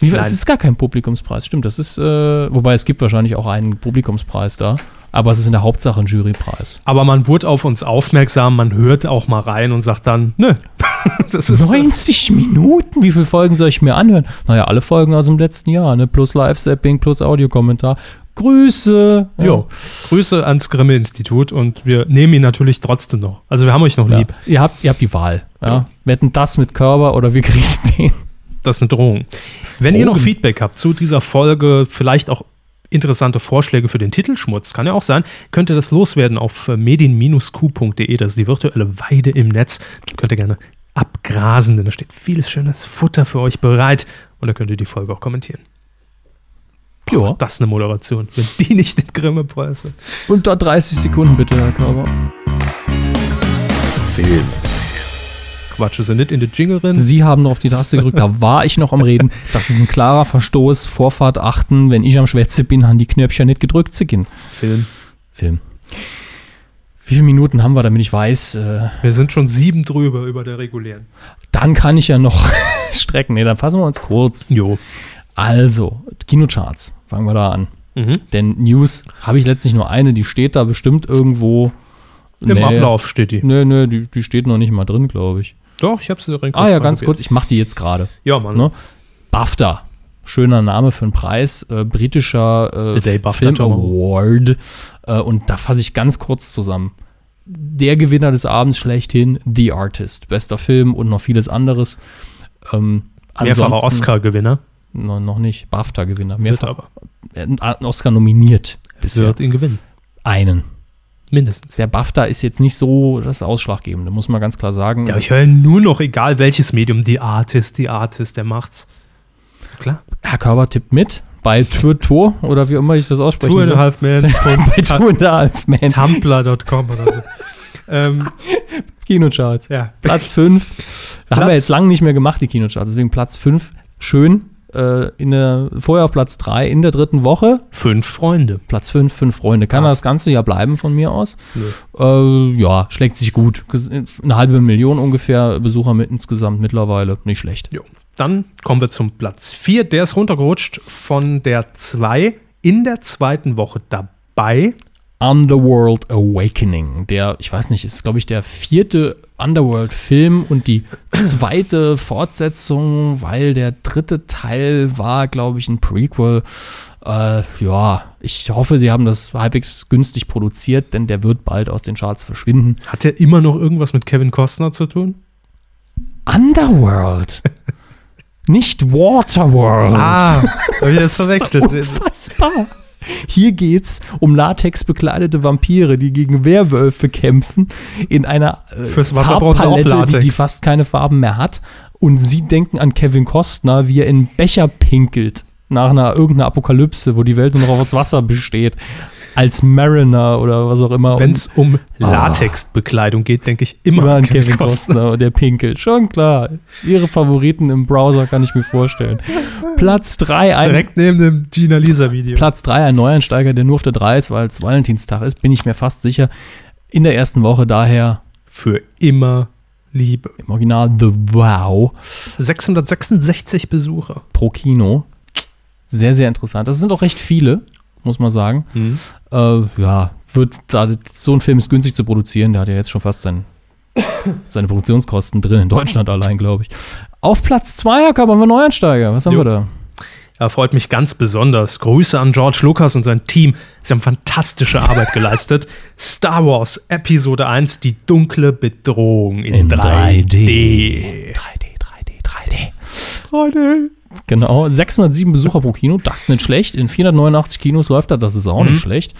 wie, es ist gar kein Publikumspreis, stimmt. Das ist, äh, wobei es gibt wahrscheinlich auch einen Publikumspreis da. Aber es ist in der Hauptsache ein Jurypreis. Aber man wurde auf uns aufmerksam, man hört auch mal rein und sagt dann, nö, das ist 90 Minuten? Wie viele Folgen soll ich mir anhören? Naja, alle Folgen aus dem letzten Jahr, ne? Plus Live-Stepping, plus Audiokommentar. Grüße. Ja. Jo, Grüße ans Grimme-Institut und wir nehmen ihn natürlich trotzdem noch. Also wir haben euch noch Ja. lieb. Ihr, habt, ihr habt die Wahl. Ja? Ja. Wetten das mit Körper oder wir kriegen den. Das ist eine Drohung. Wenn ihr noch Drogen. Feedback habt zu dieser Folge, vielleicht auch interessante Vorschläge für den Titelschmutz, kann ja auch sein, könnt ihr das loswerden auf äh, medien-q.de, das ist die virtuelle Weide im Netz. Könnt ihr gerne abgrasen, denn da steht vieles schönes Futter für euch bereit und da könnt ihr die Folge auch kommentieren. Boah, Ja. Das ist eine Moderation. Wenn die nicht den Grimme-Preis hat. Unter 30 Sekunden bitte, Herr Körper. Film. Quatsche sie nicht in die Jingle rein. Sie haben noch auf die Taste gedrückt, da war ich noch am Reden. Das ist ein klarer Verstoß. Vorfahrt achten, wenn ich am Schwätze bin, haben die Knöpfchen nicht gedrückt zu gehen. Film. Film. Wie viele Minuten haben wir, damit ich weiß, äh, Wir sind schon sieben drüber über der regulären. dann kann ich ja noch strecken. Nee, dann fassen wir uns kurz. Jo. Also, Kinocharts, fangen wir da an. Mhm. Denn News habe ich letztlich nur eine, die steht da bestimmt irgendwo. Im Ablauf steht die. Nee, nee, die, die steht noch nicht mal drin, glaube ich. Doch, ich hab's direkt. Ah ja, ganz kurz, ich mache die jetzt gerade. Ja, Mann. Ne? BAFTA. Schöner Name für einen Preis. Äh, britischer The Day äh, BAFTA Film. Award. Äh, und da fasse ich ganz kurz zusammen. Der Gewinner des Abends schlechthin, The Artist. Bester Film und noch vieles anderes. Ähm, Mehrfacher Oscar-Gewinner. No, noch nicht. BAFTA-Gewinner. Wird Mehrfach aber. äh, einen Oscar nominiert. Bisher. Wird ihn gewinnen. Einen. Mindestens. Der BAFTA ist jetzt nicht so das Ausschlaggebende, muss man ganz klar sagen. Ja, ich höre nur noch, egal welches Medium, die Artist, die Artist, der macht's. Klar. Herr Körber tippt mit bei Twitter oder wie immer ich das aussprechen Two and a half man. bei Two and a Half Man. Tumblr.com oder so. ähm, Kinocharts. ja. Platz 5. Da haben wir jetzt lange nicht mehr gemacht, die Kinocharts. Deswegen Platz 5. Schön. Äh, in der, vorher auf Platz 3 in der dritten Woche. Fünf Freunde. Platz 5, fünf Freunde. Kann Passt. das ganze Jahr bleiben von mir aus? Nö. Äh, ja, schlägt sich gut. Eine halbe Million ungefähr Besucher mit insgesamt mittlerweile. Nicht schlecht. Jo. Dann kommen wir zum Platz 4. Der ist runtergerutscht von der 2 in der zweiten Woche dabei. Underworld Awakening. Der, ich weiß nicht, ist, glaube ich, der vierte Underworld-Film und die zweite Fortsetzung, weil der dritte Teil war, glaube ich, ein Prequel. Äh, ja, ich hoffe, sie haben das halbwegs günstig produziert, denn der wird bald aus den Charts verschwinden. Hat der immer noch irgendwas mit Kevin Costner zu tun? Underworld. Nicht Waterworld. Ah, hab ich das Das ist verwechselt. Unfassbar. Hier geht's um latexbekleidete Vampire, die gegen Werwölfe kämpfen in einer äh, Fürs Wasser Farbpalette, die, die fast keine Farben mehr hat. Und sie denken an Kevin Costner, wie er in Becher pinkelt nach einer irgendeiner Apokalypse, wo die Welt nur noch aus Wasser besteht. Als Mariner oder was auch immer. Wenn es um Latexbekleidung geht, denke ich immer, immer an an Kevin Costner und der pinkelt. Schon klar. Ihre Favoriten im Browser kann ich mir vorstellen. Platz 3, ein, Direkt neben dem Gina Lisa Video. Platz 3, ein Neueinsteiger, der nur auf der 3 ist, weil es Valentinstag ist, bin ich mir fast sicher. In der ersten Woche daher Für immer Liebe. im Original The Wow 666 Besucher. pro Kino. Sehr, sehr interessant. Das sind auch recht viele, muss man sagen. Mhm. Äh, ja, wird da so ein Film ist günstig zu produzieren. Der hat ja jetzt schon fast sein, seine Produktionskosten drin, in Deutschland allein, glaube ich. Auf Platz 2, Herr Kapp, haben wir Neueinsteiger. Was haben Jo. wir da? Er freut mich ganz besonders. Grüße an George Lucas und sein Team. Sie haben fantastische Arbeit geleistet. Star Wars Episode 1, die dunkle Bedrohung in, 3D. 3D, 3D, 3D. 3D. Genau, 607 Besucher pro Kino, das ist nicht schlecht. In 489 Kinos läuft das, das ist auch nicht schlecht.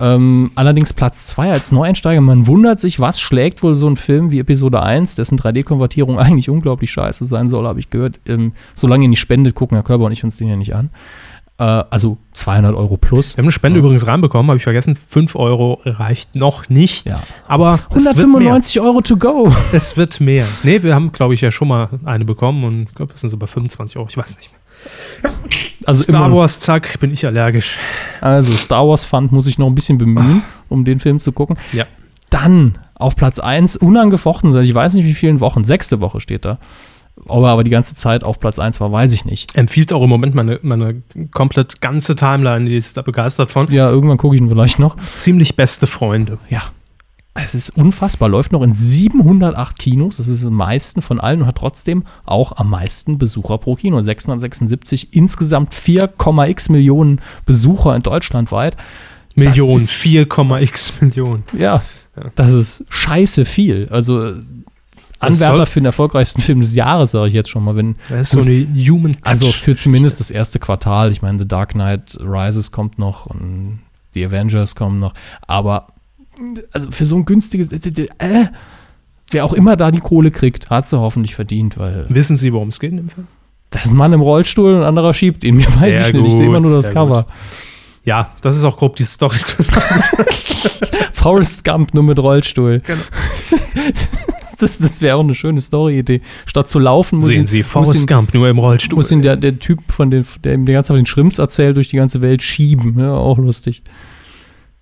Ähm, allerdings Platz 2 als Neueinsteiger. Man wundert sich, was schlägt wohl so ein Film wie Episode 1, dessen 3D-Konvertierung eigentlich unglaublich scheiße sein soll, habe ich gehört. Ähm, solange ihr nicht spendet, gucken Herr Körber und ich uns den ja nicht an. Äh, also 200 Euro plus. Wir haben eine Spende übrigens reinbekommen, habe ich vergessen. 5 Euro reicht noch nicht. Ja. Aber es wird, 195 Euro to go. es wird mehr. Nee, wir haben, glaube ich, ja schon mal eine bekommen und ich glaube, das sind so bei 25 Euro. Ich weiß nicht mehr. Also Star immer- Wars, zack, bin ich allergisch. Also Star Wars Fund muss ich noch ein bisschen bemühen, um den Film zu gucken. Ja. Dann auf Platz 1, unangefochten, seit ich weiß nicht wie vielen Wochen, sechste Woche steht da. Ob er aber die ganze Zeit auf Platz 1 war, weiß ich nicht. Empfiehlt auch im Moment meine, meine komplett ganze Timeline, die ist da begeistert von. Ja, irgendwann gucke ich ihn vielleicht noch. Ziemlich beste Freunde. Ja. Es ist unfassbar, läuft noch in 708 Kinos, das ist am meisten von allen und hat trotzdem auch am meisten Besucher pro Kino. 676, insgesamt 4,x Millionen Besucher in Deutschland weit. Millionen, ist- 4,x Millionen. Ja, das ist scheiße viel. Also Anwärter für den erfolgreichsten Film des Jahres, sage ich jetzt schon mal. Wenn, Das ist so eine Human Touch. also für zumindest das erste Quartal. Ich meine, The Dark Knight Rises kommt noch und The Avengers kommen noch. Aber also für so ein günstiges, äh, wer auch immer da die Kohle kriegt, hat sie hoffentlich verdient, weil Wissen Sie, worum es geht in dem Film? da ist ein Mann im Rollstuhl und ein anderer schiebt ihn. Mir weiß Sehr ich nicht. Ich sehe immer gut, nur das Cover. Ja, das ist auch grob die Story. Forrest Gump nur mit Rollstuhl. Genau. Das, das wäre auch eine schöne Story-Idee. Statt zu laufen, muss Sehen ihn, Sie, Forrest ihn, Gump nur im Rollstuhl. muss ihn der, der Typ, von den, der ihm die ganze Zeit den Schrimps erzählt, durch die ganze Welt schieben. Ja, auch lustig.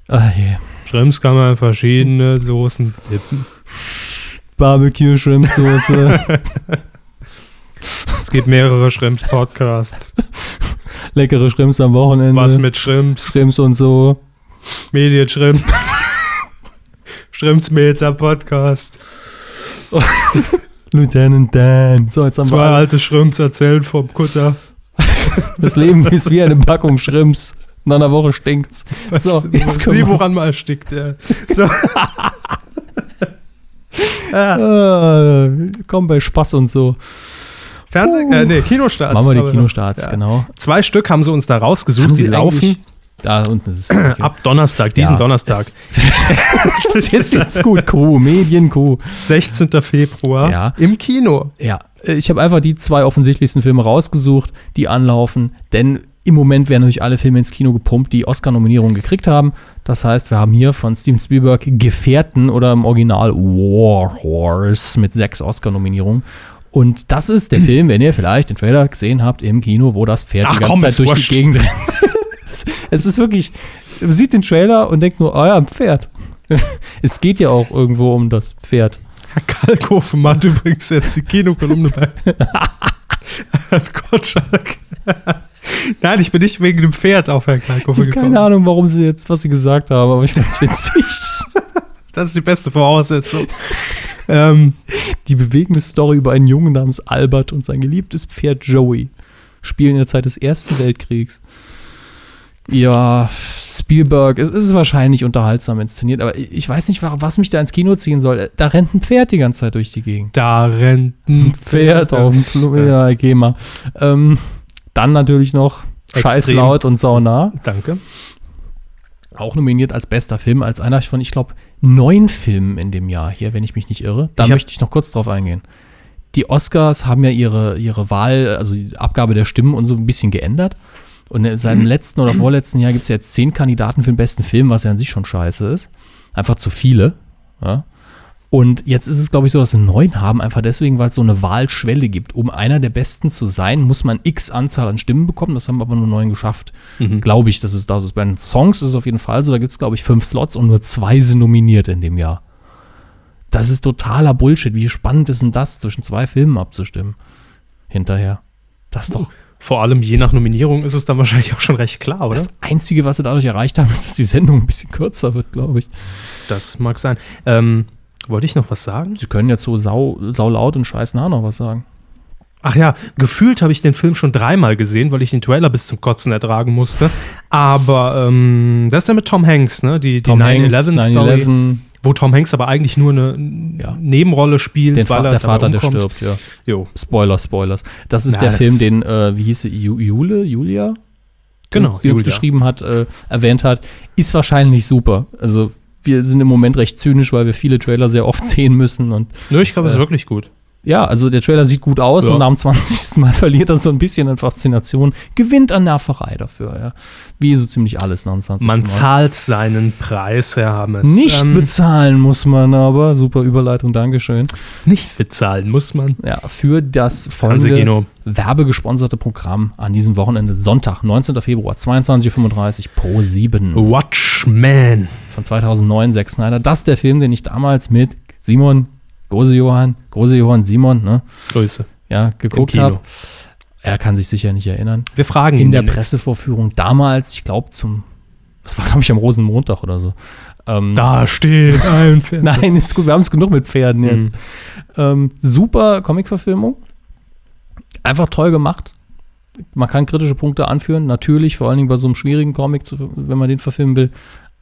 Ah, je. Schrimps kann man in verschiedene Soßen dippen. Barbecue-Shrimp-Soße. Es gibt mehrere Schrimps-Podcasts. leckere Shrimps am Wochenende. Was mit Schrimps? Shrimps und so. Medien Schrimps. Lieutenant Dan. So, jetzt haben Zwei wir alle. alte Schrimps erzählen vom Kutter. Das Leben ist wie eine Packung Shrimps. Nach einer Woche stinkt's. So, jetzt kommen wir. woran mal erstickt, ja. So. Ah, komm bei Spaß und so. Fernseh, äh, nee, Kinostarts. Machen wir die Kinostarts, ja. genau. Zwei Stück haben sie uns da rausgesucht, die sie laufen Da unten ist es. Okay. ab Donnerstag, diesen Ja, Donnerstag. Das ist jetzt, jetzt gut. Kuh, Medienkuh. 16. Februar Ja. im Kino. Ja, ich habe einfach die zwei offensichtlichsten Filme rausgesucht, die anlaufen, denn im Moment werden natürlich alle Filme ins Kino gepumpt, die Oscar-Nominierungen gekriegt haben. Das heißt, wir haben hier von Steven Spielberg Gefährten oder im Original War Horse mit sechs Oscar-Nominierungen. Und das ist der Film, wenn ihr vielleicht den Trailer gesehen habt im Kino, wo das Pferd Ach die ganze komm, Zeit durch wurscht. die Gegend rennt. es ist wirklich, man sieht den Trailer und denkt nur, oh ja, ein Pferd. es geht ja auch irgendwo um das Pferd. Herr Kalkofe macht übrigens jetzt die Kinokolumne bei Gottschalk. Nein, ich bin nicht wegen dem Pferd auf Herrn Ich Kalkofe habe gekommen. keine Ahnung, warum sie jetzt, was sie gesagt haben, aber ich find's witzig. Das ist die beste Voraussetzung. ähm, Die bewegende Story über einen Jungen namens Albert und sein geliebtes Pferd Joey spielen in der Zeit des Ersten Weltkriegs. Ja, Spielberg, es ist wahrscheinlich unterhaltsam inszeniert, aber ich weiß nicht, wa- was mich da ins Kino ziehen soll. Da rennt ein Pferd die ganze Zeit durch die Gegend. da rennt ein Pferd auf dem Flur. Ja, GEMA. Ähm, dann natürlich noch Extrem. scheiß laut und saunah. Danke. Auch nominiert als bester Film, als einer von, ich glaube, neun Filmen in dem Jahr hier, wenn ich mich nicht irre. Da Ich möchte ich noch kurz drauf eingehen. Die Oscars haben ja ihre, ihre Wahl, also die Abgabe der Stimmen und so ein bisschen geändert. Und seit dem letzten oder vorletzten Jahr gibt es ja jetzt zehn Kandidaten für den besten Film, was ja an sich schon scheiße ist. Einfach zu viele. Ja. Und jetzt ist es, glaube ich, so, dass sie neun haben, einfach deswegen, weil es so eine Wahlschwelle gibt. Um einer der Besten zu sein, muss man x Anzahl an Stimmen bekommen. Das haben aber nur neun geschafft. Glaube ich, dass es da so ist. Bei den Songs ist es auf jeden Fall so. Da gibt es, glaube ich, fünf Slots und nur zwei sind nominiert in dem Jahr. Das ist totaler Bullshit. Wie spannend ist denn das, zwischen zwei Filmen abzustimmen? Hinterher. Das ist doch Vor allem je nach Nominierung ist es dann wahrscheinlich auch schon recht klar, oder? das Einzige, was sie dadurch erreicht haben, ist, dass die Sendung ein bisschen kürzer wird, glaube ich. Das mag sein. Ähm, wollte ich noch was sagen? Sie können jetzt so sau, sau laut und scheiß nah noch was sagen. Ach ja, gefühlt habe ich den Film schon dreimal gesehen, weil ich den Trailer bis zum Kotzen ertragen musste. Aber ähm, das ist ja mit Tom Hanks, ne? Die, die 9-11-Story, 9/11, wo Tom Hanks aber eigentlich nur eine Ja. Nebenrolle spielt, den weil er der Vater, der stirbt, ja. Jo, Spoiler, Spoilers. Das ist Na, der das- Film, den, äh, wie hieß sie, Ju Jule, Julia? genau. Die uns Julia. geschrieben hat, äh, erwähnt hat, ist wahrscheinlich super. Also, wir sind im Moment recht zynisch, weil wir viele Trailer sehr oft sehen müssen und Nö, ich glaube, es ist Äh, wirklich gut. Ja, also der Trailer sieht gut aus Ja. und am 20. Mal verliert er so ein bisschen an Faszination, gewinnt an Nerverei dafür, ja. Wie so ziemlich alles nach dem 20. Man Mal. zahlt seinen Preis, Herr Hammes. Nicht Ähm, bezahlen muss man aber, super Überleitung, Dankeschön. nicht bezahlen muss man. Ja, für das folgende werbegesponserte Programm an diesem Wochenende, Sonntag, 19. Februar, 22.35 Uhr pro 7 Watchmen. von 2009, Zack Snyder. Das ist der Film, den ich damals mit Simon, Große Johann, Große Johann Simon, ne, Grüße. ja, geguckt habe. Er kann sich sicher nicht erinnern. Wir fragen In ihn der demnächst. Pressevorführung damals, ich glaube zum, das war glaube ich am Rosenmontag oder so. Ähm, Da steht ein Pferd. Nein, ist gut, wir haben es genug mit Pferden jetzt. Mhm. Ähm, super Comic-Verfilmung. Einfach toll gemacht. Man kann kritische Punkte anführen, natürlich, vor allen Dingen bei so einem schwierigen Comic, wenn man den verfilmen will.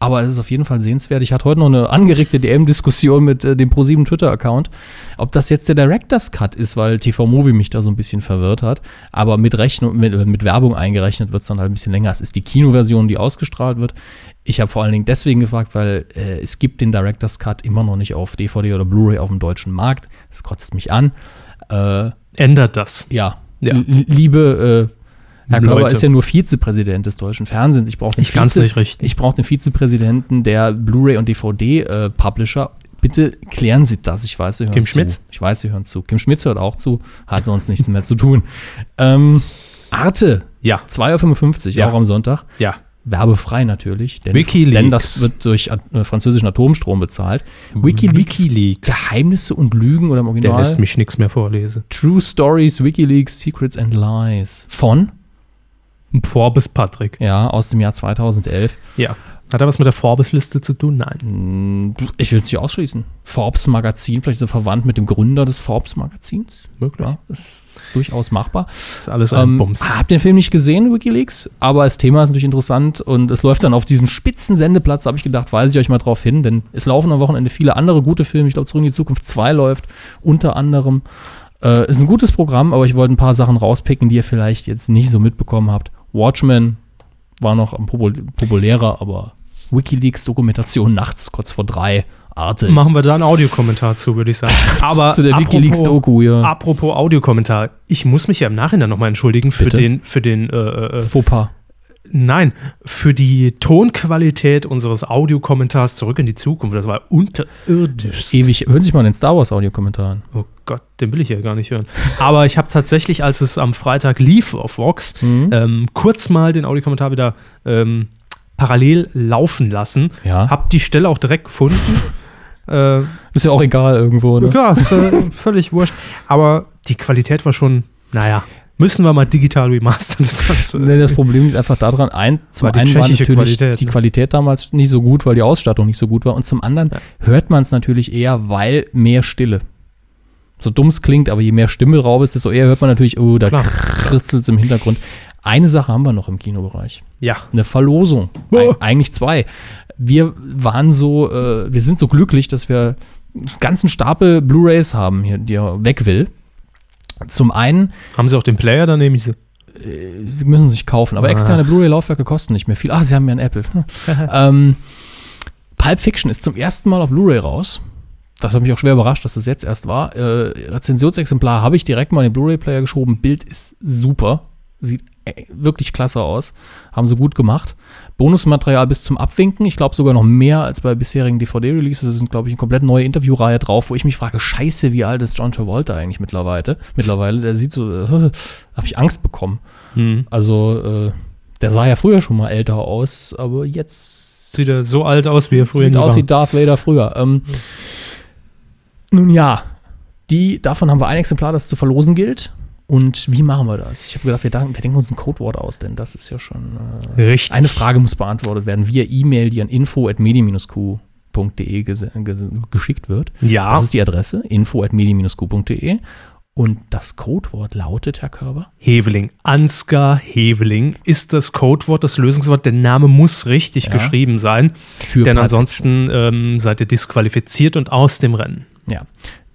Aber es ist auf jeden Fall sehenswert. Ich hatte heute noch eine angeregte DM-Diskussion mit äh, dem Pro7 Twitter-Account, ob das jetzt der Director's Cut ist, weil TV Movie mich da so ein bisschen verwirrt hat. Aber mit Rechnung, mit, äh, mit Werbung eingerechnet wird es dann halt ein bisschen länger. Es ist die Kinoversion, die ausgestrahlt wird. Ich habe vor allen Dingen deswegen gefragt, weil äh, es gibt den Director's Cut immer noch nicht auf DVD oder Blu-ray auf dem deutschen Markt. Das kotzt mich an. Äh, Ändert das. ja, Ja. Liebe äh, Herr Körber Leute. ist ja nur Vizepräsident des deutschen Fernsehens. Ich brauche den, Ich Vize- nicht ich brauch den Vizepräsidenten der Blu-ray und DVD-Publisher. Bitte klären Sie das. Ich weiß, Sie hören Kim zu. Schmitz? Ich weiß, Sie hören zu. Kim Schmitz hört auch zu, hat sonst nichts mehr zu tun. Ähm, Arte, Ja, 2,55 Uhr, Ja. auch am Sonntag. ja. Werbefrei natürlich, denn, Wikileaks. denn das wird durch äh, französischen Atomstrom bezahlt. Wikileaks, Wikileaks. Geheimnisse und Lügen oder im Der Original. lässt mich nichts mehr vorlesen. True Stories, Wikileaks, Secrets and Lies. Von, Forbes Patrick. ja, aus dem Jahr 2011. Ja. Hat er was mit der Forbes-Liste zu tun? Nein. Ich will es nicht ausschließen. Forbes Magazin, vielleicht ist er verwandt mit dem Gründer des Forbes Magazins. Möglich. Ja, das ist durchaus machbar. Das ist alles ein Ähm, Bums. hab den Film nicht gesehen, Wikileaks, aber das Thema ist natürlich interessant und es läuft dann auf diesem spitzen Sendeplatz, habe ich gedacht, weise ich euch mal drauf hin, denn es laufen am Wochenende viele andere gute Filme. Ich glaube, Zurück in die Zukunft 2 läuft unter anderem. Äh, ist ein gutes Programm, aber ich wollte ein paar Sachen rauspicken, die ihr vielleicht jetzt nicht so mitbekommen habt. Watchmen war noch popul populärer, aber Wikileaks-Dokumentation nachts, kurz vor drei, Arte. Machen wir da einen Audiokommentar zu, würde ich sagen. Aber zu der Wikileaks-Doku, ja. Apropos Audiokommentar, ich muss mich ja im Nachhinein nochmal entschuldigen für Bitte? den, für den, äh, äh, Fauxpas. Nein, für die Tonqualität unseres Audiokommentars zurück in die Zukunft. Das war unterirdisch. Ewig. Hören Sie sich mal den Star Wars-Audiokommentar an. Oh Gott, den will ich ja gar nicht hören. Aber ich habe tatsächlich, als es am Freitag lief auf Vox, Mhm. ähm, kurz mal den Audiokommentar wieder ähm, parallel laufen lassen. Ja. Hab die Stelle auch direkt gefunden. äh, Ist ja auch egal irgendwo, ne? ja, ist äh, völlig wurscht. Aber die Qualität war schon, naja, müssen wir mal digital remastern, das Ganze. Nee, das Problem liegt einfach daran, ein, zum War die einen war natürlich Qualität, die ne? Qualität damals nicht so gut, weil die Ausstattung nicht so gut war. Und zum anderen hört man es natürlich eher, weil mehr Stille. So dumm es klingt, aber je mehr Stimme drauf ist, desto eher hört man natürlich, oh, da kritzelt es im Hintergrund. Eine Sache haben wir noch im Kinobereich. Ja. Eine Verlosung. Eig eigentlich zwei. Wir waren so, äh, wir sind so glücklich, dass wir einen ganzen Stapel Blu-Rays haben, hier, die er weg will. Zum einen Haben sie auch den Player, dann nehme ich sie. Äh, Sie müssen sich kaufen. Aber externe Blu-ray-Laufwerke kosten nicht mehr viel. Ah, Sie haben ja ein Apple. ähm, Pulp Fiction ist zum ersten Mal auf Blu-ray raus. Das hat mich auch schwer überrascht, dass es jetzt erst war. Äh, Rezensionsexemplar habe ich direkt mal in den Blu-ray-Player geschoben. Bild ist super. Sieht wirklich klasse aus. Haben sie gut gemacht. Bonusmaterial bis zum Abwinken. Ich glaube sogar noch mehr als bei bisherigen DVD-Releases. Es sind, glaube ich, eine komplett neue Interviewreihe drauf, wo ich mich frage, scheiße, wie alt ist John Travolta eigentlich mittlerweile? Mittlerweile, der sieht so, äh, habe ich Angst bekommen. Hm. Also, äh, der sah ja früher schon mal älter aus, aber jetzt Sieht er so alt aus, wie er früher sieht aus war. wie Darth Vader früher. Ähm, Nun ja, die, davon haben wir ein Exemplar, das zu verlosen gilt. Und wie machen wir das? Ich habe gedacht, wir, wir denken uns ein Codewort aus, denn das ist ja schon. Äh, Richtig. eine Frage muss beantwortet werden via E-Mail, die an info.medi-q.de ges ges geschickt wird. Ja. Das ist die Adresse, info.medi-q.de. Und das Codewort lautet, Herr Körber? Heveling. Ansgar Heveling ist das Codewort, das Lösungswort. Der Name muss richtig Ja. geschrieben sein, Für denn ansonsten ähm, seid ihr disqualifiziert und aus dem Rennen. Ja.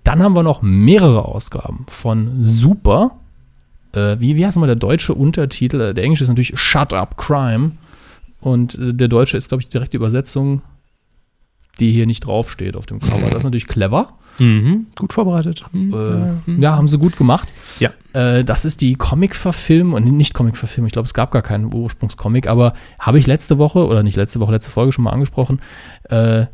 Dann haben wir noch mehrere Ausgaben von Super. Äh, wie, wie heißt mal der deutsche Untertitel? Äh, Der englische ist natürlich Shut Up Crime. Und äh, der deutsche ist, glaube ich, die direkte Übersetzung, die hier nicht draufsteht auf dem Cover. Das ist natürlich clever. Mhm. Gut vorbereitet. Mhm. Äh, ja, haben sie gut gemacht. Ja. Äh, das ist die Comic-Verfilmung, und nicht Comic-Verfilmung, ich glaube, es gab gar keinen Ursprungscomic, aber habe ich letzte Woche, oder nicht letzte Woche, letzte Folge schon mal angesprochen, äh,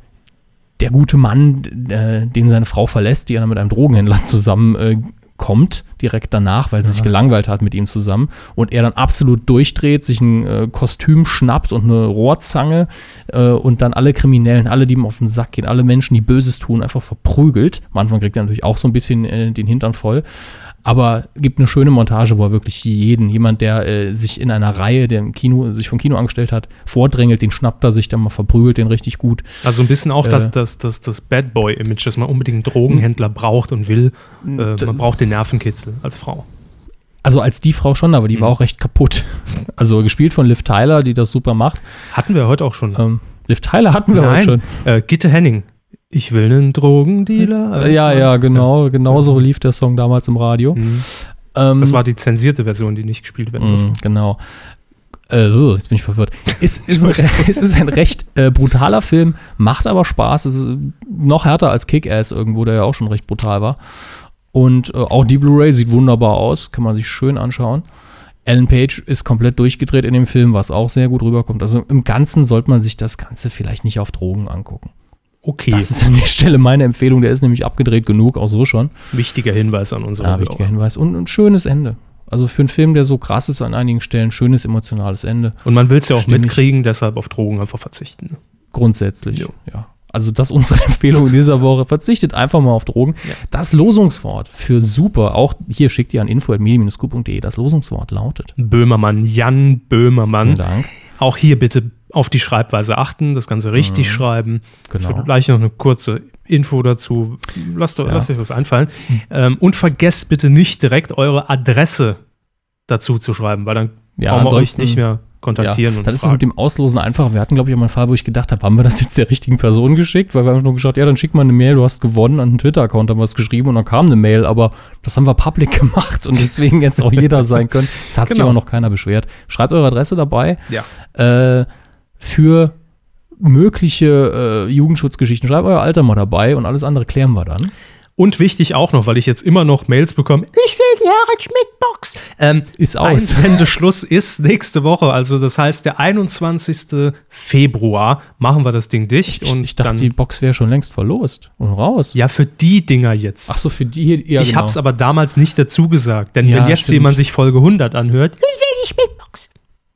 der gute Mann, äh, den seine Frau verlässt, die dann mit einem Drogenhändler zusammen äh, kommt, direkt danach, weil sie sich gelangweilt hat mit ihm zusammen und er dann absolut durchdreht, sich ein äh, Kostüm schnappt und eine Rohrzange äh, und dann alle Kriminellen, alle, die ihm auf den Sack gehen, alle Menschen, die Böses tun, einfach verprügelt. Am Anfang kriegt er natürlich auch so ein bisschen äh, den Hintern voll, aber gibt eine schöne Montage, wo er wirklich jeden, jemand, der äh, sich in einer Reihe, der im Kino, sich vom Kino angestellt hat, vordrängelt, den schnappt er sich, dann mal verprügelt den richtig gut. Also ein bisschen auch Äh. das, das, das, das Bad Boy-Image, das man unbedingt einen Drogenhändler braucht und will. Äh, man braucht den Nervenkitzel als Frau. Also als die Frau schon, aber die war auch recht kaputt. Also gespielt von Liv Tyler, die das super macht. Hatten wir heute auch schon. Ähm, Liv Tyler hatten wir heute schon. Äh, Gitte Henning. Ich will einen Drogendealer. Äh, ja, ja, genau. Genauso lief der Song damals im Radio. Mhm. Ähm, Das war die zensierte Version, die nicht gespielt werden durfte. Mm, genau. Äh, jetzt bin ich verwirrt. Es ist ein, es ist ein recht äh, brutaler Film, macht aber Spaß. Es ist noch härter als Kick-Ass irgendwo, der ja auch schon recht brutal war. Und äh, auch die Blu-ray sieht wunderbar aus, kann man sich schön anschauen. Ellen Page ist komplett durchgedreht in dem Film, was auch sehr gut rüberkommt. Also im Ganzen sollte man sich das Ganze vielleicht nicht auf Drogen angucken. Okay, Das ist an der Stelle meine Empfehlung. Der ist nämlich abgedreht genug, auch so schon. wichtiger Hinweis an unsere Ja, wichtiger. Hinweis. Und ein schönes Ende. Also für einen Film, der so krass ist an einigen Stellen, schönes emotionales Ende. Und man will es ja auch Stimmig. mitkriegen, deshalb auf Drogen einfach verzichten. ne? Grundsätzlich. Jo. Ja. Also das ist unsere Empfehlung in dieser Woche. Verzichtet einfach mal auf Drogen. Das Losungswort für super, auch hier schickt ihr an info.medi-q.de. Das Losungswort lautet. Böhmermann, Jan Böhmermann. Vielen Dank. Auch hier bitte auf die Schreibweise achten, das Ganze richtig schreiben. Genau. Vielleicht noch eine kurze Info dazu. Lasst, euch- Ja. lasst euch was einfallen. Ähm, und vergesst bitte nicht direkt eure Adresse dazu zu schreiben, weil dann Ja, brauchen wir euch nicht mehr kontaktieren Ja, und dann ist es mit dem Auslosen einfach. Wir hatten, glaube ich, auch mal einen Fall, wo ich gedacht habe, haben wir das jetzt der richtigen Person geschickt? Weil wir haben nur geschaut, ja, dann schick mal eine Mail, du hast gewonnen, an einen Twitter-Account haben wir es geschrieben und dann kam eine Mail, aber das haben wir public gemacht und deswegen jetzt auch jeder sein können. Es hat sich Genau. aber noch keiner beschwert. Schreibt eure Adresse dabei. Ja. Äh, für mögliche äh, Jugendschutzgeschichten. Schreibt euer Alter mal dabei und alles andere klären wir dann. Und wichtig auch noch, weil ich jetzt immer noch Mails bekomme, ich will die Harald Schmidt-Box. Ähm, Ist aus. Einsendeschluss ist nächste Woche, also das heißt der 21. Februar machen wir das Ding dicht Ich, und ich dachte, dann, die Box wäre schon längst verlost und raus. ja für die Dinger jetzt. Ach so, für die hier. Ja, ich genau. hab's aber damals nicht dazu gesagt, denn Ja, wenn jetzt stimmt. jemand sich Folge 100 anhört, ich will die Schmidt-Box.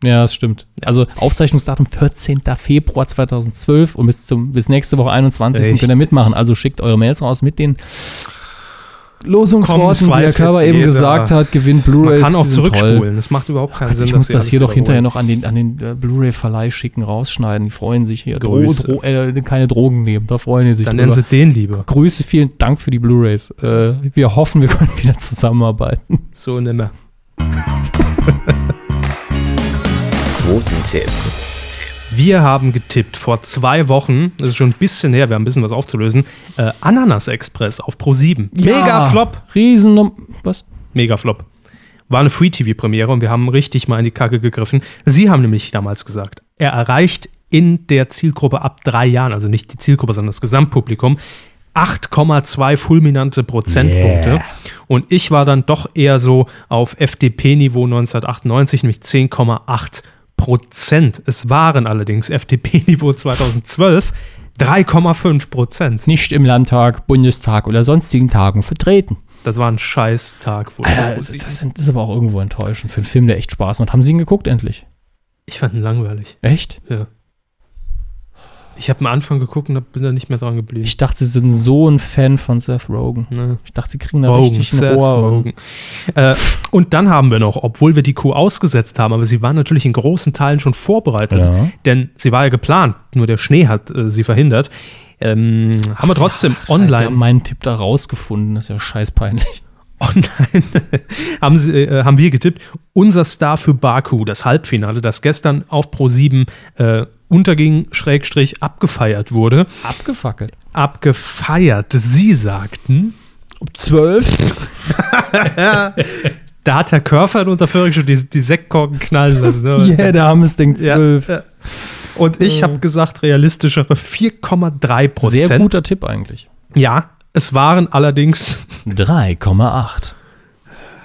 Ja, das stimmt. Also Aufzeichnungsdatum 14. Februar 2012 und bis zum bis nächste Woche 21. Richtig. könnt ihr mitmachen. Also schickt eure Mails raus mit den Losungsworten, die der Körper eben jeder. gesagt hat, gewinnt Blu-rays. Man kann auch sind toll. zurückspulen, das macht überhaupt keinen Gott, Sinn. ich muss das hier doch hinterher noch an den, an den äh, Blu-ray-Verleih schicken, rausschneiden. Die freuen sich hier. Dro. Dro äh, keine Drogen nehmen, da freuen die sich Dann drüber. nennen sie den lieber. Grüße, vielen Dank für die Blu-rays. Äh, wir hoffen, wir können wieder zusammenarbeiten. So nimmer. Quotentipp. Wir haben getippt vor zwei Wochen, das ist schon ein bisschen her, wir haben ein bisschen was aufzulösen, äh, Ananas Express auf Pro 7. Mega Flop. Riesen. Was? Mega Flop. War eine Free-TV-Premiere und wir haben richtig mal in die Kacke gegriffen. Sie haben nämlich damals gesagt, er erreicht in der Zielgruppe ab drei Jahren, also nicht die Zielgruppe, sondern das Gesamtpublikum, 8,2 fulminante Prozentpunkte. Yeah. Und ich war dann doch eher so auf FDP-Niveau 1998, nämlich 10,8 Prozent. Es waren allerdings FDP-Niveau 2012 3,5 Prozent. Nicht im Landtag, Bundestag oder sonstigen Tagen vertreten. Das war ein Scheißtag. Wo Alter, das, das ist aber auch irgendwo enttäuschend für einen Film, der echt Spaß macht. Haben Sie ihn geguckt endlich? ich fand ihn langweilig. Echt? Ja. Ich habe am Anfang geguckt und bin da nicht mehr dran geblieben. Ich dachte, Sie sind so ein Fan von Seth Rogen. Ne. Ich dachte, Sie kriegen da Rogen, richtig ein Seth Rohr. Rogen. Äh, und dann haben wir noch, obwohl wir die Kuh ausgesetzt haben, aber sie war natürlich in großen Teilen schon vorbereitet, Ja. denn sie war ja geplant, nur der Schnee hat äh, sie verhindert. Ähm, haben wir trotzdem Scheiße, Sie haben online, meinen Tipp da rausgefunden. Das ist ja scheiß peinlich. online haben, sie, äh, haben wir getippt, unser Star für Baku, das Halbfinale, das gestern auf Pro7 äh, unterging, Schrägstrich, abgefeiert wurde. Abgefackelt. Abgefeiert. Sie sagten, Um zwölf? da hat Herr Körfer in Unterföhring schon die, die Sektkorken knallen lassen. Ne? Yeah, der armes Ding Ja, zwölf. ja. Und ich habe gesagt, realistischere 4,3 Prozent. Sehr guter Tipp eigentlich. Ja, es waren allerdings 3,8.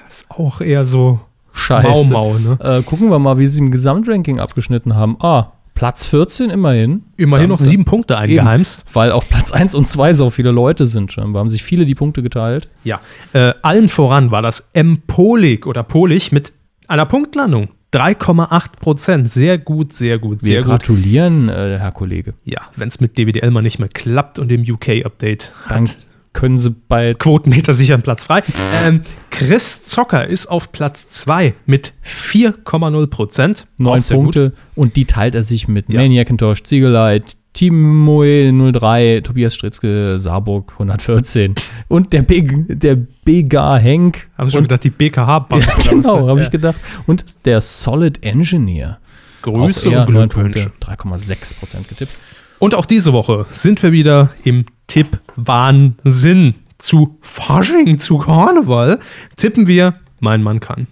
ist auch eher so Scheiße. Mau Mau. Ne? Äh, gucken wir mal, wie sie im Gesamtranking abgeschnitten haben. Ah, Platz 14 immerhin. Immerhin noch Dann- sieben Punkte eingeheimst. Weil auf Platz 1 und 2 so viele Leute sind schon. Da haben sich viele die Punkte geteilt. Ja, äh, allen voran war das Empolik oder Polich mit einer Punktlandung. 3,8 Prozent. Sehr gut, sehr gut, Wir sehr gut. gratulieren, äh, Herr Kollege. Ja, wenn es mit DWDL mal nicht mehr klappt und dem UK-Update Dann hat können sie bei Quotenmeter sicher einen Platz frei. Ähm, Chris Zocker ist auf Platz 2 mit 4,0 Prozent. 9 Punkte und die teilt er sich mit Ja. Maniac Enttäuscht, Ziegelei, Timoe 03, Tobias Stritzke, Saarburg 114 und der Big, der Bega Henk. Haben Sie schon gedacht, die BKH-Bank. ja, genau, habe ich gedacht. Und der Solid Engineer. Grüße und neun Glückwünsche. Punkte, 3,6 Prozent getippt. Und auch diese Woche sind wir wieder im Tipp-Wahnsinn. Zu Fasching, zu Karneval tippen wir Mein Mann kann.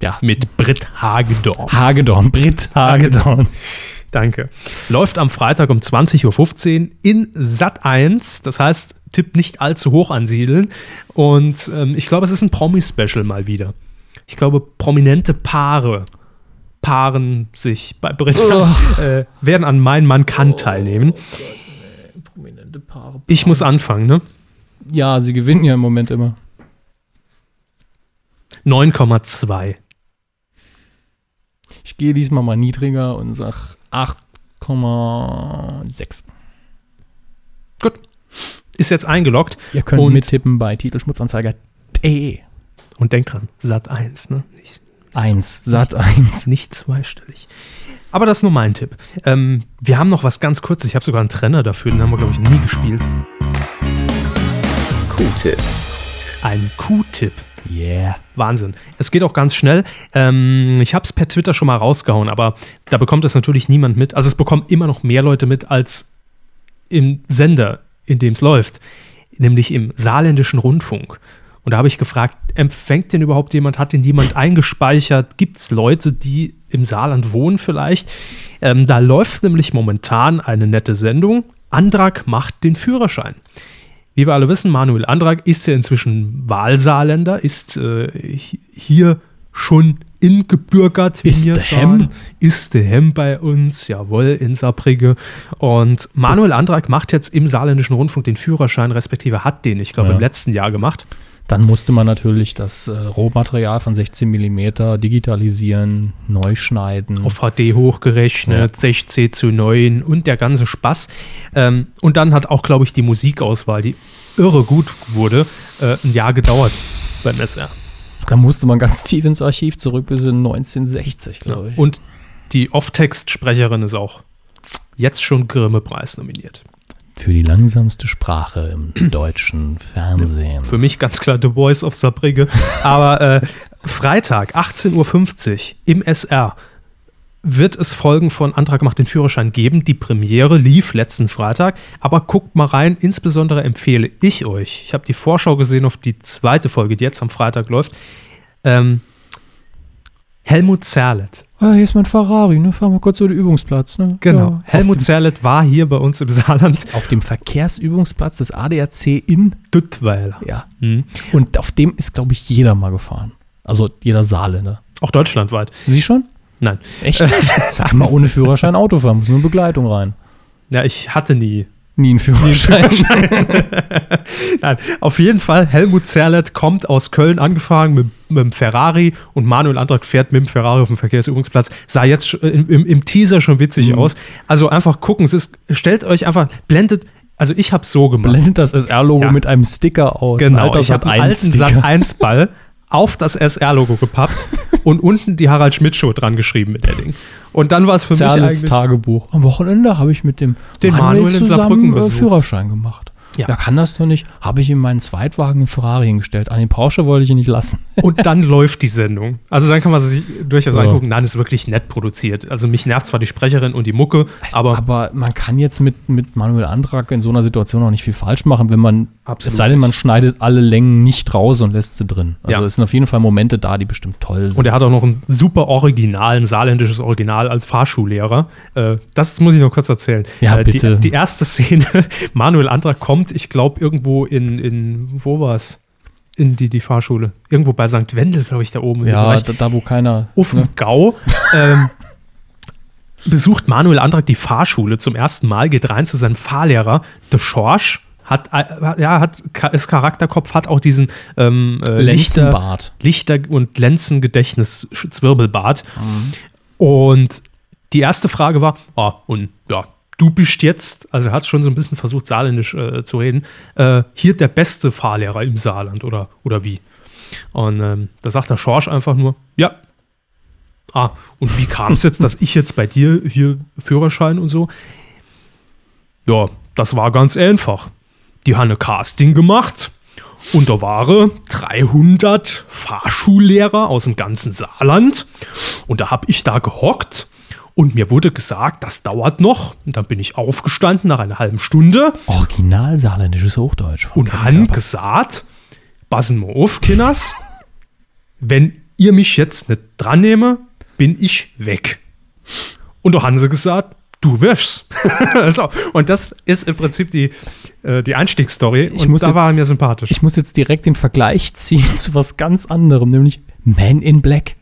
Ja, Mit Britt Hagedorn. Hagedorn, Brit Hagedorn. Danke. Läuft am Freitag um 20.15 Uhr in Sat 1. Das heißt, Tipp nicht allzu hoch ansiedeln. Und ähm, ich glaube, es ist ein Promi-Special mal wieder. Ich glaube, prominente Paare paaren sich bei Britt, äh, werden an Mein Mann kann teilnehmen. Prominente Paare. Ich muss anfangen, ne? Ja, sie gewinnen ja im Moment immer. 9,2. Ich gehe diesmal mal niedriger und sag 8,6. Gut. Ist jetzt eingeloggt. Ihr könnt Und- mittippen bei Titelschmutzanzeiger.de. Und denkt dran, Sat 1, ne? Nicht, 1, Sat 1. nicht zweistellig. Aber das ist nur mein Tipp. Ähm, wir haben noch was ganz kurzes. Ich habe sogar einen Trenner dafür, den haben wir, glaube ich, nie gespielt. Q-Tipp. Ein Q-Tipp. Yeah. Wahnsinn. Es geht auch ganz schnell. Ähm, ich habe es per Twitter schon mal rausgehauen, aber da bekommt es natürlich niemand mit. Also es bekommen immer noch mehr Leute mit als im Sender, in dem es läuft, nämlich im saarländischen Rundfunk. Und da habe ich gefragt, empfängt denn überhaupt jemand, hat den jemand eingespeichert? Gibt es Leute, die im Saarland wohnen vielleicht? Ähm, da läuft nämlich momentan eine nette Sendung. Antrag macht den Führerschein. Wie wir alle wissen, Manuel Andrag ist ja inzwischen Wahlsaarländer, ist äh, hi- hier schon ingebürgert, wie Ist wir der sagen. Hem? Ist der Hem bei uns, jawohl, in Saarbrücke. Und Manuel Andrag macht jetzt im saarländischen Rundfunk den Führerschein, respektive hat den, ich glaube, Ja. im letzten Jahr gemacht. Dann musste man natürlich das äh, Rohmaterial von 16 mm digitalisieren, neu schneiden. auf HD hochgerechnet, 16 zu 9 und der ganze Spaß. Ähm, und dann hat auch, glaube ich, die Musikauswahl, die irre gut wurde, äh, ein Jahr gedauert beim SR. da musste man ganz tief ins Archiv zurück bis in 1960, glaube ich. Und die Off-Text-Sprecherin ist auch jetzt schon Grimme-Preis nominiert. Für die langsamste Sprache im deutschen Fernsehen. Für mich ganz klar The Voice of Saarbrücke. Aber äh, Freitag, 18.50 Uhr im SR wird es Folgen von Antrag macht den Führerschein geben. Die Premiere lief letzten Freitag, aber guckt mal rein. Insbesondere empfehle ich euch, ich habe die Vorschau gesehen auf die zweite Folge, die jetzt am Freitag läuft. Ähm, Helmut Zerlett. Ah, hier ist mein Ferrari, ne? Fahren wir kurz zu dem Übungsplatz, ne? Genau. Ja, Helmut Zerlett war hier bei uns im Saarland. auf dem Verkehrsübungsplatz des ADAC in, Duttweiler. ja. Mhm. Und auf dem ist, glaube ich, jeder mal gefahren. Also jeder Saarländer. Auch deutschlandweit. Sie schon? Nein. Echt? da kann man ohne Führerschein Auto fahren, muss nur Begleitung rein. Ja, ich hatte nie. Nie einen Führerschein. Nein, auf jeden Fall, Helmut Zerlett kommt aus Köln angefahren mit, mit dem Ferrari und Manuel Antrag fährt mit dem Ferrari auf dem Verkehrsübungsplatz. Sah jetzt im, im, im Teaser schon witzig Mhm. aus. Also einfach gucken, es ist, stellt euch einfach, blendet, also ich habe so gemacht. Blendet das SR-Logo Ja. mit einem Sticker aus. Ein Genau, alter ich habe einen alten Sat.1 Sat 1 Ball auf das SR-Logo gepappt und unten die Harald Schmidt Show dran geschrieben mit der Ding. Und dann war es für mich Zerlitz eigentlich Tagebuch. Am Wochenende habe ich mit dem Den Manuel in Saarbrücken äh, besucht. Führerschein gemacht. Ja. Ja. kann das doch nicht. Habe ich in meinen Zweitwagen einen Ferrari hingestellt. An den Porsche wollte ich ihn nicht lassen. Und dann läuft die Sendung. Also dann kann man sich durchaus Ja. angucken, nein, ist wirklich nett produziert. Also mich nervt zwar die Sprecherin und die Mucke, aber, Aber man kann jetzt mit, mit Manuel Antrag in so einer Situation auch nicht viel falsch machen, wenn man, Absolut es sei denn, man schneidet alle Längen nicht raus und lässt sie drin. Also Ja. es sind auf jeden Fall Momente da, die bestimmt toll sind. und er hat auch noch ein super Original, ein saarländisches Original als Fahrschullehrer. Äh, das muss ich noch kurz erzählen. Ja, äh, bitte. Die, die erste Szene, Manuel Antrag kommt, ich glaube, irgendwo in, in wo war es? In die, die Fahrschule. Irgendwo bei St. Wendel, glaube ich, da oben. ja, da, da wo keiner. dem ne? Gau ähm, besucht Manuel Antrag die Fahrschule zum ersten Mal, geht rein zu seinem Fahrlehrer, der Schorsch, hat, äh, ja, hat, ist Charakterkopf, hat auch diesen ähm, äh, Lichter. Lichter- und Lenzengedächtnis-Zwirbelbart. Und die erste Frage war, ah, und ja, du bist jetzt, also er hat schon so ein bisschen versucht, saarländisch äh, zu reden, äh, hier der beste Fahrlehrer im Saarland oder, oder wie? Und ähm, da sagt der Schorsch einfach nur, ja. Ah, und wie kam es jetzt, dass ich jetzt bei dir hier Führerschein und so? Ja, das war ganz einfach. Die haben ein Casting gemacht und da waren 300 Fahrschullehrer aus dem ganzen Saarland und da habe ich da gehockt und mir wurde gesagt, das dauert noch. Und dann bin ich aufgestanden nach einer halben Stunde Original saarländisches Hochdeutsch. und han gesagt, passen mal auf, Kinders, wenn ihr mich jetzt nicht dran nehme, bin ich weg. Und da haben sie gesagt, du wirst. so, und das ist im Prinzip die, äh, die Einstiegsstory. Ich und muss da jetzt- war er mir sympathisch. Ich muss jetzt direkt den Vergleich ziehen zu was ganz anderem, nämlich Man in Black.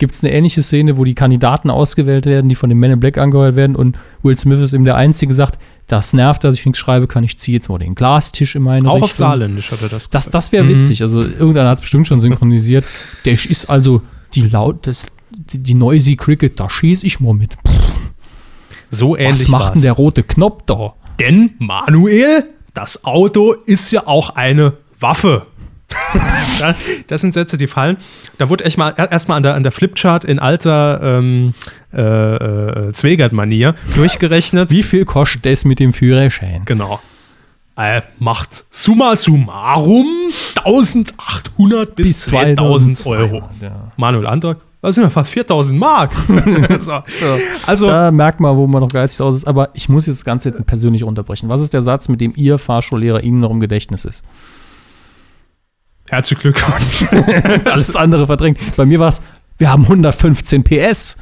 Gibt es eine ähnliche Szene, wo die Kandidaten ausgewählt werden, die von dem Man in Black angeheuert werden und Will Smith ist eben der Einzige, sagt, das nervt, dass ich nichts schreibe, kann ich ziehe jetzt mal den Glastisch in meine Auch Richtung. auf Saarländisch hat er das Das, gesagt. das wäre witzig. Also irgendeiner hat es bestimmt schon synchronisiert. Der ist also die laut, das, die, die Noisy Cricket, da schieße ich mal mit. Pff, so ähnlich was macht war's. denn der rote Knopf da? Denn, Manuel, das Auto ist ja auch eine Waffe. Ja, das sind Sätze, die fallen. Da wurde echt mal erstmal an der, an der Flipchart in alter ähm, äh, äh, Zwegert-Manier durchgerechnet. Wie viel kostet das mit dem Führerschein? Genau. Äh, macht summa summarum 1800 bis, 2000 Euro. Ja. Manuel Antrag, das sind ja fast 4000 Mark. so. Also, Da merkt man, wo man noch geizig aus ist. Aber ich muss jetzt das Ganze jetzt persönlich unterbrechen. Was ist der Satz, mit dem Ihr Fahrschullehrer Ihnen noch im Gedächtnis ist? Herzlichen Glückwunsch. Alles andere verdrängt. Bei mir war es, wir haben 115 PS.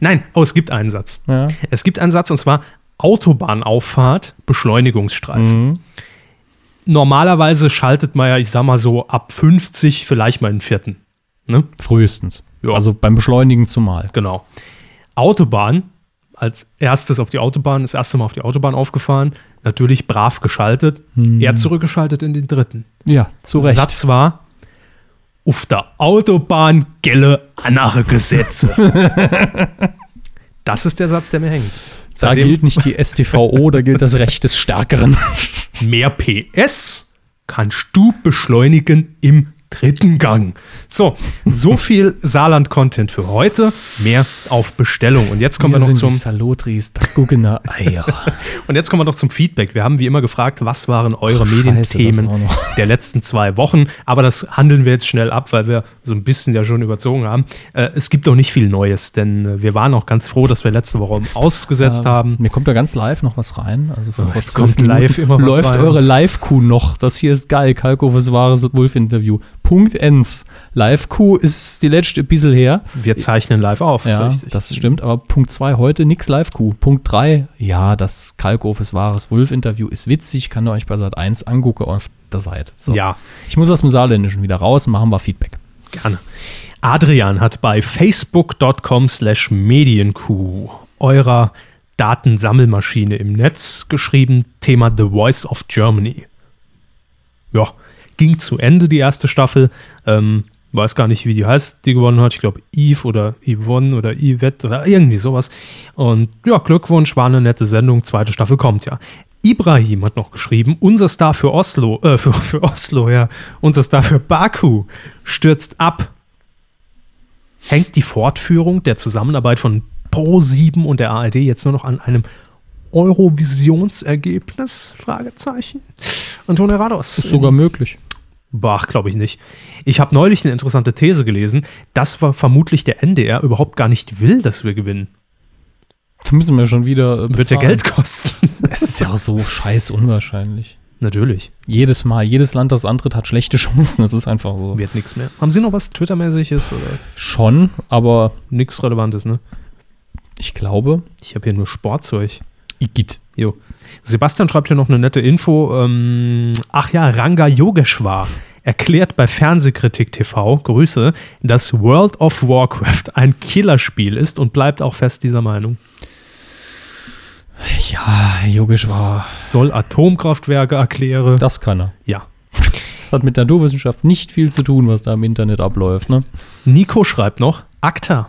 Nein, oh, es gibt einen Satz. Ja. Es gibt einen Satz und zwar Autobahnauffahrt, Beschleunigungsstreifen. Normalerweise schaltet man ja, ich sag mal so, ab 50 vielleicht mal einen vierten. Ne? Frühestens. Ja. Also beim Beschleunigen zumal. Genau. Autobahn, als erstes auf die Autobahn, das erste Mal auf die Autobahn aufgefahren, natürlich brav geschaltet, er zurückgeschaltet in den dritten. Ja, zu Recht. Satz war, auf der Autobahn gelle andere Gesetze. das ist der Satz, der mir hängt. da gilt nicht die STVO, da gilt das Recht des Stärkeren. mehr PS kannst du beschleunigen im dritten Gang. So, so viel Saarland-Content für heute. Mehr auf Bestellung. Und jetzt kommen wir, noch sind zum Salotris, Guggener Eier. und jetzt kommen wir noch zum Feedback. Wir haben wie immer gefragt, was waren eure Scheiße, das Medienthemen noch. der letzten zwei Wochen. Aber das handeln wir jetzt schnell ab, weil wir so ein bisschen ja schon überzogen haben. Äh, es gibt auch nicht viel Neues, denn äh, wir waren auch ganz froh, dass wir letzte Woche ausgesetzt haben. Mir kommt da ganz live noch was rein. Also von Oh, jetzt kommt live immer was läuft rein. eure Live-Kuh noch. Das hier ist geil. Kalkofes wahres Wolf-Interview. Punkt ends. Live-Q ist die letzte bisschen her. Wir zeichnen live auf. Ja, das stimmt. Aber Punkt 2 heute nix Live-Q. Punkt 3, ja, das Kalkow ist wahres Wolf-Interview ist witzig, kann ihr euch bei Sat 1 angucken auf der Seite. So. Ja, Ich muss aus dem Saarländischen wieder raus, machen wir Feedback. gerne. Adrian hat bei facebook.com slash medienkuh eurer Datensammelmaschine im Netz geschrieben, Thema The Voice of Germany. Ja, ging zu Ende die erste Staffel. Ähm, weiß gar nicht, wie die heißt, die gewonnen hat. Ich glaube, Eve oder Yvonne oder Yvette oder irgendwie sowas. Und ja, Glückwunsch, war eine nette Sendung. Zweite Staffel kommt ja. Ibrahim hat noch geschrieben, unser Star für Oslo, äh, für, für Oslo, ja, unser Star für Baku stürzt ab. Hängt die Fortführung der Zusammenarbeit von Pro7 und der ARD jetzt nur noch an einem Eurovisionsergebnis? Fragezeichen. Antonio Rados. Ist sogar möglich. Bach, glaube ich nicht. Ich habe neulich eine interessante These gelesen, dass war vermutlich der NDR überhaupt gar nicht will, dass wir gewinnen. Da müssen wir schon wieder. äh, Wird ja bezahlen. Geld kosten. Es ist ja auch so scheiß unwahrscheinlich. Natürlich. Jedes Mal, jedes Land, das antritt, hat schlechte Chancen. Das ist einfach so. Wird nichts mehr. Haben Sie noch was Twitter-mäßiges Schon, aber nichts Relevantes, ne? ich glaube, Ich habe hier nur Sportzeug. Igitt. Jo. Sebastian schreibt hier noch eine nette Info. Ähm, ach ja, Ranga Yogeshwar erklärt bei Fernsehkritik TV, Grüße, dass World of Warcraft ein Killerspiel ist und bleibt auch fest dieser Meinung. Ja, Yogisch war. Soll Atomkraftwerke erkläre. Das kann er. Ja. Das hat mit Naturwissenschaft nicht viel zu tun, was da im Internet abläuft, ne? Nico schreibt noch, ACTA.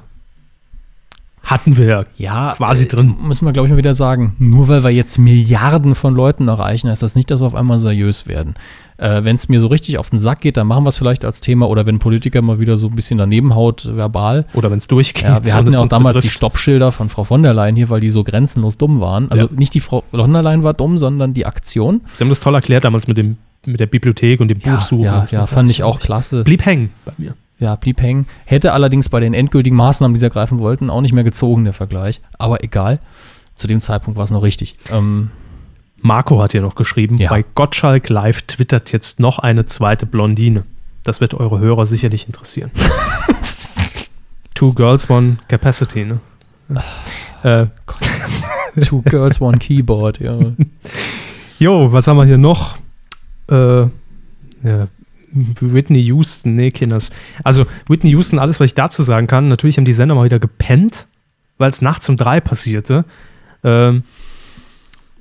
Hatten wir ja Ja, quasi äh, drin. Müssen wir, glaube ich, mal wieder sagen, nur weil wir jetzt Milliarden von Leuten erreichen, heißt das nicht, dass wir auf einmal seriös werden. Äh, wenn es mir so richtig auf den Sack geht, dann machen wir es vielleicht als Thema oder wenn Politiker mal wieder so ein bisschen daneben haut, verbal. Oder wenn es durchgeht. Ja, wir hatten ja auch damals die betrifft. Stoppschilder von Frau von der Leyen hier, weil die so grenzenlos dumm waren. Also Ja. nicht die Frau von der Leyen war dumm, sondern die Aktion. Sie haben das toll erklärt damals mit, dem, mit der Bibliothek und dem Buchsuchen. ja, und so. ja, fand ich auch klasse. Blieb hängen bei mir. Ja, blieb hängen. Hätte allerdings bei den endgültigen Maßnahmen, die sie ergreifen wollten, auch nicht mehr gezogen, der Vergleich. Aber egal. Zu dem Zeitpunkt war es noch richtig. Ähm, Marco hat hier noch geschrieben, Ja. bei Gottschalk Live twittert jetzt noch eine zweite Blondine. Das wird eure Hörer sicherlich interessieren. Two Girls, One Capacity, ne? Äh, Two Girls, One Keyboard, ja. jo, was haben wir hier noch? Äh, ja, Whitney Houston, nee, Kinders. Also, Whitney Houston, alles, was ich dazu sagen kann, natürlich haben die Sender mal wieder gepennt, weil es nachts um drei passierte. Ähm,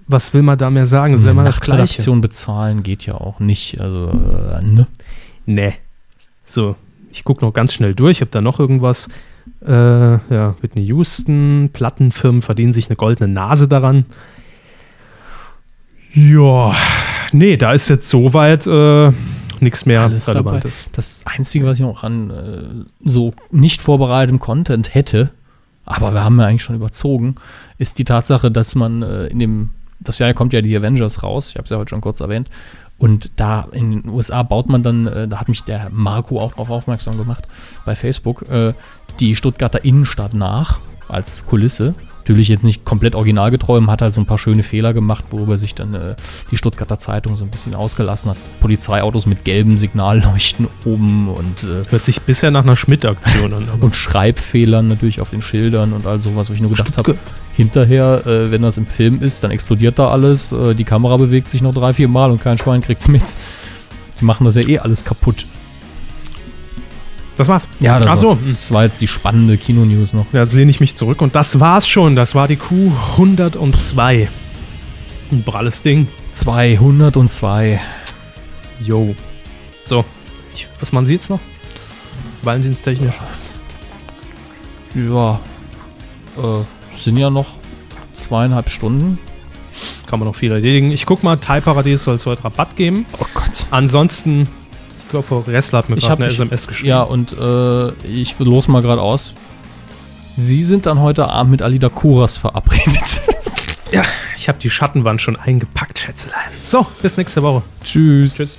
was will man da mehr sagen? Das ist ja immer das Gleiche. Bezahlen geht ja auch nicht. Also, äh, ne? Nee. So, ich gucke noch ganz schnell durch, ob da noch irgendwas. Äh, ja, Whitney Houston, Plattenfirmen verdienen sich eine goldene Nase daran. Ja, nee, da ist jetzt soweit äh, nichts mehr Alles dabei. Relevantes. Das Einzige, was ich noch an äh, so nicht vorbereitetem Content hätte, aber wir haben ja eigentlich schon überzogen, ist die Tatsache, dass man äh, in dem, das Jahr kommt ja die Avengers raus, ich habe es ja heute schon kurz erwähnt, und da in den USA baut man dann, äh, da hat mich der Marco auch darauf aufmerksam gemacht, bei Facebook, äh, die Stuttgarter Innenstadt nach als Kulisse. Natürlich jetzt nicht komplett originalgetreu, man hat halt so ein paar schöne Fehler gemacht, worüber sich dann äh, die Stuttgarter Zeitung so ein bisschen ausgelassen hat. Polizeiautos mit gelben Signalleuchten oben und, äh, Hört sich bisher nach einer Schmidt-Aktion an. und Schreibfehlern natürlich auf den Schildern und all sowas, wo ich nur gedacht habe, hinterher, äh, wenn das im Film ist, dann explodiert da alles, äh, die Kamera bewegt sich noch drei, vier Mal und kein Schwein kriegt's mit. Die machen das ja eh alles kaputt. Das war's. Ja, das, Ach so. war, das war jetzt die spannende Kinonews noch. Ja, jetzt lehne ich mich zurück und das war's schon. Das war die Q102. Ein pralles Ding. 202. Jo. So, ich, was machen Sie jetzt noch? Valentinstechnisch. Ja, äh, sind ja noch zweieinhalb Stunden. Kann man noch viel erledigen. Ich guck mal, Thai Paradies soll es heute Rabatt geben. Oh Gott. Ansonsten, glaube, Frau Ressler hat mir Ich gerade eine SMS geschrieben. Ja, und äh, ich los mal gerade aus. Sie sind dann heute Abend mit Alida Kuras verabredet. Ja, ich habe die Schattenwand schon eingepackt, Schätzelein. So, bis nächste Woche. Tschüss. Tschüss.